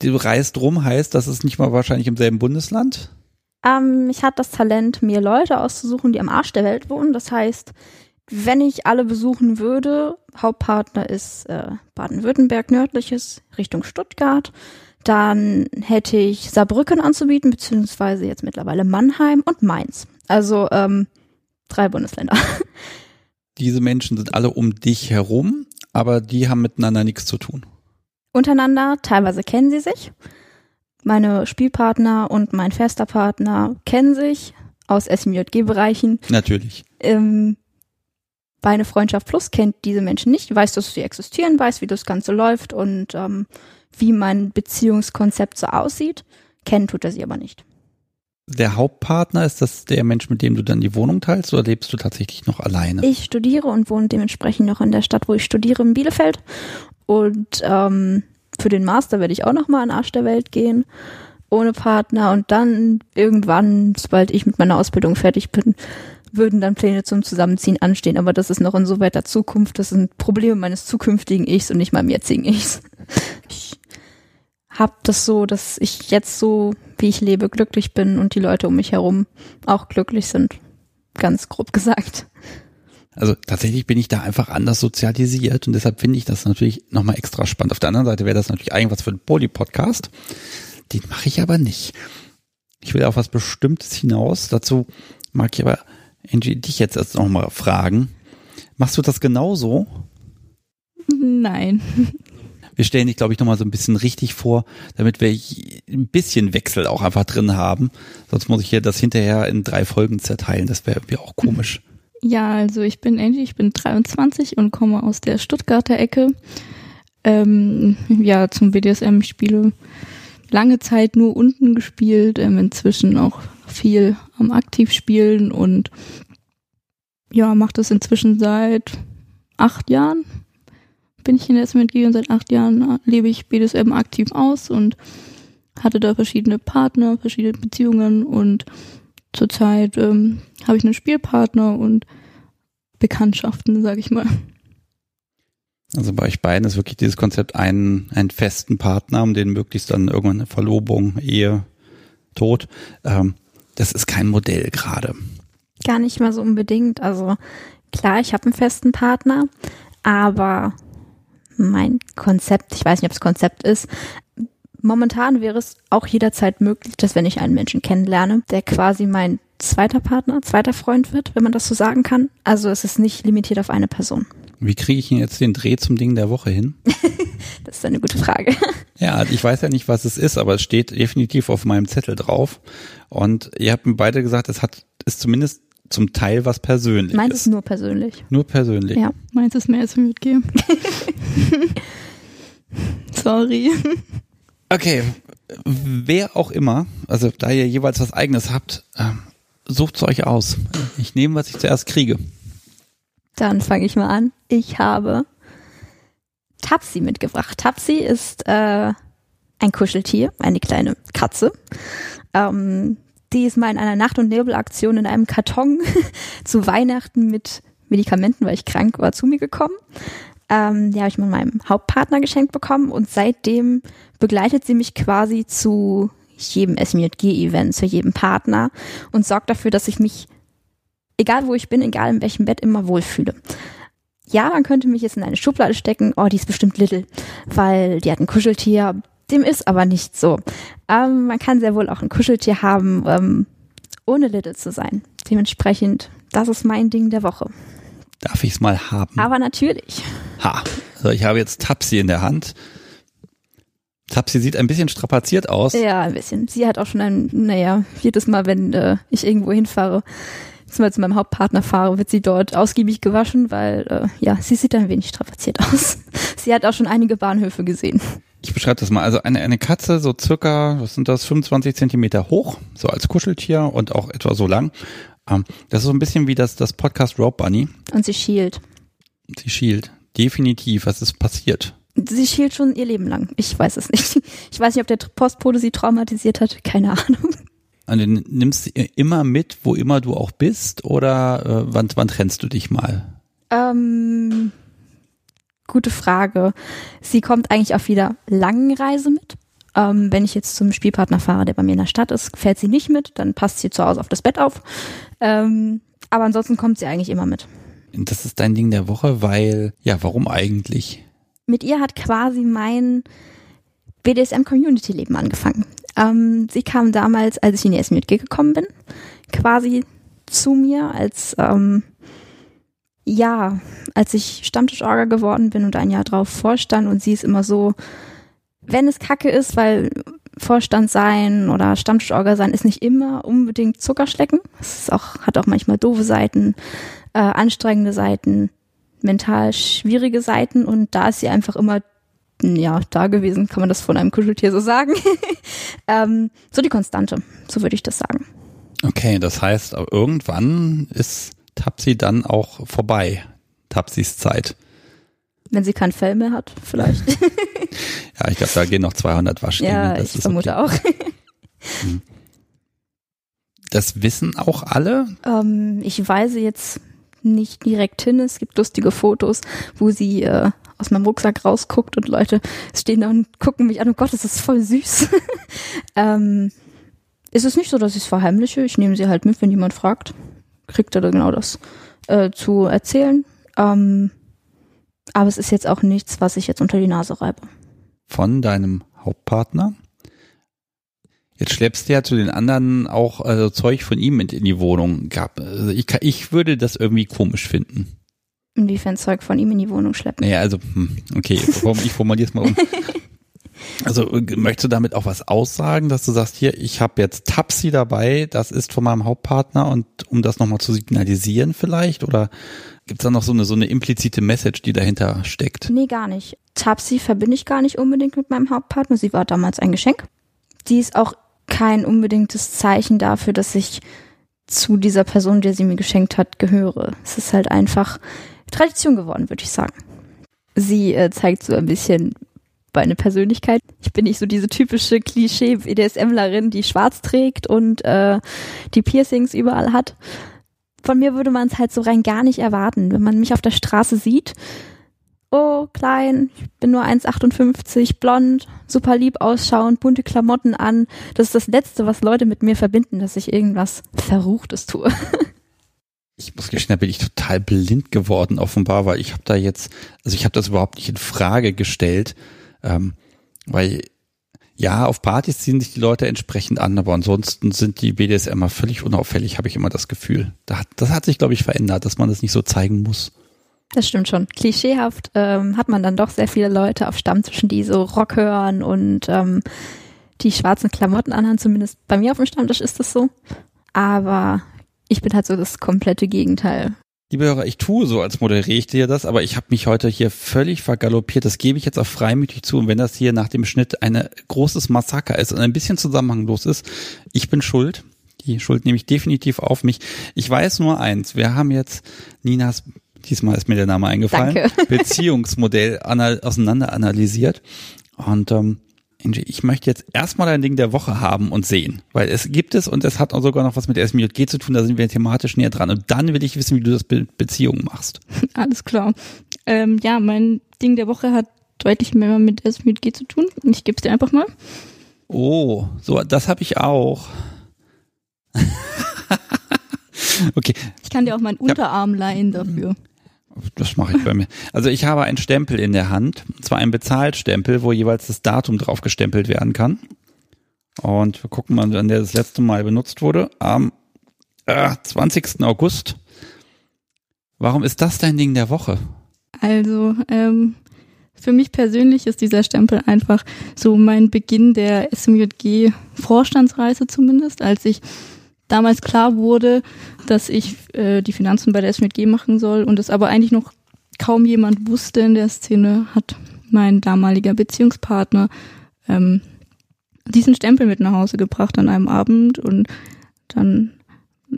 Du reist rum, heißt, das ist nicht mal wahrscheinlich im selben Bundesland? Ähm, ich hatte das Talent, mir Leute auszusuchen, die am Arsch der Welt wohnen. Das heißt, wenn ich alle besuchen würde, Hauptpartner ist äh, Baden-Württemberg nördliches Richtung Stuttgart, dann hätte ich Saarbrücken anzubieten, beziehungsweise jetzt mittlerweile Mannheim und Mainz. Also ähm, drei Bundesländer. Diese Menschen sind alle um dich herum, aber die haben miteinander nichts zu tun. Untereinander, teilweise kennen sie sich. Meine Spielpartner und mein fester Partner kennen sich aus SMJG-Bereichen. Natürlich. ähm, bei einer Freundschaft Plus kennt diese Menschen nicht, weiß, dass sie existieren, weiß, wie das Ganze läuft und ähm, wie mein Beziehungskonzept so aussieht. Kennen tut er sie aber nicht. Der Hauptpartner, ist das der Mensch, mit dem du dann die Wohnung teilst oder lebst du tatsächlich noch alleine? Ich studiere und wohne dementsprechend noch in der Stadt, wo ich studiere, in Bielefeld. Und ähm, für den Master werde ich auch noch mal an Arsch der Welt gehen, ohne Partner. Und dann irgendwann, sobald ich mit meiner Ausbildung fertig bin, würden dann Pläne zum Zusammenziehen anstehen. Aber das ist noch in so weiter Zukunft. Das sind Probleme meines zukünftigen Ichs und nicht meinem jetzigen Ichs. Ich hab das so, dass ich jetzt so, wie ich lebe, glücklich bin und die Leute um mich herum auch glücklich sind. Ganz grob gesagt. Also tatsächlich bin ich da einfach anders sozialisiert und deshalb finde ich das natürlich nochmal extra spannend. Auf der anderen Seite wäre das natürlich eigentlich was für einen Poly-Podcast. Den mache ich aber nicht. Ich will auf was Bestimmtes hinaus. Dazu mag ich aber, Angie, dich jetzt erst nochmal fragen. Machst du das genauso? Nein. Wir stellen dich, glaube ich, nochmal so ein bisschen richtig vor, damit wir ein bisschen Wechsel auch einfach drin haben. Sonst muss ich hier das hinterher in drei Folgen zerteilen. Das wäre wär auch komisch. Ja, also ich bin Angie, ich bin 23 und komme aus der Stuttgarter Ecke. Ähm, ja, zum BDSM spiele lange Zeit nur unten gespielt, ähm, inzwischen auch viel am Aktivspielen und ja, mache das inzwischen seit acht Jahren. Bin ich in der SMG und seit acht Jahren lebe ich BDSM aktiv aus und hatte da verschiedene Partner, verschiedene Beziehungen und zurzeit ähm, habe ich einen Spielpartner und Bekanntschaften, sag ich mal. Also bei euch beiden ist wirklich dieses Konzept einen, einen festen Partner, um den möglichst dann irgendwann eine Verlobung, Ehe, Tod. Ähm, das ist kein Modell gerade. Gar nicht mal so unbedingt. Also klar, ich habe einen festen Partner, aber mein Konzept, ich weiß nicht, ob es Konzept ist, momentan wäre es auch jederzeit möglich, dass wenn ich einen Menschen kennenlerne, der quasi mein zweiter Partner, zweiter Freund wird, wenn man das so sagen kann. Also es ist nicht limitiert auf eine Person. Wie kriege ich denn jetzt den Dreh zum Ding der Woche hin? das ist eine gute Frage. Ja, ich weiß ja nicht, was es ist, aber es steht definitiv auf meinem Zettel drauf. Und ihr habt mir beide gesagt, es hat, ist zumindest zum Teil was Persönliches. Meins ist nur persönlich. Nur persönlich. Ja. Meins ist mehr als mitgeben. Sorry. Okay, wer auch immer, also da ihr jeweils was eigenes habt, ähm, sucht es euch aus. Ich nehme, was ich zuerst kriege. Dann fange ich mal an. Ich habe Tapsi mitgebracht. Tapsi ist äh, ein Kuscheltier, eine kleine Katze. Ähm, die ist mal in einer Nacht- und Nebelaktion in einem Karton zu Weihnachten mit Medikamenten, weil ich krank war, zu mir gekommen. Ähm, die habe ich mit meinem Hauptpartner geschenkt bekommen und seitdem begleitet sie mich quasi zu jedem SMJG-Event, zu jedem Partner und sorgt dafür, dass ich mich, egal wo ich bin, egal in welchem Bett, immer wohlfühle. Ja, man könnte mich jetzt in eine Schublade stecken, oh, die ist bestimmt Little, weil die hat ein Kuscheltier, dem ist aber nicht so. Ähm, man kann sehr wohl auch ein Kuscheltier haben, ähm, ohne Little zu sein. Dementsprechend, das ist mein Ding der Woche. Darf ich es mal haben? Aber natürlich. Ha. Also ich habe jetzt Tapsi in der Hand. Tapsi sieht ein bisschen strapaziert aus. Ja, ein bisschen. Sie hat auch schon ein, naja, jedes Mal, wenn äh, ich irgendwo hinfahre, zum Beispiel zu meinem Hauptpartner fahre, wird sie dort ausgiebig gewaschen, weil, äh, ja, sie sieht ein wenig strapaziert aus. sie hat auch schon einige Bahnhöfe gesehen. Ich beschreibe das mal. Also eine, eine Katze, so circa, was sind das, 25 Zentimeter hoch, so als Kuscheltier und auch etwa so lang. Ähm, das ist so ein bisschen wie das, das Podcast Rope Bunny. Und sie schielt. Sie schielt. Definitiv. Was ist passiert? Sie schielt schon ihr Leben lang. Ich weiß es nicht. Ich weiß nicht, ob der Postbote sie traumatisiert hat. Keine Ahnung. Und du nimmst sie immer mit, wo immer du auch bist, oder äh, wann, wann trennst du dich mal? Ähm, gute Frage. Sie kommt eigentlich auf jeder langen Reise mit. Ähm, wenn ich jetzt zum Spielpartner fahre, der bei mir in der Stadt ist, fährt sie nicht mit, dann passt sie zu Hause auf das Bett auf. Ähm, aber ansonsten kommt sie eigentlich immer mit. Das ist dein Ding der Woche, weil, ja, warum eigentlich? Mit ihr hat quasi mein BDSM-Community-Leben angefangen. Ähm, sie kam damals, als ich in die SMJG gekommen bin, quasi zu mir als, ähm, ja, als ich Stammtischorger geworden bin und ein Jahr drauf vorstand und sie ist immer so, wenn es kacke ist, weil Vorstand sein oder Stammtischorger sein ist nicht immer unbedingt Zuckerschlecken. Es auch, hat auch manchmal doofe Seiten, äh, anstrengende Seiten, mental schwierige Seiten und da ist sie einfach immer ja, da gewesen, kann man das von einem Kuscheltier so sagen. ähm, so die Konstante, so würde ich das sagen. Okay, das heißt, irgendwann ist Tapsi dann auch vorbei. Tapsis Zeit. Wenn sie kein Fell mehr hat, vielleicht. ja, ich glaube, da gehen noch 200 Waschgänge. Ja, das ich vermute okay. auch. Hm. das wissen auch alle? Ähm, ich weise jetzt nicht direkt hin. Es gibt lustige Fotos, wo sie äh, aus meinem Rucksack rausguckt und Leute stehen da und gucken mich an. Oh Gott, das ist voll süß. ähm, ist es nicht so, dass ich es verheimliche. Ich nehme sie halt mit, wenn jemand fragt. Kriegt er da genau das äh, zu erzählen. Ähm, aber es ist jetzt auch nichts, was ich jetzt unter die Nase reibe. Von deinem Hauptpartner? Jetzt schleppst du ja zu den anderen auch also Zeug von ihm mit in die Wohnung. Gab. Also ich, ich würde das irgendwie komisch finden. Inwiefern Zeug von ihm in die Wohnung schleppen? Naja, also, hm, okay, ich formuliere es mal um. Also möchtest du damit auch was aussagen, dass du sagst, hier, ich habe jetzt Tapsi dabei, das ist von meinem Hauptpartner und um das nochmal zu signalisieren vielleicht? Oder gibt es da noch so eine, so eine implizite Message, die dahinter steckt? Nee, gar nicht. Tapsi verbinde ich gar nicht unbedingt mit meinem Hauptpartner. Sie war damals ein Geschenk. Die ist auch kein unbedingtes Zeichen dafür, dass ich zu dieser Person, der sie mir geschenkt hat, gehöre. Es ist halt einfach Tradition geworden, würde ich sagen. Sie äh, zeigt so ein bisschen meine Persönlichkeit. Ich bin nicht so diese typische Klischee-BDSMlerin, die schwarz trägt und äh, die Piercings überall hat. Von mir würde man es halt so rein gar nicht erwarten. Wenn man mich auf der Straße sieht, oh, klein, ich bin nur 1,58, blond, super lieb ausschauend, bunte Klamotten an. Das ist das Letzte, was Leute mit mir verbinden, dass ich irgendwas Verruchtes tue. ich muss gestehen, da bin ich total blind geworden offenbar, weil ich habe da jetzt, also ich habe das überhaupt nicht in Frage gestellt, ähm, weil Ja, auf Partys ziehen sich die Leute entsprechend an, aber ansonsten sind die BDSMer völlig unauffällig, habe ich immer das Gefühl. Das hat sich, glaube ich, verändert, dass man das nicht so zeigen muss. Das stimmt schon. Klischeehaft ähm, hat man dann doch sehr viele Leute auf Stammtischen, die so Rock hören und ähm, die schwarzen Klamotten anhaben. Zumindest bei mir auf dem Stammtisch ist das so. Aber ich bin halt so das komplette Gegenteil. Liebe Hörer, ich tue so, als moderiere ich dir das, aber ich habe mich heute hier völlig vergaloppiert. Das gebe ich jetzt auch freimütig zu. Und wenn das hier nach dem Schnitt ein großes Massaker ist und ein bisschen zusammenhanglos ist, ich bin schuld. Die Schuld nehme ich definitiv auf mich. Ich weiß nur eins. Wir haben jetzt Ninas diesmal ist mir der Name eingefallen, Danke. Beziehungsmodell auseinander analysiert. Und ähm, ich möchte jetzt erstmal ein Ding der Woche haben und sehen, weil es gibt es und es hat auch sogar noch was mit der SMJG zu tun, da sind wir thematisch näher dran. Und dann will ich wissen, wie du das Be Beziehungen machst. Alles klar. Ähm, ja, mein Ding der Woche hat deutlich mehr mit SMJG zu tun. Ich gebe es dir einfach mal. Oh, so, das habe ich auch. okay. Ich kann dir auch meinen Unterarm leihen dafür. Das mache ich bei mir. Also ich habe einen Stempel in der Hand, zwar einen Bezahlstempel, wo jeweils das Datum drauf gestempelt werden kann. Und wir gucken mal, wann der das letzte Mal benutzt wurde. Am äh, 20. August. Warum ist das dein Ding der Woche? Also, ähm, für mich persönlich ist dieser Stempel einfach so mein Beginn der SMJG Vorstandsreise zumindest, als ich damals klar wurde, dass ich äh, die Finanzen bei der SMG machen soll und es aber eigentlich noch kaum jemand wusste in der Szene, hat mein damaliger Beziehungspartner ähm, diesen Stempel mit nach Hause gebracht an einem Abend und dann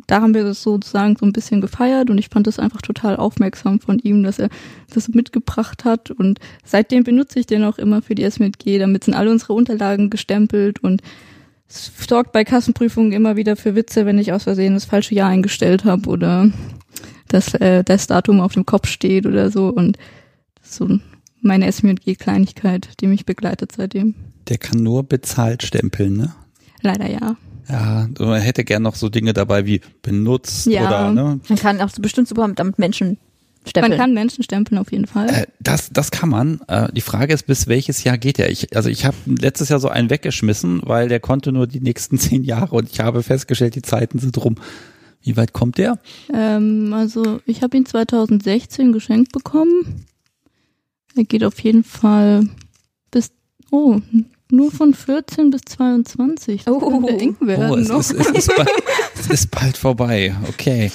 da haben wir das sozusagen so ein bisschen gefeiert und ich fand das einfach total aufmerksam von ihm, dass er das mitgebracht hat und seitdem benutze ich den auch immer für die SMG, damit sind alle unsere Unterlagen gestempelt und sorgt bei Kassenprüfungen immer wieder für Witze, wenn ich aus Versehen das falsche Jahr eingestellt habe oder dass äh, das Datum auf dem Kopf steht oder so. Und das ist so meine SMG-Kleinigkeit, die mich begleitet seitdem. Der kann nur bezahlt stempeln, ne? Leider ja. Ja, man hätte gern noch so Dinge dabei wie benutzt ja. oder ne? Man kann auch so bestimmt super damit Menschen Stempeln. Man kann Menschen stempeln auf jeden Fall. Äh, das, das kann man. Äh, die Frage ist, bis welches Jahr geht er? Ich, also ich habe letztes Jahr so einen weggeschmissen, weil der konnte nur die nächsten zehn Jahre und ich habe festgestellt, die Zeiten sind rum. Wie weit kommt der? Ähm, also ich habe ihn 2016 geschenkt bekommen. Er geht auf jeden Fall bis, oh, nur von 14 bis 22. Das oh, eng werden oh es, ist, es, ist bald, es ist bald vorbei. Okay.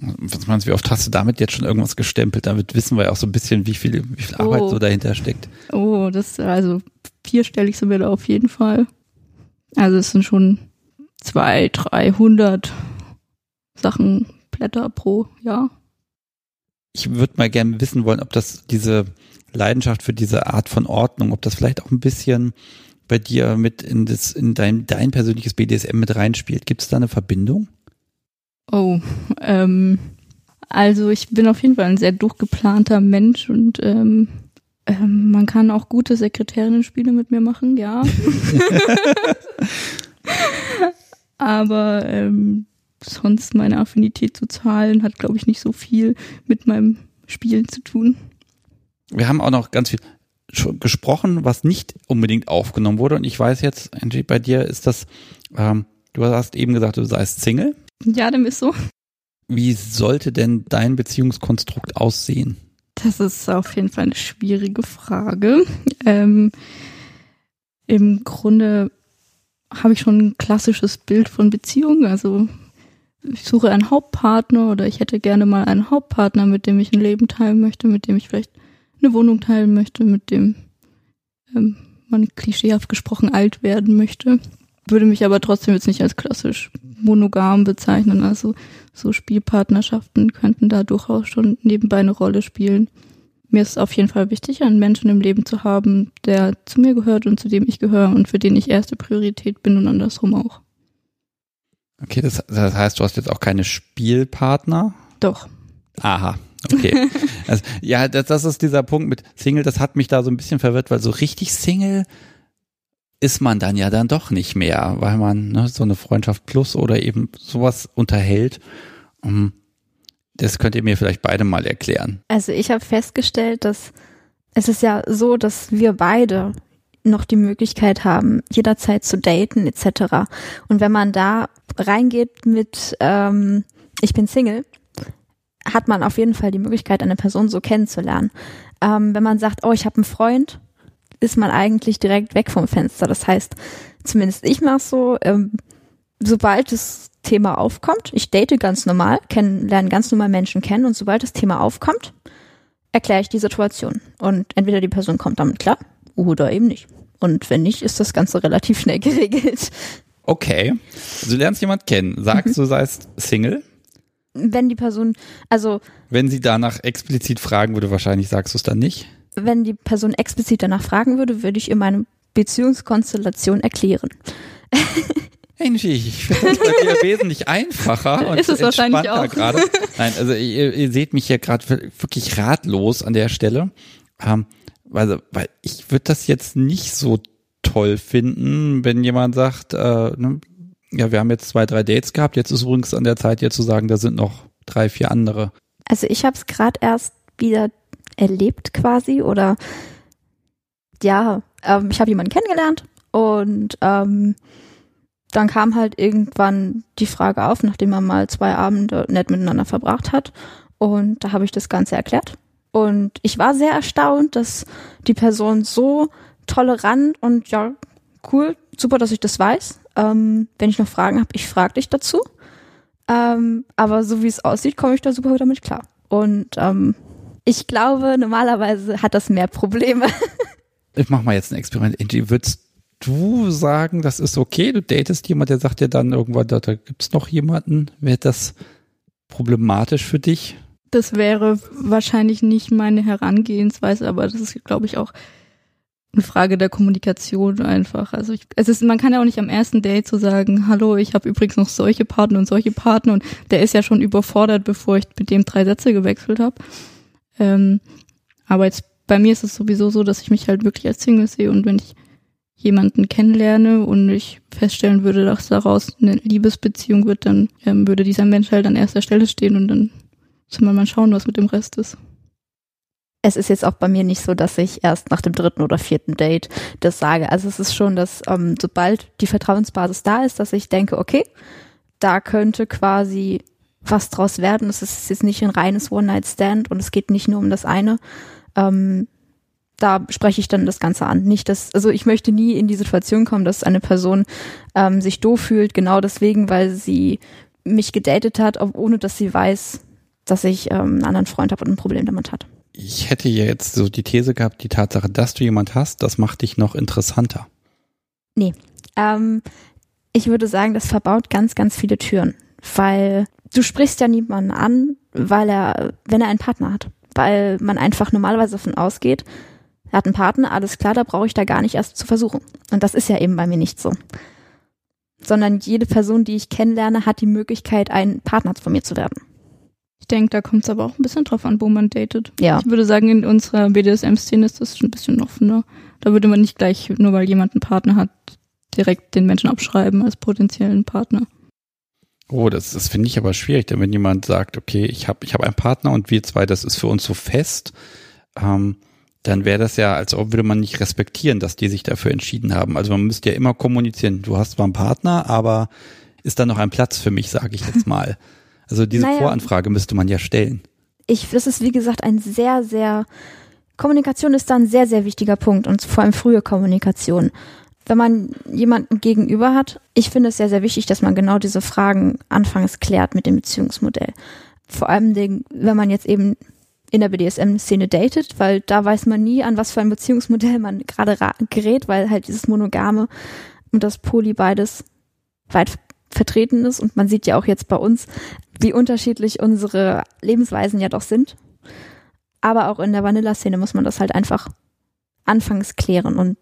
Was meinst du, wie oft hast du damit jetzt schon irgendwas gestempelt? Damit wissen wir ja auch so ein bisschen, wie viel, wie viel Arbeit oh. so dahinter steckt. Oh, das, also vierstellig sind wir da auf jeden Fall. Also es sind schon zwei, 300 Sachen Blätter pro Jahr. Ich würde mal gerne wissen wollen, ob das diese Leidenschaft für diese Art von Ordnung, ob das vielleicht auch ein bisschen bei dir mit in das, in dein, dein persönliches BDSM mit reinspielt. Gibt es da eine Verbindung? Oh, ähm, also ich bin auf jeden Fall ein sehr durchgeplanter Mensch und ähm, ähm, man kann auch gute Sekretärinnen-Spiele mit mir machen, ja. Aber ähm, sonst meine Affinität zu Zahlen hat, glaube ich, nicht so viel mit meinem Spielen zu tun. Wir haben auch noch ganz viel gesprochen, was nicht unbedingt aufgenommen wurde. Und ich weiß jetzt, Angie, bei dir ist das, ähm, du hast eben gesagt, du seist Single. Ja, dem ist so. Wie sollte denn dein Beziehungskonstrukt aussehen? Das ist auf jeden Fall eine schwierige Frage. Ähm, Im Grunde habe ich schon ein klassisches Bild von Beziehungen. Also ich suche einen Hauptpartner oder ich hätte gerne mal einen Hauptpartner, mit dem ich ein Leben teilen möchte, mit dem ich vielleicht eine Wohnung teilen möchte, mit dem ähm, man klischeehaft gesprochen alt werden möchte würde mich aber trotzdem jetzt nicht als klassisch monogam bezeichnen. Also so Spielpartnerschaften könnten da durchaus schon nebenbei eine Rolle spielen. Mir ist auf jeden Fall wichtig, einen Menschen im Leben zu haben, der zu mir gehört und zu dem ich gehöre und für den ich erste Priorität bin und andersrum auch. Okay, das, das heißt, du hast jetzt auch keine Spielpartner? Doch. Aha, okay. also, ja, das, das ist dieser Punkt mit Single, das hat mich da so ein bisschen verwirrt, weil so richtig Single ist man dann ja dann doch nicht mehr, weil man ne, so eine Freundschaft plus oder eben sowas unterhält. Um, das könnt ihr mir vielleicht beide mal erklären. Also ich habe festgestellt, dass es ist ja so, dass wir beide noch die Möglichkeit haben, jederzeit zu daten etc. Und wenn man da reingeht mit ähm, ich bin Single, hat man auf jeden Fall die Möglichkeit, eine Person so kennenzulernen. Ähm, wenn man sagt, oh, ich habe einen Freund, ist man eigentlich direkt weg vom Fenster. Das heißt, zumindest ich mache so, ähm, sobald das Thema aufkommt, ich date ganz normal, kenn, lerne ganz normal Menschen kennen und sobald das Thema aufkommt, erkläre ich die Situation. Und entweder die Person kommt damit klar oder eben nicht. Und wenn nicht, ist das Ganze relativ schnell geregelt. Okay. Du lernst jemand kennen, sagst mhm. du seist Single. Wenn die Person, also. Wenn sie danach explizit fragen würde, wahrscheinlich sagst du es dann nicht. Wenn die Person explizit danach fragen würde, würde ich ihr meine Beziehungskonstellation erklären. Angie, ich finde das bei dir wesentlich einfacher und ist es wahrscheinlich auch. gerade. Nein, also ihr, ihr seht mich hier gerade wirklich ratlos an der Stelle. Ähm, also, weil ich würde das jetzt nicht so toll finden, wenn jemand sagt, äh, ne, ja, wir haben jetzt zwei, drei Dates gehabt, jetzt ist übrigens an der Zeit, jetzt zu sagen, da sind noch drei, vier andere. Also ich habe es gerade erst wieder erlebt quasi oder ja, ähm, ich habe jemanden kennengelernt und ähm, dann kam halt irgendwann die Frage auf, nachdem man mal zwei Abende nett miteinander verbracht hat. Und da habe ich das Ganze erklärt. Und ich war sehr erstaunt, dass die Person so tolerant und ja, cool, super, dass ich das weiß. Ähm, wenn ich noch Fragen habe, ich frage dich dazu. Ähm, aber so wie es aussieht, komme ich da super damit klar. Und ähm, ich glaube, normalerweise hat das mehr Probleme. ich mach mal jetzt ein Experiment. Angie, würdest du sagen, das ist okay? Du datest jemand, der sagt dir dann irgendwann, da, da gibt's noch jemanden. Wäre das problematisch für dich? Das wäre wahrscheinlich nicht meine Herangehensweise, aber das ist, glaube ich, auch eine Frage der Kommunikation einfach. Also ich, es ist, man kann ja auch nicht am ersten Date so sagen, hallo, ich habe übrigens noch solche Partner und solche Partner und der ist ja schon überfordert, bevor ich mit dem drei Sätze gewechselt habe. Ähm, aber jetzt bei mir ist es sowieso so, dass ich mich halt wirklich als Single sehe und wenn ich jemanden kennenlerne und ich feststellen würde, dass daraus eine Liebesbeziehung wird, dann ähm, würde dieser Mensch halt an erster Stelle stehen und dann soll man mal schauen, was mit dem Rest ist. Es ist jetzt auch bei mir nicht so, dass ich erst nach dem dritten oder vierten Date das sage. Also es ist schon, dass ähm, sobald die Vertrauensbasis da ist, dass ich denke, okay, da könnte quasi was draus werden. Es ist jetzt nicht ein reines One-Night-Stand und es geht nicht nur um das eine. Ähm, da spreche ich dann das Ganze an. Nicht, dass, also ich möchte nie in die Situation kommen, dass eine Person ähm, sich doof fühlt, genau deswegen, weil sie mich gedatet hat, ohne dass sie weiß, dass ich ähm, einen anderen Freund habe und ein Problem damit hat. Ich hätte ja jetzt so die These gehabt, die Tatsache, dass du jemand hast, das macht dich noch interessanter. Nee. Ähm, ich würde sagen, das verbaut ganz, ganz viele Türen. Weil du sprichst ja niemanden an, weil er, wenn er einen Partner hat. Weil man einfach normalerweise davon ausgeht, er hat einen Partner, alles klar, da brauche ich da gar nicht erst zu versuchen. Und das ist ja eben bei mir nicht so. Sondern jede Person, die ich kennenlerne, hat die Möglichkeit, ein Partner von mir zu werden. Ich denke, da kommt es aber auch ein bisschen drauf an, wo man datet. Ja. Ich würde sagen, in unserer BDSM-Szene ist das schon ein bisschen offener. Da würde man nicht gleich, nur weil jemand einen Partner hat, direkt den Menschen abschreiben als potenziellen Partner. Oh, das, das finde ich aber schwierig, denn wenn jemand sagt, okay, ich habe ich hab einen Partner und wir zwei, das ist für uns so fest, ähm, dann wäre das ja, als ob würde man nicht respektieren, dass die sich dafür entschieden haben. Also man müsste ja immer kommunizieren, du hast zwar einen Partner, aber ist da noch ein Platz für mich, sage ich jetzt mal. Also diese naja, Voranfrage müsste man ja stellen. Ich, das ist wie gesagt ein sehr, sehr, Kommunikation ist da ein sehr, sehr wichtiger Punkt und vor allem frühe Kommunikation. Wenn man jemanden gegenüber hat, ich finde es sehr, sehr wichtig, dass man genau diese Fragen anfangs klärt mit dem Beziehungsmodell. Vor allem, wenn man jetzt eben in der BDSM-Szene datet, weil da weiß man nie, an was für ein Beziehungsmodell man gerade gerät, weil halt dieses Monogame und das Poly beides weit vertreten ist. Und man sieht ja auch jetzt bei uns, wie unterschiedlich unsere Lebensweisen ja doch sind. Aber auch in der Vanilla-Szene muss man das halt einfach anfangs klären und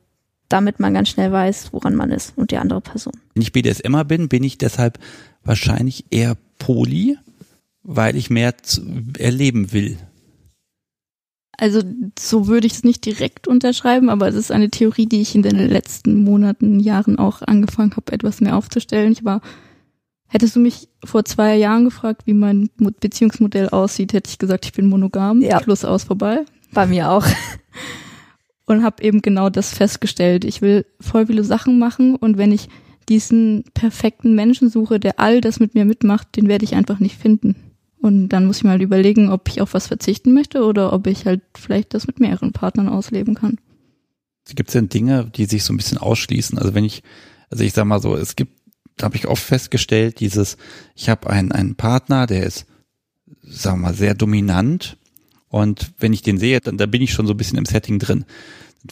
damit man ganz schnell weiß, woran man ist und die andere Person. Wenn ich BDSMer bin, bin ich deshalb wahrscheinlich eher Poly, weil ich mehr erleben will. Also so würde ich es nicht direkt unterschreiben, aber es ist eine Theorie, die ich in den letzten Monaten, Jahren auch angefangen habe, etwas mehr aufzustellen. Ich war, hättest du mich vor zwei Jahren gefragt, wie mein Beziehungsmodell aussieht, hätte ich gesagt, ich bin monogam. Ja. Schluss aus vorbei. Bei mir auch. und habe eben genau das festgestellt. Ich will voll viele Sachen machen und wenn ich diesen perfekten Menschen suche, der all das mit mir mitmacht, den werde ich einfach nicht finden. Und dann muss ich mal überlegen, ob ich auf was verzichten möchte oder ob ich halt vielleicht das mit mehreren Partnern ausleben kann. Gibt es denn Dinge, die sich so ein bisschen ausschließen? Also wenn ich, also ich sag mal so, es gibt, da habe ich oft festgestellt, dieses, ich habe einen, einen Partner, der ist, sagen wir mal, sehr dominant. Und wenn ich den sehe, dann da bin ich schon so ein bisschen im Setting drin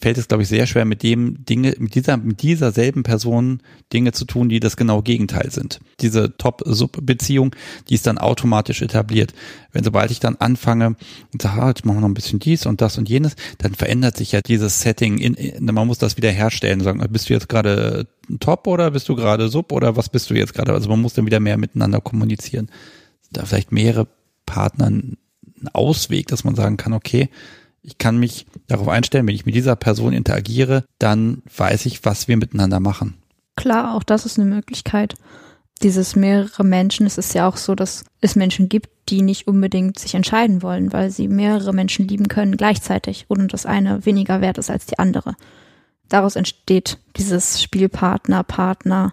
fällt es, glaube ich, sehr schwer, mit dem Dinge, mit dieser, mit dieser selben Person Dinge zu tun, die das genau Gegenteil sind. Diese Top-Sub-Beziehung, die ist dann automatisch etabliert. Wenn sobald ich dann anfange und sage, ah, jetzt machen wir noch ein bisschen dies und das und jenes, dann verändert sich ja dieses Setting. In, in, man muss das wieder herstellen. Sagen, bist du jetzt gerade Top oder bist du gerade Sub oder was bist du jetzt gerade? Also man muss dann wieder mehr miteinander kommunizieren. Da vielleicht mehrere Partner ein Ausweg, dass man sagen kann, okay, ich kann mich darauf einstellen, wenn ich mit dieser Person interagiere, dann weiß ich, was wir miteinander machen. Klar, auch das ist eine Möglichkeit. Dieses mehrere Menschen, es ist ja auch so, dass es Menschen gibt, die nicht unbedingt sich entscheiden wollen, weil sie mehrere Menschen lieben können gleichzeitig und das eine weniger wert ist als die andere. Daraus entsteht dieses Spielpartner, Partner,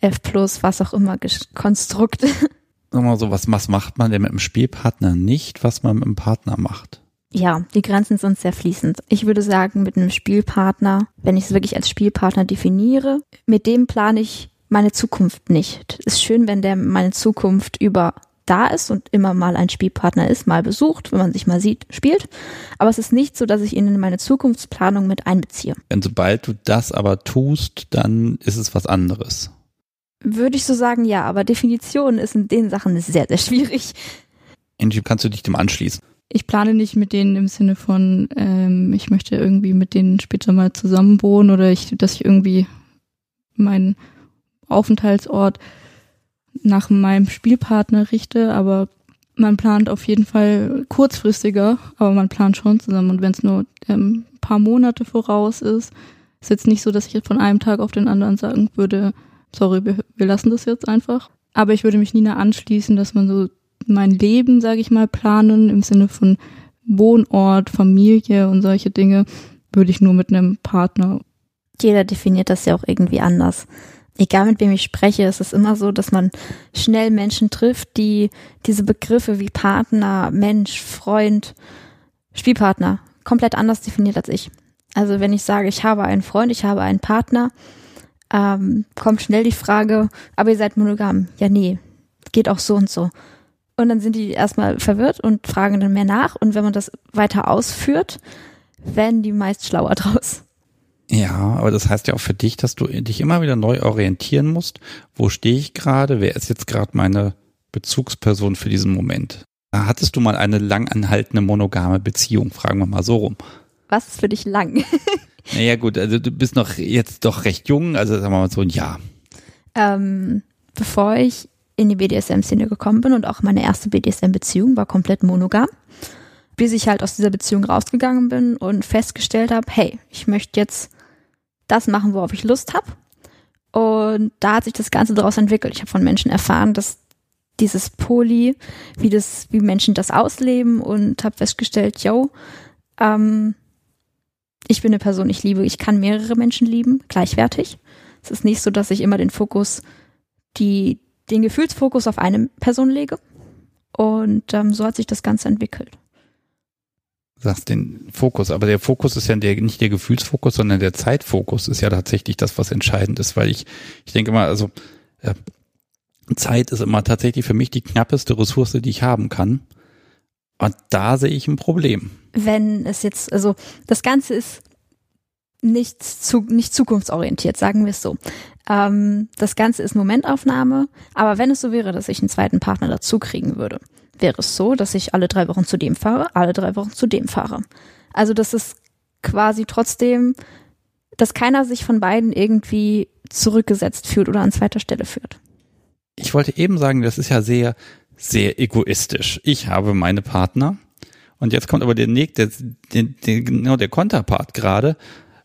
F was auch immer Konstrukt. Sag mal so, was, was macht man denn mit einem Spielpartner nicht, was man mit einem Partner macht? Ja, die Grenzen sind sehr fließend. Ich würde sagen, mit einem Spielpartner, wenn ich es wirklich als Spielpartner definiere, mit dem plane ich meine Zukunft nicht. Es ist schön, wenn der meine Zukunft über da ist und immer mal ein Spielpartner ist, mal besucht, wenn man sich mal sieht, spielt. Aber es ist nicht so, dass ich ihn in meine Zukunftsplanung mit einbeziehe. Wenn sobald du das aber tust, dann ist es was anderes. Würde ich so sagen, ja, aber Definition ist in den Sachen sehr, sehr schwierig. Angie, kannst du dich dem anschließen? ich plane nicht mit denen im Sinne von, ähm, ich möchte irgendwie mit denen später mal zusammenwohnen oder ich, dass ich irgendwie meinen Aufenthaltsort nach meinem Spielpartner richte, aber man plant auf jeden Fall kurzfristiger, aber man plant schon zusammen. Und wenn es nur ähm, paar Monate voraus ist, ist jetzt nicht so, dass ich jetzt von einem Tag auf den anderen sagen würde, sorry, wir, wir lassen das jetzt einfach. Aber ich würde mich nie anschließen, dass man so mein Leben, sage ich mal, planen im Sinne von Wohnort, Familie und solche Dinge, würde ich nur mit einem Partner. Jeder definiert das ja auch irgendwie anders. Egal mit wem ich spreche, ist es immer so, dass man schnell Menschen trifft, die diese Begriffe wie Partner, Mensch, Freund, Spielpartner komplett anders definiert als ich. Also wenn ich sage, ich habe einen Freund, ich habe einen Partner, ähm, kommt schnell die Frage, aber ihr seid monogam. Ja, nee, geht auch so und so. Und dann sind die erstmal verwirrt und fragen dann mehr nach. Und wenn man das weiter ausführt, werden die meist schlauer draus. Ja, aber das heißt ja auch für dich, dass du dich immer wieder neu orientieren musst. Wo stehe ich gerade? Wer ist jetzt gerade meine Bezugsperson für diesen Moment? Hattest du mal eine lang anhaltende monogame Beziehung? Fragen wir mal so rum. Was ist für dich lang? naja, gut, also du bist noch jetzt doch recht jung, also sagen wir mal so ein Jahr. Ähm, bevor ich in die BDSM-Szene gekommen bin und auch meine erste BDSM-Beziehung war komplett monogam. Bis ich halt aus dieser Beziehung rausgegangen bin und festgestellt habe, hey, ich möchte jetzt das machen, worauf ich Lust habe. Und da hat sich das Ganze daraus entwickelt. Ich habe von Menschen erfahren, dass dieses Poly, wie das, wie Menschen das ausleben und habe festgestellt, yo, ähm, ich bin eine Person, ich liebe, ich kann mehrere Menschen lieben, gleichwertig. Es ist nicht so, dass ich immer den Fokus, die, den Gefühlsfokus auf eine Person lege. Und ähm, so hat sich das Ganze entwickelt. Du sagst den Fokus, aber der Fokus ist ja der, nicht der Gefühlsfokus, sondern der Zeitfokus ist ja tatsächlich das, was entscheidend ist, weil ich, ich denke mal, also äh, Zeit ist immer tatsächlich für mich die knappeste Ressource, die ich haben kann. Und da sehe ich ein Problem. Wenn es jetzt, also das Ganze ist nicht, zu, nicht zukunftsorientiert, sagen wir es so. Ähm, das Ganze ist Momentaufnahme, aber wenn es so wäre, dass ich einen zweiten Partner dazu kriegen würde, wäre es so, dass ich alle drei Wochen zu dem fahre, alle drei Wochen zu dem fahre. Also das ist quasi trotzdem, dass keiner sich von beiden irgendwie zurückgesetzt fühlt oder an zweiter Stelle führt. Ich wollte eben sagen, das ist ja sehr, sehr egoistisch. Ich habe meine Partner und jetzt kommt aber der, der, der, der genau der Konterpart gerade.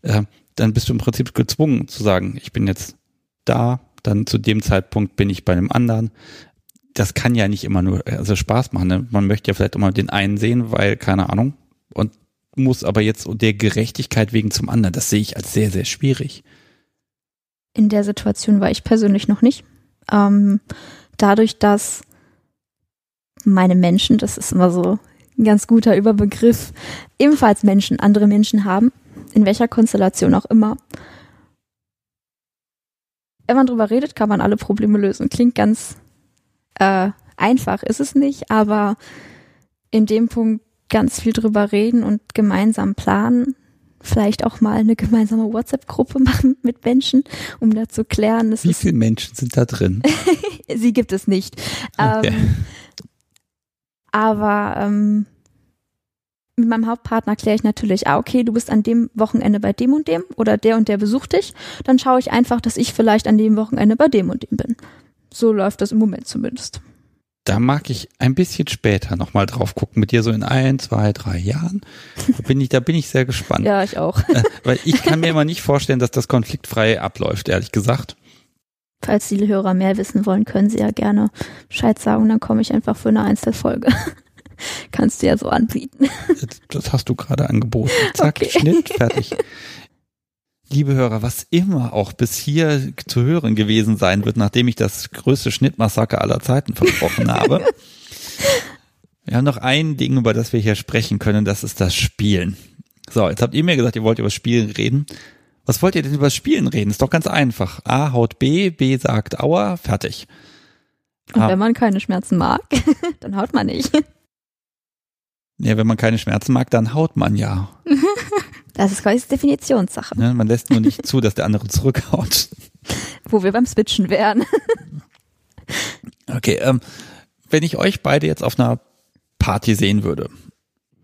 Äh, dann bist du im Prinzip gezwungen zu sagen, ich bin jetzt da, dann zu dem Zeitpunkt bin ich bei einem anderen. Das kann ja nicht immer nur also Spaß machen. Ne? Man möchte ja vielleicht immer den einen sehen, weil, keine Ahnung. Und muss aber jetzt der Gerechtigkeit wegen zum anderen. Das sehe ich als sehr, sehr schwierig. In der Situation war ich persönlich noch nicht. Ähm, dadurch, dass meine Menschen, das ist immer so ein ganz guter Überbegriff, ebenfalls Menschen, andere Menschen haben, in welcher Konstellation auch immer. Wenn man drüber redet, kann man alle Probleme lösen. Klingt ganz äh, einfach, ist es nicht, aber in dem Punkt ganz viel drüber reden und gemeinsam planen. Vielleicht auch mal eine gemeinsame WhatsApp-Gruppe machen mit Menschen, um da zu klären. Wie viele Menschen sind da drin? Sie gibt es nicht. Okay. Ähm, aber ähm, mit meinem Hauptpartner kläre ich natürlich, ah, okay, du bist an dem Wochenende bei dem und dem oder der und der besucht dich. Dann schaue ich einfach, dass ich vielleicht an dem Wochenende bei dem und dem bin. So läuft das im Moment zumindest. Da mag ich ein bisschen später nochmal drauf gucken, mit dir so in ein, zwei, drei Jahren. Da bin ich, da bin ich sehr gespannt. ja, ich auch. Äh, weil ich kann mir immer nicht vorstellen, dass das konfliktfrei abläuft, ehrlich gesagt. Falls die Hörer mehr wissen wollen, können sie ja gerne Bescheid sagen, dann komme ich einfach für eine Einzelfolge. Kannst du ja so anbieten. Das hast du gerade angeboten. Zack, okay. Schnitt, fertig. Liebe Hörer, was immer auch bis hier zu hören gewesen sein wird, nachdem ich das größte Schnittmassaker aller Zeiten versprochen habe. Wir haben noch ein Ding, über das wir hier sprechen können, das ist das Spielen. So, jetzt habt ihr mir gesagt, ihr wollt über Spielen reden. Was wollt ihr denn über Spielen reden? Ist doch ganz einfach. A haut B, B sagt Aua, fertig. Und ah. wenn man keine Schmerzen mag, dann haut man nicht. Ja, wenn man keine Schmerzen mag, dann haut man ja. Das ist quasi Definitionssache. Ja, man lässt nur nicht zu, dass der andere zurückhaut. Wo wir beim Switchen wären. Okay, ähm, wenn ich euch beide jetzt auf einer Party sehen würde,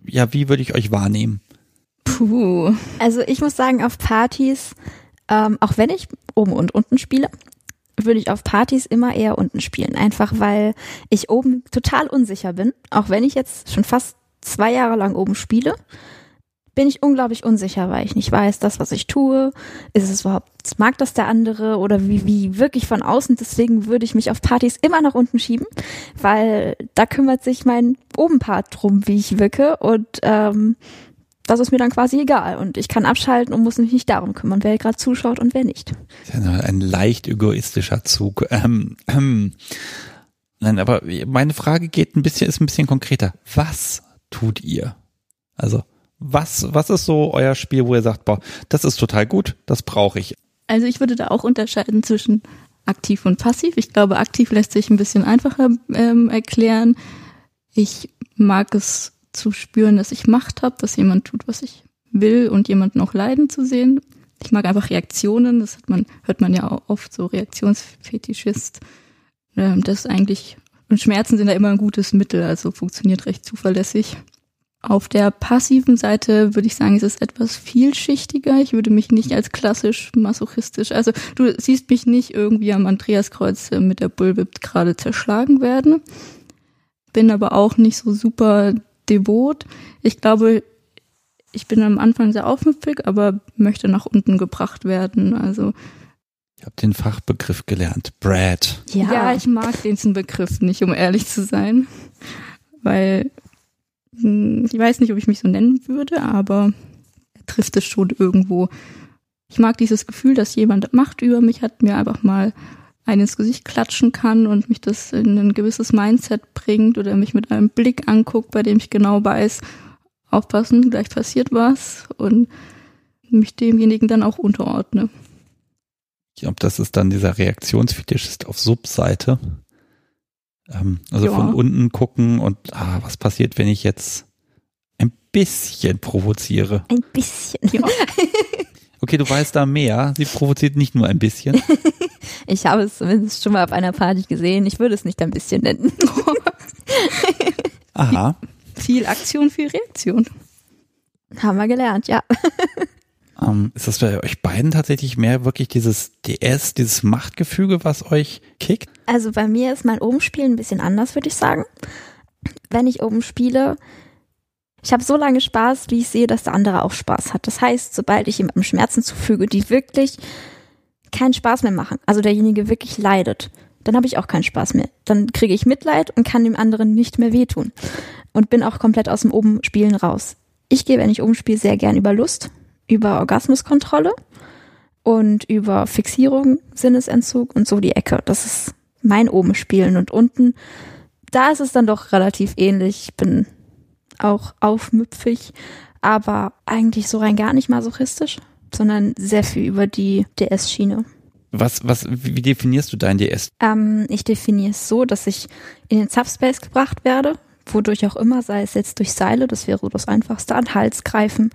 ja, wie würde ich euch wahrnehmen? Puh. Also ich muss sagen, auf Partys, ähm, auch wenn ich oben und unten spiele, würde ich auf Partys immer eher unten spielen. Einfach weil ich oben total unsicher bin. Auch wenn ich jetzt schon fast zwei Jahre lang oben spiele, bin ich unglaublich unsicher, weil ich nicht weiß, das, was ich tue, ist es überhaupt, mag das der andere oder wie, wie wirklich von außen. Deswegen würde ich mich auf Partys immer nach unten schieben, weil da kümmert sich mein Obenpart drum, wie ich wirke und ähm, das ist mir dann quasi egal und ich kann abschalten und muss mich nicht darum kümmern, wer gerade zuschaut und wer nicht. ein leicht egoistischer Zug. Ähm, ähm. Nein, aber meine Frage geht ein bisschen, ist ein bisschen konkreter. Was tut ihr? Also, was, was ist so euer Spiel, wo ihr sagt, boah, das ist total gut, das brauche ich? Also ich würde da auch unterscheiden zwischen aktiv und passiv. Ich glaube, aktiv lässt sich ein bisschen einfacher ähm, erklären. Ich mag es zu spüren, dass ich Macht habe, dass jemand tut, was ich will und jemanden auch leiden zu sehen. Ich mag einfach Reaktionen, das hat man, hört man ja auch oft so Reaktionsfetischist. Ähm, das ist eigentlich, und Schmerzen sind da immer ein gutes Mittel, also funktioniert recht zuverlässig. Auf der passiven Seite würde ich sagen, ist es etwas vielschichtiger. Ich würde mich nicht als klassisch masochistisch, also du siehst mich nicht irgendwie am Andreaskreuz mit der Bullwhip gerade zerschlagen werden. Bin aber auch nicht so super devot. Ich glaube, ich bin am Anfang sehr aufmüpfig, aber möchte nach unten gebracht werden. Also ich habe den Fachbegriff gelernt, Brad. Ja. ja, ich mag diesen Begriff nicht, um ehrlich zu sein, weil hm, ich weiß nicht, ob ich mich so nennen würde, aber er trifft es schon irgendwo. Ich mag dieses Gefühl, dass jemand Macht über mich hat, mir einfach mal einen ins Gesicht klatschen kann und mich das in ein gewisses Mindset bringt oder mich mit einem Blick anguckt, bei dem ich genau weiß, aufpassen, gleich passiert was und mich demjenigen dann auch unterordne. Ich glaube, das ist dann dieser Reaktionsfetisch ist auf Subseite. Ähm, also ja. von unten gucken und ah, was passiert, wenn ich jetzt ein bisschen provoziere? Ein bisschen. Ja. Okay, du weißt da mehr. Sie provoziert nicht nur ein bisschen. ich habe es zumindest schon mal auf einer Party gesehen. Ich würde es nicht ein bisschen nennen. Aha. Viel Aktion, viel Reaktion. Haben wir gelernt, ja. Ähm, ist das bei euch beiden tatsächlich mehr wirklich dieses DS, dieses Machtgefüge, was euch kickt? Also bei mir ist mein Obenspiel ein bisschen anders, würde ich sagen. Wenn ich oben spiele, ich habe so lange Spaß, wie ich sehe, dass der andere auch Spaß hat. Das heißt, sobald ich jemandem Schmerzen zufüge, die wirklich keinen Spaß mehr machen, also derjenige wirklich leidet, dann habe ich auch keinen Spaß mehr. Dann kriege ich Mitleid und kann dem anderen nicht mehr wehtun und bin auch komplett aus dem oben Spielen raus. Ich gehe, wenn ich umspiele, sehr gern über Lust, über Orgasmuskontrolle und über Fixierung, Sinnesentzug und so die Ecke. Das ist mein oben spielen und unten. Da ist es dann doch relativ ähnlich. Ich bin auch aufmüpfig, aber eigentlich so rein gar nicht masochistisch, sondern sehr viel über die DS-Schiene. Was, was, wie definierst du dein DS? Ähm, ich definiere es so, dass ich in den Subspace gebracht werde, wodurch auch immer, sei es jetzt durch Seile, das wäre das Einfachste, an Hals greifen,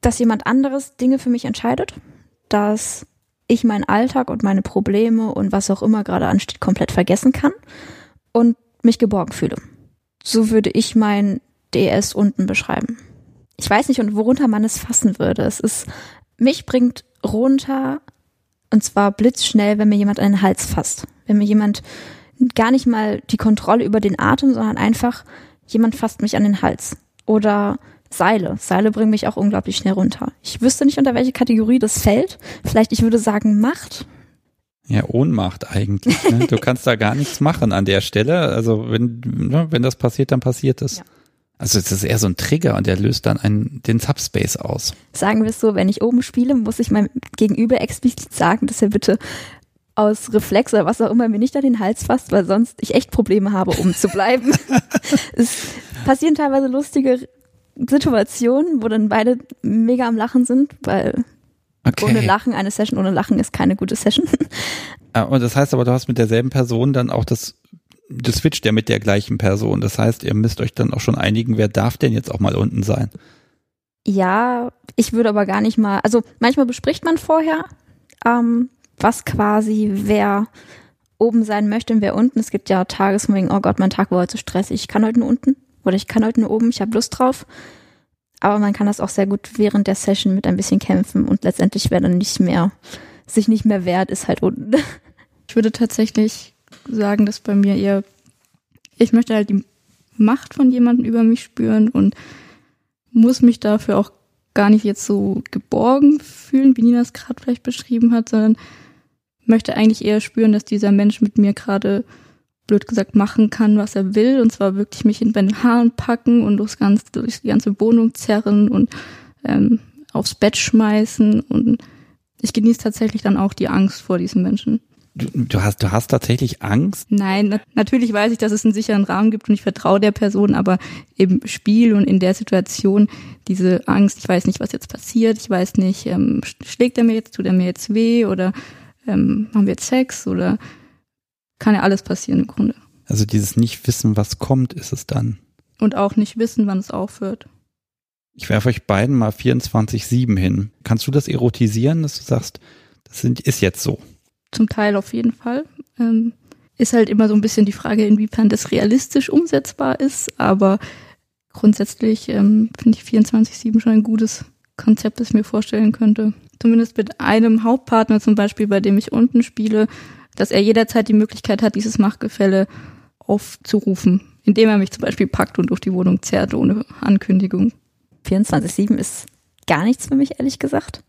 dass jemand anderes Dinge für mich entscheidet, dass ich meinen Alltag und meine Probleme und was auch immer gerade ansteht komplett vergessen kann und mich geborgen fühle. So würde ich mein DS unten beschreiben. Ich weiß nicht, worunter man es fassen würde. Es ist, mich bringt runter und zwar blitzschnell, wenn mir jemand an den Hals fasst. Wenn mir jemand gar nicht mal die Kontrolle über den Atem, sondern einfach jemand fasst mich an den Hals. Oder Seile. Seile bringen mich auch unglaublich schnell runter. Ich wüsste nicht, unter welche Kategorie das fällt. Vielleicht, ich würde sagen, Macht. Ja, Ohnmacht eigentlich. Ne? Du kannst da gar nichts machen an der Stelle. Also wenn, ne, wenn das passiert, dann passiert es. Ja. Also es ist eher so ein Trigger und der löst dann einen, den Subspace aus. Sagen wir es so, wenn ich oben spiele, muss ich meinem Gegenüber explizit sagen, dass er bitte aus Reflex oder was auch immer mir nicht an den Hals fasst, weil sonst ich echt Probleme habe, um zu bleiben. es passieren teilweise lustige Situationen, wo dann beide mega am Lachen sind, weil okay. ohne Lachen, eine Session ohne Lachen ist keine gute Session. Ah, und das heißt aber, du hast mit derselben Person dann auch das du switcht ja mit der gleichen Person. Das heißt, ihr müsst euch dann auch schon einigen, wer darf denn jetzt auch mal unten sein? Ja, ich würde aber gar nicht mal, also manchmal bespricht man vorher, ähm, was quasi wer oben sein möchte und wer unten. Es gibt ja Tages wegen, oh Gott, mein Tag war heute zu stressig, ich kann heute nur unten oder ich kann heute nur oben, ich habe Lust drauf. Aber man kann das auch sehr gut während der Session mit ein bisschen kämpfen und letztendlich wer dann nicht mehr, sich nicht mehr wehrt, ist halt unten. Ich würde tatsächlich sagen, dass bei mir eher, ich möchte halt die Macht von jemandem über mich spüren und muss mich dafür auch gar nicht jetzt so geborgen fühlen, wie Nina es gerade vielleicht beschrieben hat, sondern möchte eigentlich eher spüren, dass dieser Mensch mit mir gerade blöd gesagt machen kann, was er will, und zwar wirklich mich in den Haaren packen und durchs ganze, durch die ganze Wohnung zerren und ähm, aufs Bett schmeißen und ich genieße tatsächlich dann auch die Angst vor diesem Menschen. Du, du, hast, du hast tatsächlich Angst? Nein, na, natürlich weiß ich, dass es einen sicheren Rahmen gibt und ich vertraue der Person, aber im Spiel und in der Situation diese Angst, ich weiß nicht, was jetzt passiert, ich weiß nicht, ähm, schlägt er mir jetzt, tut er mir jetzt weh oder ähm, haben wir jetzt Sex oder kann ja alles passieren im Grunde. Also dieses Nicht-Wissen, was kommt, ist es dann. Und auch nicht wissen, wann es aufhört. Ich werfe euch beiden mal 24-7 hin. Kannst du das erotisieren, dass du sagst, das sind, ist jetzt so? Zum Teil auf jeden Fall. Ähm, ist halt immer so ein bisschen die Frage, inwiefern das realistisch umsetzbar ist, aber grundsätzlich ähm, finde ich 24-7 schon ein gutes Konzept, das ich mir vorstellen könnte. Zumindest mit einem Hauptpartner zum Beispiel, bei dem ich unten spiele, dass er jederzeit die Möglichkeit hat, dieses Machtgefälle aufzurufen, indem er mich zum Beispiel packt und durch die Wohnung zerrt ohne Ankündigung. 24-7 ist gar nichts für mich, ehrlich gesagt.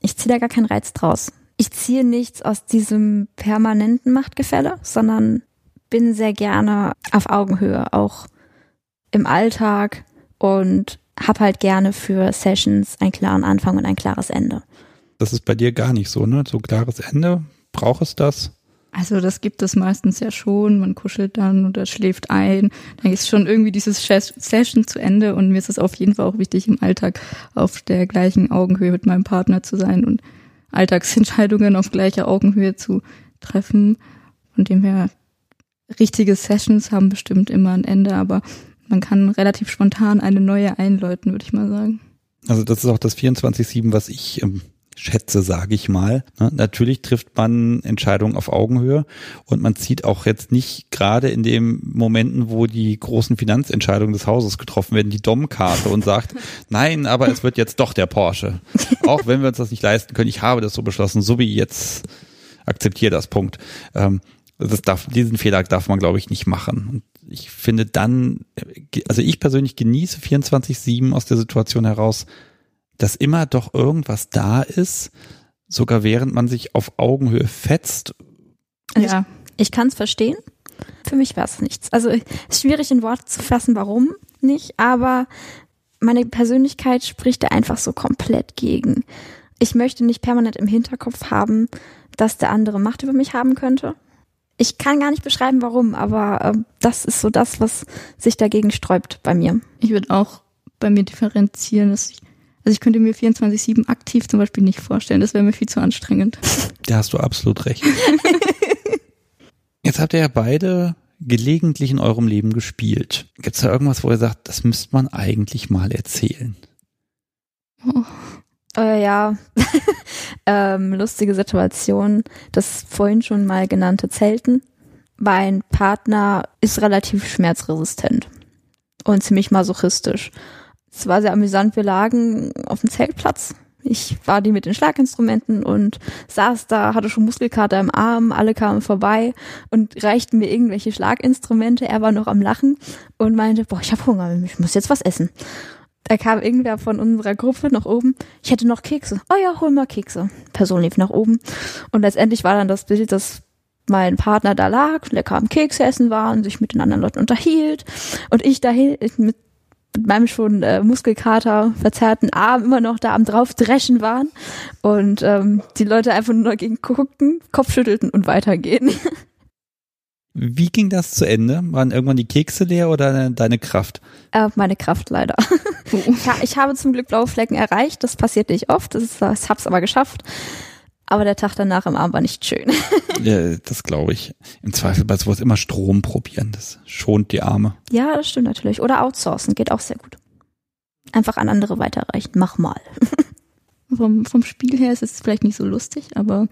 Ich ziehe da gar keinen Reiz draus ich ziehe nichts aus diesem permanenten Machtgefälle, sondern bin sehr gerne auf Augenhöhe, auch im Alltag und habe halt gerne für Sessions einen klaren Anfang und ein klares Ende. Das ist bei dir gar nicht so, ne? So klares Ende, braucht es das? Also das gibt es meistens ja schon. Man kuschelt dann oder schläft ein. Dann ist schon irgendwie dieses Session zu Ende und mir ist es auf jeden Fall auch wichtig, im Alltag auf der gleichen Augenhöhe mit meinem Partner zu sein und Alltagsentscheidungen auf gleicher Augenhöhe zu treffen. Von dem her, richtige Sessions haben bestimmt immer ein Ende, aber man kann relativ spontan eine neue einläuten, würde ich mal sagen. Also das ist auch das 24-7, was ich ähm, schätze, sage ich mal. Ne? Natürlich trifft man Entscheidungen auf Augenhöhe und man zieht auch jetzt nicht gerade in den Momenten, wo die großen Finanzentscheidungen des Hauses getroffen werden, die Dom-Karte und sagt, nein, aber es wird jetzt doch der Porsche. Auch wenn wir uns das nicht leisten können, ich habe das so beschlossen, so wie jetzt akzeptiere das Punkt. Ähm, das darf, diesen Fehler darf man, glaube ich, nicht machen. Und ich finde dann, also ich persönlich genieße 24-7 aus der Situation heraus, dass immer doch irgendwas da ist, sogar während man sich auf Augenhöhe fetzt. Ja, ich, ich kann es verstehen. Für mich war es nichts. Also es ist schwierig in Worte zu fassen, warum nicht, aber meine Persönlichkeit spricht da einfach so komplett gegen. Ich möchte nicht permanent im Hinterkopf haben, dass der andere Macht über mich haben könnte. Ich kann gar nicht beschreiben, warum, aber äh, das ist so das, was sich dagegen sträubt bei mir. Ich würde auch bei mir differenzieren, dass ich, also ich könnte mir 24-7 aktiv zum Beispiel nicht vorstellen. Das wäre mir viel zu anstrengend. Da hast du absolut recht. Jetzt habt ihr ja beide gelegentlich in eurem Leben gespielt. Gibt es da irgendwas, wo ihr sagt, das müsste man eigentlich mal erzählen? Oh. Äh, ja, ähm, lustige Situation. Das vorhin schon mal genannte Zelten. Mein Partner ist relativ schmerzresistent und ziemlich masochistisch. Es war sehr amüsant. Wir lagen auf dem Zeltplatz ich war die mit den Schlaginstrumenten und saß da, hatte schon Muskelkater im Arm, alle kamen vorbei und reichten mir irgendwelche Schlaginstrumente. Er war noch am Lachen und meinte, boah, ich habe Hunger, ich muss jetzt was essen. Da kam irgendwer von unserer Gruppe nach oben. Ich hätte noch Kekse. Oh ja, hol mal Kekse. Person lief nach oben. Und letztendlich war dann das Bild, dass mein Partner da lag, lecker am Kekse essen war und sich mit den anderen Leuten unterhielt. Und ich da mit mit meinem schon äh, Muskelkater verzerrten Arm immer noch da am draufdreschen waren und ähm, die Leute einfach nur dagegen guckten, Kopfschüttelten und weitergehen. Wie ging das zu Ende? Waren irgendwann die Kekse leer oder deine Kraft? Äh, meine Kraft leider. ja, ich habe zum Glück blaue Flecken erreicht. Das passiert nicht oft. Das, ist, das hab's aber geschafft. Aber der Tag danach im Arm war nicht schön. ja, das glaube ich. Im Zweifel bei sowas immer Strom probieren. Das schont die Arme. Ja, das stimmt natürlich. Oder outsourcen geht auch sehr gut. Einfach an andere weiterreichen. Mach mal. vom, vom Spiel her ist es vielleicht nicht so lustig, aber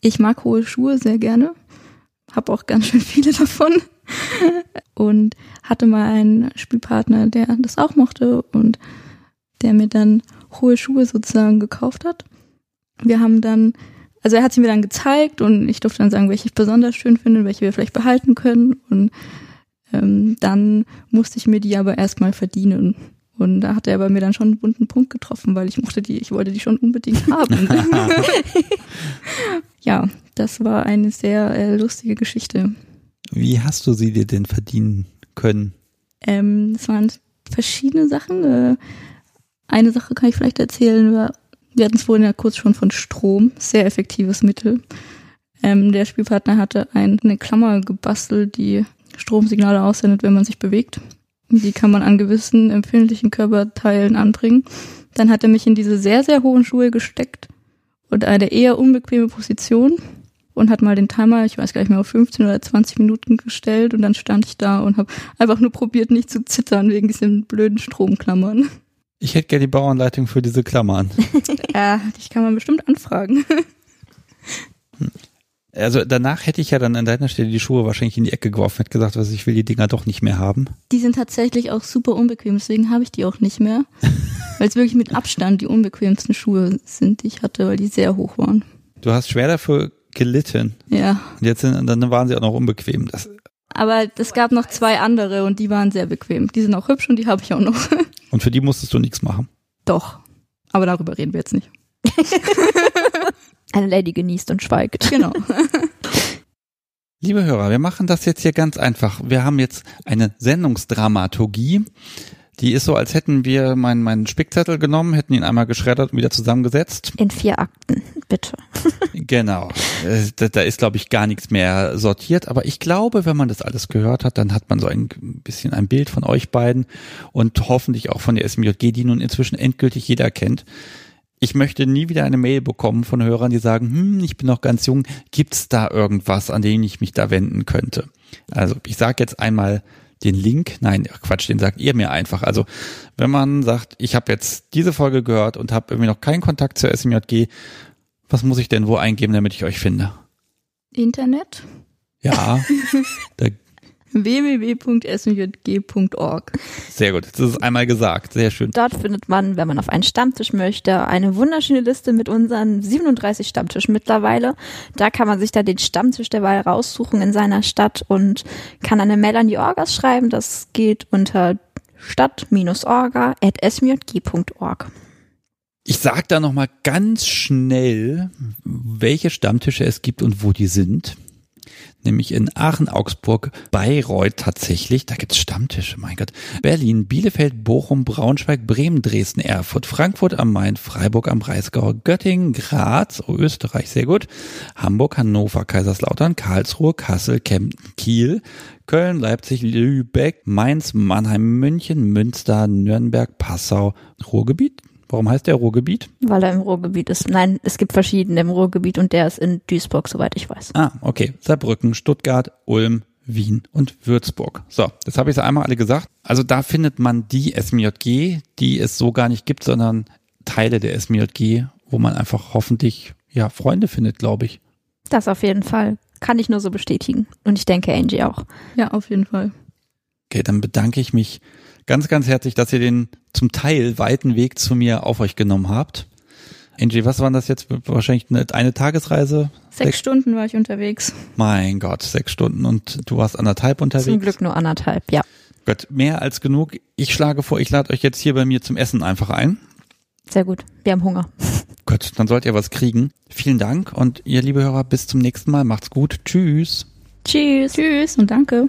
ich mag hohe Schuhe sehr gerne. Hab auch ganz schön viele davon. Und hatte mal einen Spielpartner, der das auch mochte und der mir dann hohe Schuhe sozusagen gekauft hat wir haben dann, also er hat sie mir dann gezeigt und ich durfte dann sagen, welche ich besonders schön finde, welche wir vielleicht behalten können. Und ähm, dann musste ich mir die aber erstmal verdienen. Und da hat er bei mir dann schon einen bunten Punkt getroffen, weil ich mochte die, ich wollte die schon unbedingt haben. ja, das war eine sehr äh, lustige Geschichte. Wie hast du sie dir denn verdienen können? Ähm, es waren verschiedene Sachen. Äh, eine Sache kann ich vielleicht erzählen, war wir hatten es vorhin ja kurz schon von Strom, sehr effektives Mittel. Ähm, der Spielpartner hatte ein, eine Klammer gebastelt, die Stromsignale aussendet, wenn man sich bewegt. Die kann man an gewissen empfindlichen Körperteilen anbringen. Dann hat er mich in diese sehr, sehr hohen Schuhe gesteckt und eine eher unbequeme Position und hat mal den Timer, ich weiß gar nicht mehr, auf 15 oder 20 Minuten gestellt und dann stand ich da und habe einfach nur probiert, nicht zu zittern wegen diesen blöden Stromklammern. Ich hätte gerne die Bauanleitung für diese Klammern. ja, dich kann man bestimmt anfragen. Also danach hätte ich ja dann an deiner Stelle die Schuhe wahrscheinlich in die Ecke geworfen, hätte gesagt, was ich will die Dinger doch nicht mehr haben. Die sind tatsächlich auch super unbequem, deswegen habe ich die auch nicht mehr. weil es wirklich mit Abstand die unbequemsten Schuhe sind, die ich hatte, weil die sehr hoch waren. Du hast schwer dafür gelitten. Ja. Und jetzt sind, dann waren sie auch noch unbequem. Das Aber es gab noch zwei andere und die waren sehr bequem. Die sind auch hübsch und die habe ich auch noch. Und für die musstest du nichts machen. Doch. Aber darüber reden wir jetzt nicht. Eine Lady genießt und schweigt. Genau. Liebe Hörer, wir machen das jetzt hier ganz einfach. Wir haben jetzt eine Sendungsdramaturgie. Die ist so, als hätten wir meinen, meinen Spickzettel genommen, hätten ihn einmal geschreddert und wieder zusammengesetzt. In vier Akten, bitte. genau. Äh, da, da ist, glaube ich, gar nichts mehr sortiert. Aber ich glaube, wenn man das alles gehört hat, dann hat man so ein bisschen ein Bild von euch beiden und hoffentlich auch von der SMJG, die nun inzwischen endgültig jeder kennt. Ich möchte nie wieder eine Mail bekommen von Hörern, die sagen, hm, ich bin noch ganz jung, gibt's da irgendwas, an den ich mich da wenden könnte? Also ich sage jetzt einmal den Link, nein, Quatsch, den sagt ihr mir einfach. Also wenn man sagt, ich habe jetzt diese Folge gehört und habe irgendwie noch keinen Kontakt zur SMJG, was muss ich denn wo eingeben, damit ich euch finde? Internet? Ja, da www.smjg.org. Sehr gut, das ist einmal gesagt, sehr schön. Dort findet man, wenn man auf einen Stammtisch möchte, eine wunderschöne Liste mit unseren 37 Stammtischen mittlerweile. Da kann man sich da den Stammtisch der Wahl raussuchen in seiner Stadt und kann eine Mail an die Orgas schreiben. Das geht unter stadt-orga.smjg.org. Ich sag da nochmal ganz schnell, welche Stammtische es gibt und wo die sind. Nämlich in Aachen, Augsburg, Bayreuth tatsächlich, da gibt's Stammtische, mein Gott, Berlin, Bielefeld, Bochum, Braunschweig, Bremen, Dresden, Erfurt, Frankfurt am Main, Freiburg am Breisgau, Göttingen, Graz, oh, Österreich, sehr gut, Hamburg, Hannover, Kaiserslautern, Karlsruhe, Kassel, Kempten, Kiel, Köln, Leipzig, Lübeck, Mainz, Mannheim, München, Münster, Nürnberg, Passau, Ruhrgebiet, Warum heißt der Ruhrgebiet? Weil er im Ruhrgebiet ist. Nein, es gibt verschiedene im Ruhrgebiet und der ist in Duisburg, soweit ich weiß. Ah, okay. Saarbrücken, Stuttgart, Ulm, Wien und Würzburg. So, jetzt habe ich es einmal alle gesagt. Also da findet man die SMJG, die es so gar nicht gibt, sondern Teile der SMJG, wo man einfach hoffentlich ja Freunde findet, glaube ich. Das auf jeden Fall. Kann ich nur so bestätigen. Und ich denke Angie auch. Ja, auf jeden Fall. Okay, dann bedanke ich mich ganz, ganz herzlich, dass ihr den zum Teil weiten Weg zu mir auf euch genommen habt. Angie, was waren das jetzt? Wahrscheinlich eine, eine Tagesreise? Sechs, sechs, Stunden war ich unterwegs. Mein Gott, sechs Stunden und du warst anderthalb unterwegs? Zum Glück nur anderthalb, ja. Gott, mehr als genug. Ich schlage vor, ich lade euch jetzt hier bei mir zum Essen einfach ein. Sehr gut. Wir haben Hunger. Gut, dann sollt ihr was kriegen. Vielen Dank und ihr liebe Hörer, bis zum nächsten Mal. Macht's gut. Tschüss. Tschüss. Tschüss und danke.